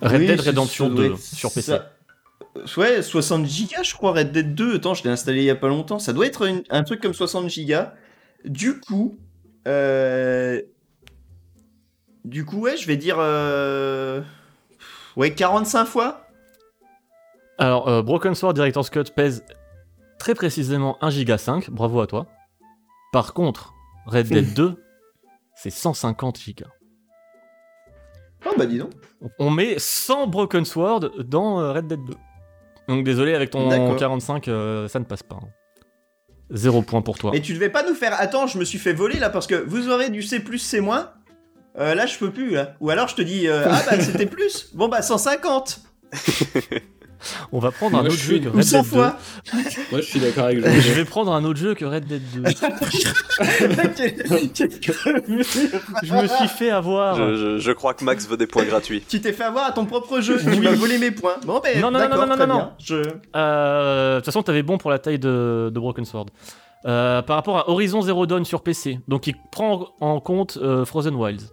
Red oui, Dead Redemption ça doit 2 être sur PC. ça. Euh, Ouais, 60 gigas, je crois, Red Dead 2. Attends, je l'ai installé il y a pas longtemps. Ça doit être une- un truc comme 60 gigas. Du coup, euh... du coup, ouais, je vais dire, euh... ouais, 45 fois. Alors, euh, Broken Sword Director's Cut pèse très précisément 1 giga 5. Bravo à toi. Par contre, Red Dead [laughs] 2, c'est 150 gigas. Oh bah dis donc. On met 100 Broken Sword dans Red Dead 2. Donc désolé, avec ton D'accord. 45, euh, ça ne passe pas. hein. Zéro point pour toi. Mais tu devais pas nous faire. Attends, je me suis fait voler là parce que vous aurez du C+, C-. Euh, là, je peux plus, là. Ou alors, je te dis, euh, ah bah, c'était plus. Bon, bah, 150. [laughs] On va prendre un autre je jeu que Red 100 Dead 2. fois. Moi, je suis d'accord avec [laughs] Je vais prendre un autre jeu que Red Dead 2. [laughs] Je me suis fait avoir. Je, je- je crois que Max veut des points gratuits. tu t'es fait avoir à ton propre jeu. Tu m'as volé mes points. Bon, ben, Non, non, non, non, non, non. Je... Euh, De toute façon, t'avais bon pour la taille de, de Broken Sword. Euh, par rapport à Horizon Zero Dawn sur PC, donc il prend en compte euh, Frozen Wilds.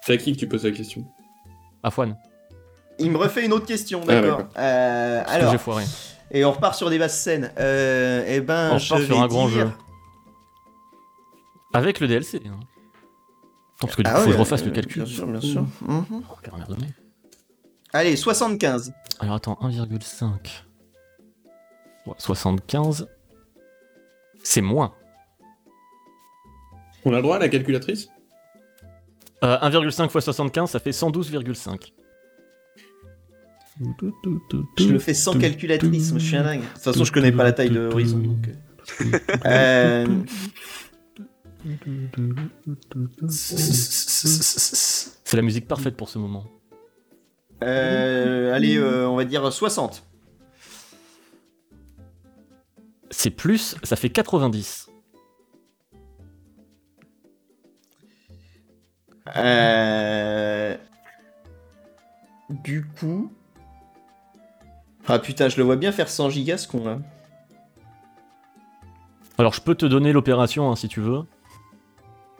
C'est à qui que tu poses la question? Afwan, Il me refait une autre question, Ah, d'accord. d'accord. Euh, alors, j'ai foiré. et on repart sur des basses scènes. Euh, eh ben, On je repart sur vais un grand dire- jeu. Avec le DLC. Hein. Attends, parce que du Ah coup, faut ouais, que je refasse euh, le calcul. Bien sûr, bien sûr. Mhm. Oh, quelle merde de merde. Allez, 75. Alors attends, 1,5. Ouais, 75. C'est moins. On a le droit à la calculatrice? Euh, 1,5 x 75, ça fait 112,5. Je le fais sans calculatrice, moi, je suis un dingue. De toute façon, je connais pas la taille de Horizon. Donc... euh. C'est la musique parfaite pour ce moment. Euh, allez, euh, on va dire 60. C'est plus, ça fait 90. Euh... Du coup... Ah putain, je le vois bien faire 100 gigas ce con là. Alors je peux te donner l'opération hein, si tu veux.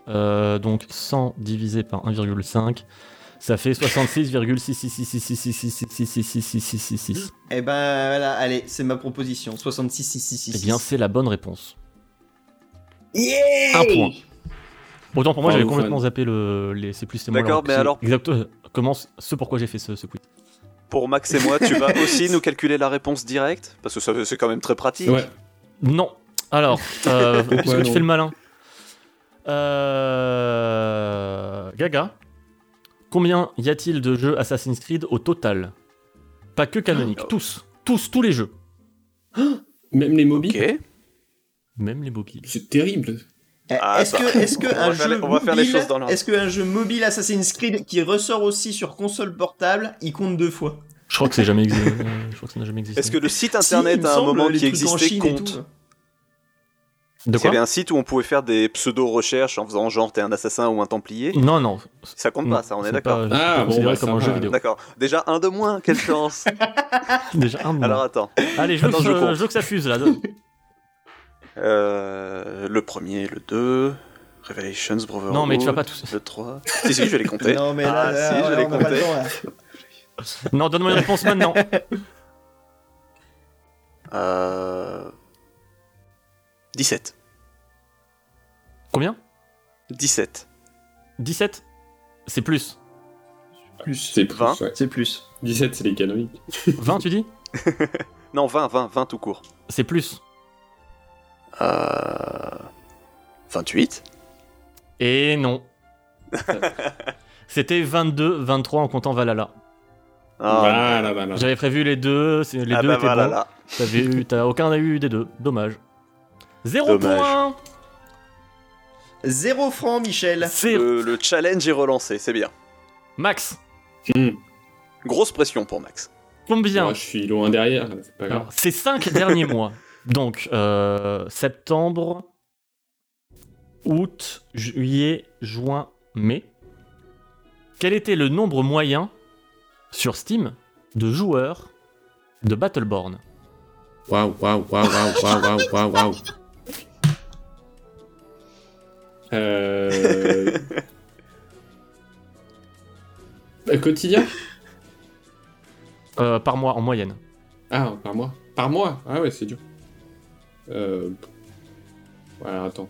Euh, donc 100 divisé par 1,5, ça fait 66,66666666666. Eh ben voilà, allez, c'est ma proposition. 66, 6, 6, 6. Eh bien c'est la bonne réponse. Yeah Un point. Autant pour moi j'avais complètement zappé le, les c'est plus c'est moins. D'accord, mais alors- Exactement. Comment ce pourquoi j'ai fait ce, ce. Pour Max et moi, tu vas [laughs] aussi nous calculer la réponse directe Parce que ça- c'est quand même très pratique. Ouais. Non. Alors, euh, [laughs] puisque Ouais, tu fais le malin. Euh, Gaga, combien y a-t-il de jeux Assassin's Creed au total Pas que canoniques, Oh. tous, tous, tous les jeux. Même les mobiles. Même les mobiles. C'est terrible. Eh, Ah, Est-ce bah, que, est-ce que [laughs] un jeu mobile- choses dans l'ordre. Est-ce qu'un jeu mobile Assassin's Creed qui ressort aussi sur console portable, il compte deux fois? Je crois que c'est jamais existé. euh, Je crois que ça n'a jamais existé. Est-ce que le site Si, internet me à un semble, moment qui existait compte. De Il y avait un site où on pouvait faire des pseudo-recherches en faisant genre t'es un assassin ou un templier. Non, non. Ça compte non, pas, ça, on est d'accord. Ah, bon, bah, comme un jeu vidéo. D'accord. Déjà un de moins, quelle chance. [laughs] Déjà un de moins. Alors attends. Allez, je veux, attends, que, je veux que ça fuse là. Euh, le premier, le 2, Revelations, Brotherhood. Non, mais tu vas pas tous. Le 3. si, si, je vais les compter. Non, mais là, Ah, là, si, je là, vais les compter. temps. Non, donne-moi une réponse maintenant. [laughs] Euh... 17. Combien? 17. 17 C'est plus. Plus. C'est plus, 20. ouais. C'est plus. 17, c'est les canoniques. 20, tu dis? [laughs] Non, 20, 20, 20 tout court. C'est plus. Euh... 28. Et non. [laughs] C'était 22, 23 en comptant Valhalla. Ah, voilà, voilà. J'avais prévu les deux, les ah deux bah étaient voilà, bons. là. T'avais eu, t'as aucun n'a eu des deux. Dommage. Zéro Dommage. point. Zéro franc, Michel. Le, le challenge est relancé, c'est bien. Max. Hmm. Grosse pression pour Max. Combien Moi, je suis loin derrière, c'est pas grave. Alors, Ces cinq [laughs] derniers mois. Donc euh, septembre, août, juillet, juin, mai. Quel était le nombre moyen sur Steam de joueurs de Battleborn? Waouh, waouh, waouh, waouh, waouh, waouh, waouh, waouh. Euh... euh, Quotidien? Euh, Par mois en moyenne. Ah, par mois Par mois Ah ouais, c'est dur. Euh... Voilà, attends.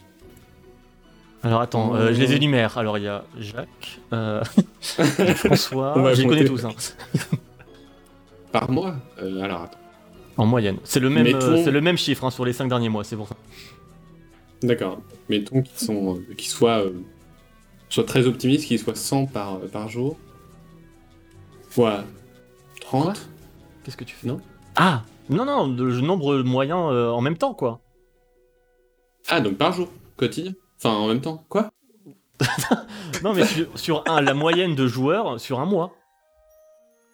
Alors attends, euh, je les énumère. Alors il y a Jacques, euh, François, je les connais tous. hein. [laughs] Par mois Euh, Alors, attends. En moyenne. C'est le même, Mettons- euh, c'est le même chiffre hein, sur les cinq derniers mois, c'est pour ça. D'accord. Mettons qu'ils sont, qu'ils soient, soient très optimistes, qu'ils soient 100 par, par jour. Fois 30 Qu'est-ce que tu fais? Non. Ah Non, non, de nombre moyen euh, en même temps, quoi. Ah, donc par jour, quotidien Enfin, en même temps, quoi [laughs] non, mais sur, sur un, la moyenne de joueurs sur un mois.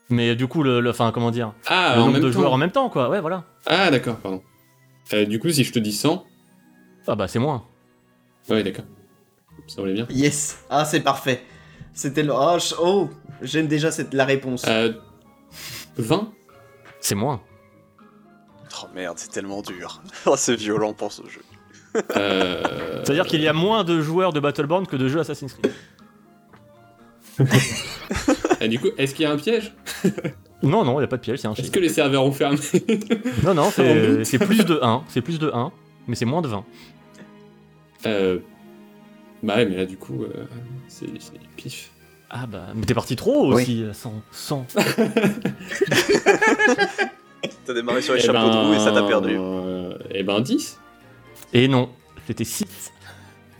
Mais du coup, le, le- enfin, comment dire Ah, Le nombre de temps. joueurs en même temps, quoi. Ouais, voilà. Ah, d'accord, pardon. Euh, du coup, si je te dis 100, Ah bah, c'est moins. ouais, d'accord. Ça voulait bien. Yes. Ah, c'est parfait. C'était le. Oh, oh, j'aime déjà cette... la réponse. Euh, 20 C'est moins. Oh merde, c'est tellement dur. [laughs] Oh, c'est violent pour ce jeu. euh... [laughs] C'est-à-dire qu'il y a moins de joueurs de Battleborn que de jeux Assassin's Creed. [laughs] Et du coup, est-ce qu'il y a un piège? Non, non, il n'y a pas de piège, c'est un Est-ce que les serveurs ont fermé? Non, non, c'est plus de 1. C'est plus de 1, mais c'est moins de 20. euh... Bah ouais, mais là, du coup, euh, c'est pif. Ah bah, mais t'es parti trop Oui. aussi, euh, 100. 100. [laughs] T'as démarré sur les Eh chapeaux de ben, roue et ça t'a perdu. euh, Eh ben, 10 Et non, c'était 6.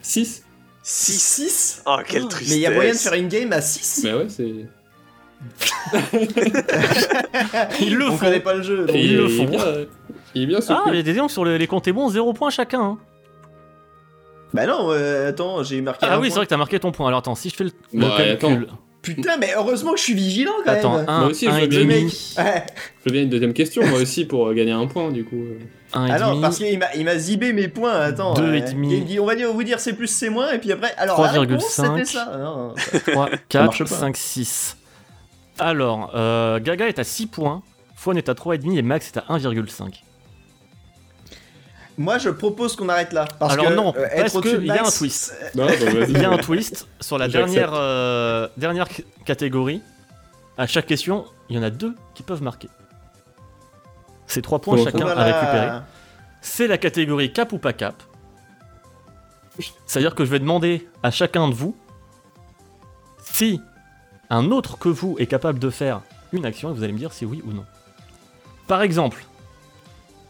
6 6 6 Oh, quelle tristesse. Mais il y a moyen de faire une game à 6 Bah ouais, c'est... [laughs] Ils le On font. connaît pas le jeu. donc- Et ils il le est font. bien, il est bien Ah, donc, sur le- les comptes est bon, 0 points chacun. hein. Bah non, euh, attends, j'ai marqué Ah un oui, c'est vrai que t'as marqué ton point. Alors attends, si je fais le, le Bah, calcul. Putain, mais heureusement que je suis vigilant quand Attends, même. 1, Moi aussi, je 1 veux bien, demi. mec. Ouais. Je veux bien une deuxième question, moi aussi, pour euh, gagner un point, du coup. euh. 1 et Ah non, demi. parce qu'il m'a, il m'a zibé mes points, attends. Deux euh, et demi. il me dit, on va dire, vous dire c'est plus, c'est moins, et puis après, alors la 3,5. réponse, c'était ça. Non, 3, [laughs] marche 4, pas. 5, 6. Alors, euh, Gaga est à 6 points, Fawn est à 3,5 et Max est à 1,5. Moi, je propose qu'on arrête là. Parce Alors que, non, euh, parce être au-dessus que de il y a un twist. [laughs] Non, bah. Il y a un twist sur la dernière, euh, dernière catégorie. À chaque question, il y en a deux qui peuvent marquer. C'est 3 points Oh, chacun à récupérer. C'est la catégorie cap ou pas cap. C'est-à-dire que je vais demander à chacun de vous si un autre que vous est capable de faire une action et vous allez me dire si oui ou non. Par exemple,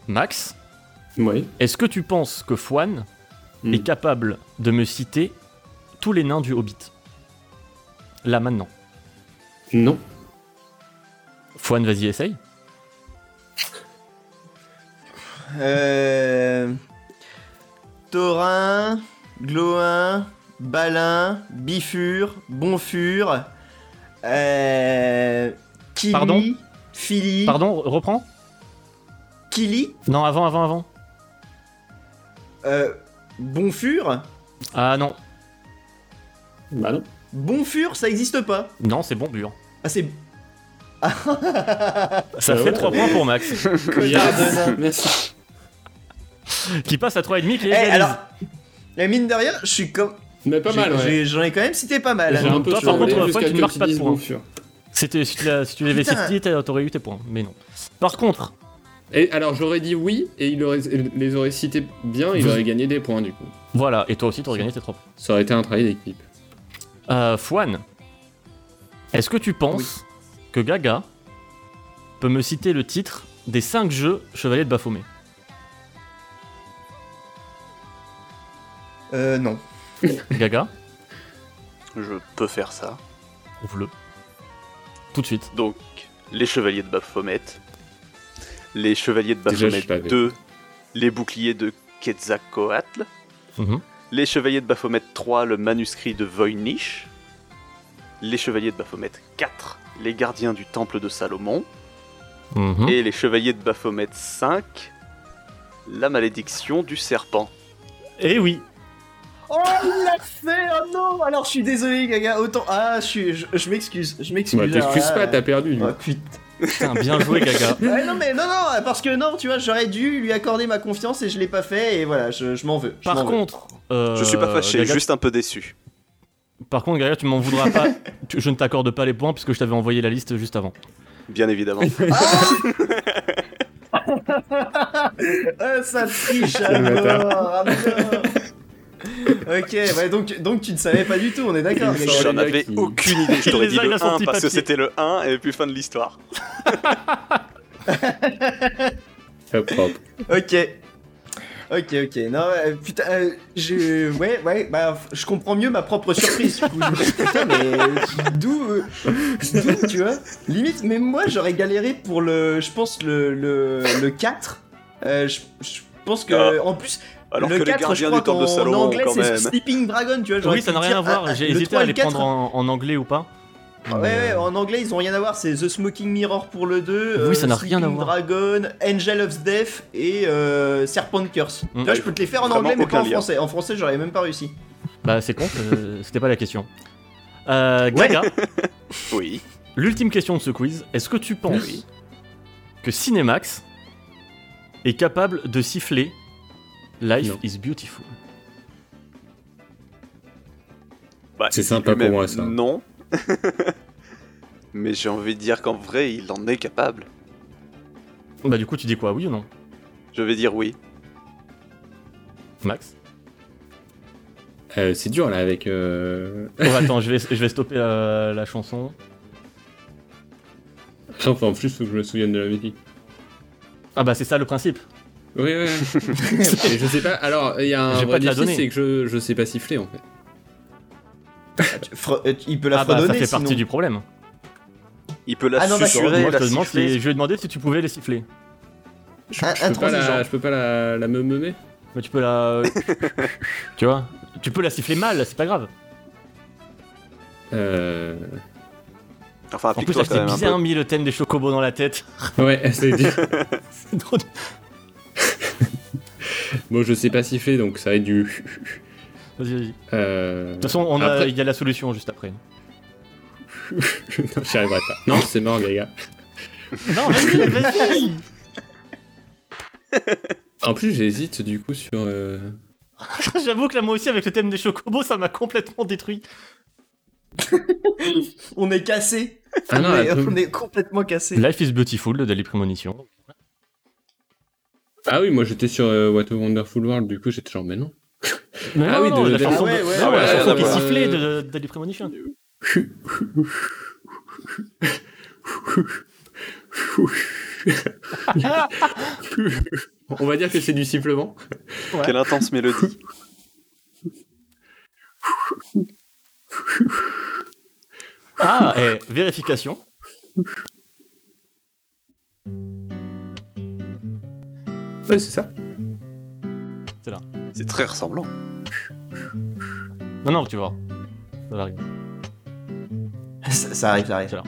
Max, Est-ce que tu penses que Fouane Hmm. est capable de me citer tous les nains du Hobbit? Là maintenant. Non. Fouane, vas-y, essaye. Euh... Taurin, Gloin, Balin, Bifur, Bonfur, euh... Kili, Pardon? Philly, Pardon, reprends Kili, Non, avant, avant, avant. Euh... Bonfur, Ah non, Bah non. Bonfur, ça existe pas. non, c'est bon, Bure. Ah c'est... [laughs] Ça Ah, fait voilà. 3 points pour Max. [laughs] Merci. qui passe à 3,5 qui Eh, égalise. alors, eh, mine de rien, je suis comme... Mais pas mal, ouais. j'ai- J'en ai quand même cité pas mal. J'ai hein. un peu Toi, par contre, Fouane, tu ne marques pas de points. C'était, si tu, l'avais cité, t'a- t'aurais eu tes points, mais non. Par contre, Et alors, j'aurais dit oui, et il aurait, les aurait cités bien, il Vous- aurait gagné des points, du coup. voilà, et toi aussi, t'aurais gagné tes 3 points. Ça aurait été un travail d'équipe. Euh, Fouane, est-ce que tu penses que Gaga peut me citer le titre des 5 jeux Chevalier de Baphomet? Euh, non. Gaga, Je peux faire ça. ouvre-le. Tout de suite. Donc, les chevaliers de Baphomet, les chevaliers de Baphomet l'avais. 2, les boucliers de Quetzalcoatl, Mhm. les chevaliers de Baphomet 3, le manuscrit de Voynich, les chevaliers de Baphomet 4, les gardiens du temple de Salomon, Mhm. et les chevaliers de Baphomet 5, la malédiction du serpent. Et oui, Oh, il l'a fait Oh non Alors, je suis désolé, Gaga. Autant... Ah, je, suis... je, je m'excuse. Je m'excuse. Bah, t'excuses alors, pas, t'as perdu, du Oh, coup. putain. Putain, bien joué Gaga. [laughs] Ouais, non, mais non, non, parce que non, tu vois, j'aurais dû lui accorder ma confiance et je l'ai pas fait, et voilà, je, je m'en veux. je Par m'en veux. contre, euh, Je suis pas fâché, Gaga, juste un peu déçu. Par contre, Gaga, tu m'en voudras pas. [laughs] Tu- je ne t'accorde pas les points puisque je t'avais envoyé la liste juste avant. Bien évidemment. [laughs] Ah, ça triche Quel bâtard. mort, à mort. [laughs] Ok, ouais, donc, donc tu ne savais pas du tout, on est d'accord, J'en avais qui- aucune idée, je t'aurais dit le a son 1 petit parce que c'était le 1 et puis fin de l'histoire. [laughs] Ok. Ok, ok. Non, euh, putain, euh, je. Ouais, ouais, bah, je comprends mieux ma propre surprise. Du coup, je me dis, putain, mais d'où. euh, d'où, tu vois Limite, même moi, j'aurais galéré pour le. Je pense le, le, le 4. Euh, je, je pense que. Ah. En plus. Alors le que les 4, je gardiens crois du temple de Salomon, anglais, quand c'est. Sleeping Dragon, tu vois. Oui, ça n'a rien à voir. ah, J'ai le hésité 3 à les le 4, prendre en, en anglais ou pas. Ouais, ouais, euh, en anglais, ils ont rien à voir. C'est The Smoking Mirror pour le 2. Oui, ça n'a rien à Sleeping voir. Dragon, Angel of Death et euh, Serpent Curse. Mm. Tu vois, je peux te les faire en anglais, mais pas en lien. français. En français, j'aurais même pas réussi. Bah, c'est con, euh, [laughs] c'était pas la question. Euh, Gaga, [laughs] Oui. l'ultime question de ce quiz. Est-ce que tu penses Oui. que Cinemax est capable de siffler Life Non. is Beautiful Bah, C'est sympa pour moi, ça. Non. [laughs] Mais j'ai envie de dire qu'en vrai, il en est capable. Bah, du coup, tu dis quoi, oui ou non? Je vais dire oui. Max? Euh, c'est dur là avec. euh, Oh, attends, [laughs] je vais, je vais stopper la, la chanson. Enfin, en plus, faut que je me souvienne de la musique. Ah, bah, c'est ça le principe. Oui, oui. [laughs] je sais pas. Alors, il y a un vrai pas te la défi, c'est que je, je sais pas siffler en fait. Fre- euh, il peut la ah, bah, ça fait sinon. partie du problème. Il peut la Ah non, susurrer, Moi, je la te demande siffler. si, je lui ai demandé si tu pouvais les siffler. Je, Un- je peux, pas intransigeant. la, je peux pas la, la me meumer. Mais tu peux la. [laughs] tu vois Tu peux la siffler mal, c'est pas grave. Euh... Enfin, En plus, applique-toi là, je quand t'ai même un bien mis le thème des chocobos dans la tête. Ouais, c'est [laughs] dur. C'est trop- bon, je sais pas siffler donc ça va être du. Vas-y, vas-y. De Euh... toute façon, on a- Après- il y a la solution juste après. [laughs] non, j'y arriverai pas. Non, c'est mort, les gars. Non, vas-y, vas-y [laughs] En plus, j'hésite du coup sur. euh, [laughs] J'avoue que là, moi aussi, avec le thème des chocobos, ça m'a complètement détruit. On est cassé. Ah non, on, est, on est complètement cassé. Life is Beautiful de Dali Premonition. Ah oui, moi j'étais sur euh, What a Wonderful World, du coup j'étais genre, mais non. Mais Ah non, oui, non, de- la de- chanson, de- qui sifflée de Dali Premonition. On va dire que c'est du sifflement. Quelle intense mélodie. Ah, et vérification. Ouais, c'est ça. C'est très ressemblant. Non, non, tu vois. Ça va arriver. Ça, ça arrive, ça arrive. C'est là.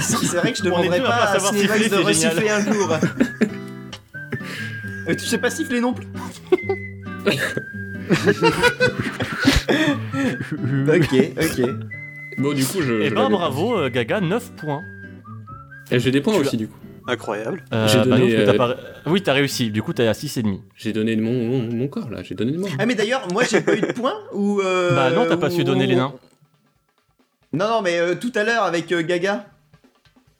C'est vrai que je demanderais à pas à siffler, de c'est resiffler un jour. [laughs] Euh, tu sais pas siffler non plus [laughs] [laughs] Ok, ok. Bon, du coup, je. Eh je ben bravo, euh, Gaga, 9 points. Et j'ai des points Tu aussi, du coup. Incroyable. Euh, J'ai bah donné, non, euh, pas- Oui, t'as réussi, du coup t'es à 6,5. J'ai donné de mon, mon, mon corps là, j'ai donné de moi. Ah mais d'ailleurs, moi j'ai pas eu de points ou... euh, Bah non, t'as pas ou- su donner les nains. Non, non, mais euh, tout à l'heure avec euh, Gaga,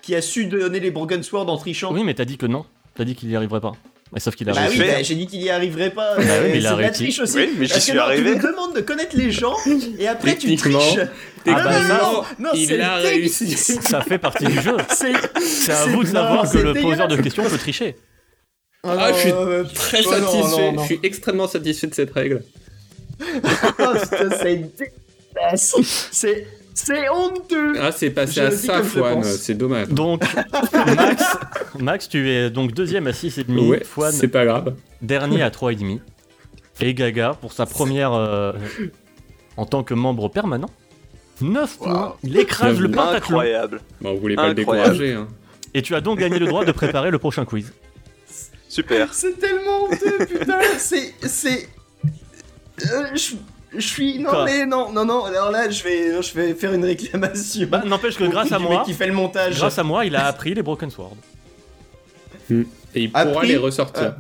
qui a su donner les Broken Sword en trichant. Oui, mais t'as dit que non. T'as dit qu'il y arriverait pas. Mais sauf qu'il a Bah réussi. oui, fait. bah, j'ai dit qu'il y arriverait pas. Bah oui, mais il c'est a de la réussi. triche aussi. Oui, mais j'y Parce que suis non, arrivé. Tu me demandes de connaître les gens et après tu triches. Ah bah non, non, non, il c'est a réussi. Ça fait partie du jeu. [laughs] C'est C'est à vous de savoir que le poseur de questions peut tricher. Ah, je suis euh, Très oh, satisfait, non, non. je suis extrêmement satisfait de cette règle. [laughs] Oh, putain, c'est dégueulasse. C'est c'est honteux. Ah, c'est passé Je à ça, Fouane, c'est dommage. Donc, Max, Max, tu es donc deuxième à 6,5. Ouais, Fouane, c'est pas grave. dernier à 3,5. Et Gaga, pour sa première euh, en tant que membre permanent, 9 points. Il écrase Bien le pentathlon. Incroyable. Bon, vous voulez pas le Incroyable. décourager, hein. Et tu as donc gagné le droit de préparer le prochain quiz. Super. C'est tellement honteux, putain. C'est c'est. Euh, je je suis non Quoi mais non non non alors là je vais je vais faire une réclamation. Bah, n'empêche que grâce à moi, qui fait le montage. grâce à moi, il a appris les Broken Sword. Et il Appris, pourra les ressortir.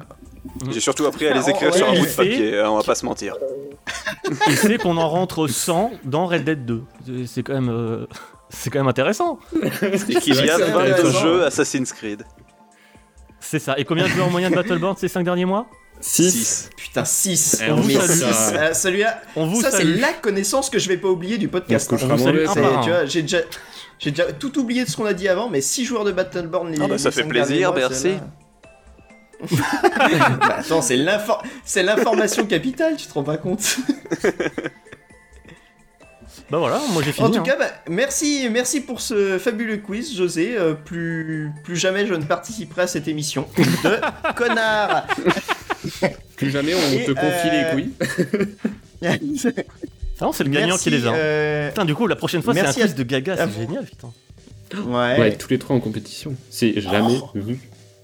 J'ai surtout appris à les Ah, écrire ouais, sur un bout de papier, hein, on va pas se mentir. [laughs] Il sait qu'on en rentre 100 dans Red Dead 2. C'est- quand même, euh, c'est quand même intéressant. Et qu'il y a c'est 20 intéressant. jeux Assassin's Creed. C'est ça. Et combien de joueurs en moyenne Battleborn ces 5 derniers mois? 6. Putain 6. Eh, on vous salue. Celui-là On vous ça c'est la connaissance que je vais pas oublier du podcast. Tu vois, j'ai déjà, j'ai déjà tout oublié de ce qu'on a dit avant, mais 6 joueurs de Battleborn. Les, Ah bah, ça les fait plaisir, mois, merci. bah, [laughs] attends, c'est l'information capitale, tu te rends pas compte Bah voilà, moi j'ai fini. En tout hein. cas, bah, merci, merci pour ce fabuleux quiz, José. Euh, plus, plus jamais je ne participerai à cette émission de connard. [laughs] [laughs] Plus jamais on Et, te confie euh, les couilles. [laughs] Ah non, c'est le gagnant Merci, qui les a. euh, Putain, du coup, la prochaine fois, c'est un merci à- quiz de gaga, c'est génial, putain. Ouais. Ouais, tous les trois en compétition. C'est jamais Oh. vu.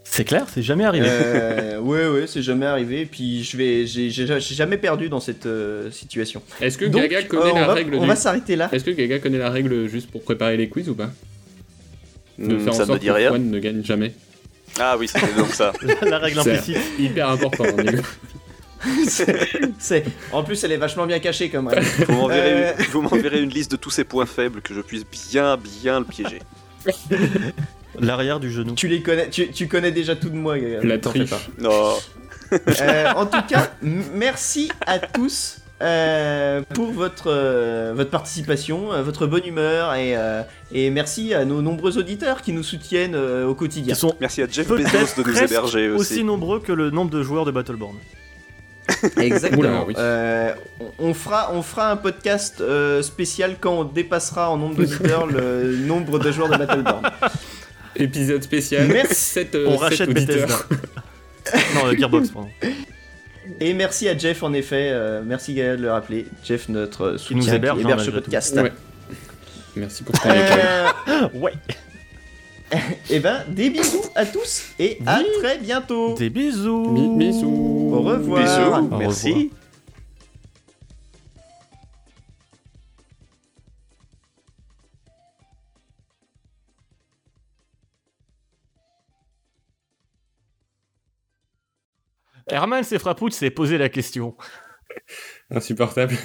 C'est clair, c'est jamais arrivé. Euh, ouais, ouais, c'est jamais arrivé. Et puis je vais, j'ai jamais perdu dans cette euh, situation. Est-ce que Donc, Gaga connaît euh, on la va, règle on du... va s'arrêter là. Est-ce que Gaga connaît la règle juste pour préparer les quiz ou pas? De Hmm, faire en ça me sorte dit que. Juan ne gagne jamais. Ah oui, c'était donc ça. [laughs] la règle implicite. Hyper important. [laughs] C'est, en plus, elle est vachement bien cachée comme règle. Vous m'enverrez Euh. une- liste de tous ses points faibles que je puisse bien, bien le piéger. L'arrière du genou. Tu les connais, tu, tu connais déjà tout de moi. La triche. pas. Non. Euh, en tout cas, merci à tous euh, pour votre, euh, votre participation, euh, votre bonne humeur et, euh, et merci à nos nombreux auditeurs qui nous soutiennent euh, au quotidien. Sont Merci à Jeff Bezos de nous héberger aussi aussi. nombreux que le nombre de joueurs de Battleborn. [laughs] Exactement. Oula, oui. Euh, on, fera, on fera un podcast euh, spécial quand on dépassera en nombre d'auditeurs le [laughs] nombre de joueurs de Battleborn. Épisode spécial. Merci. 7, On rachète Bethesda. [laughs] non, Gearbox, pardon. Et merci à Jeff en effet, euh, merci Gaël de le rappeler. Jeff, notre soutien nous héberge, hein, ce podcast. Ouais. Merci pour ton. Euh, [laughs] Ouais. [laughs] et ben, des bisous à tous et à Oui. très bientôt. Des bisous. Bisous. Au revoir. Bisous, Au merci. Herman Sefrapout s'est posé la question. Insupportable.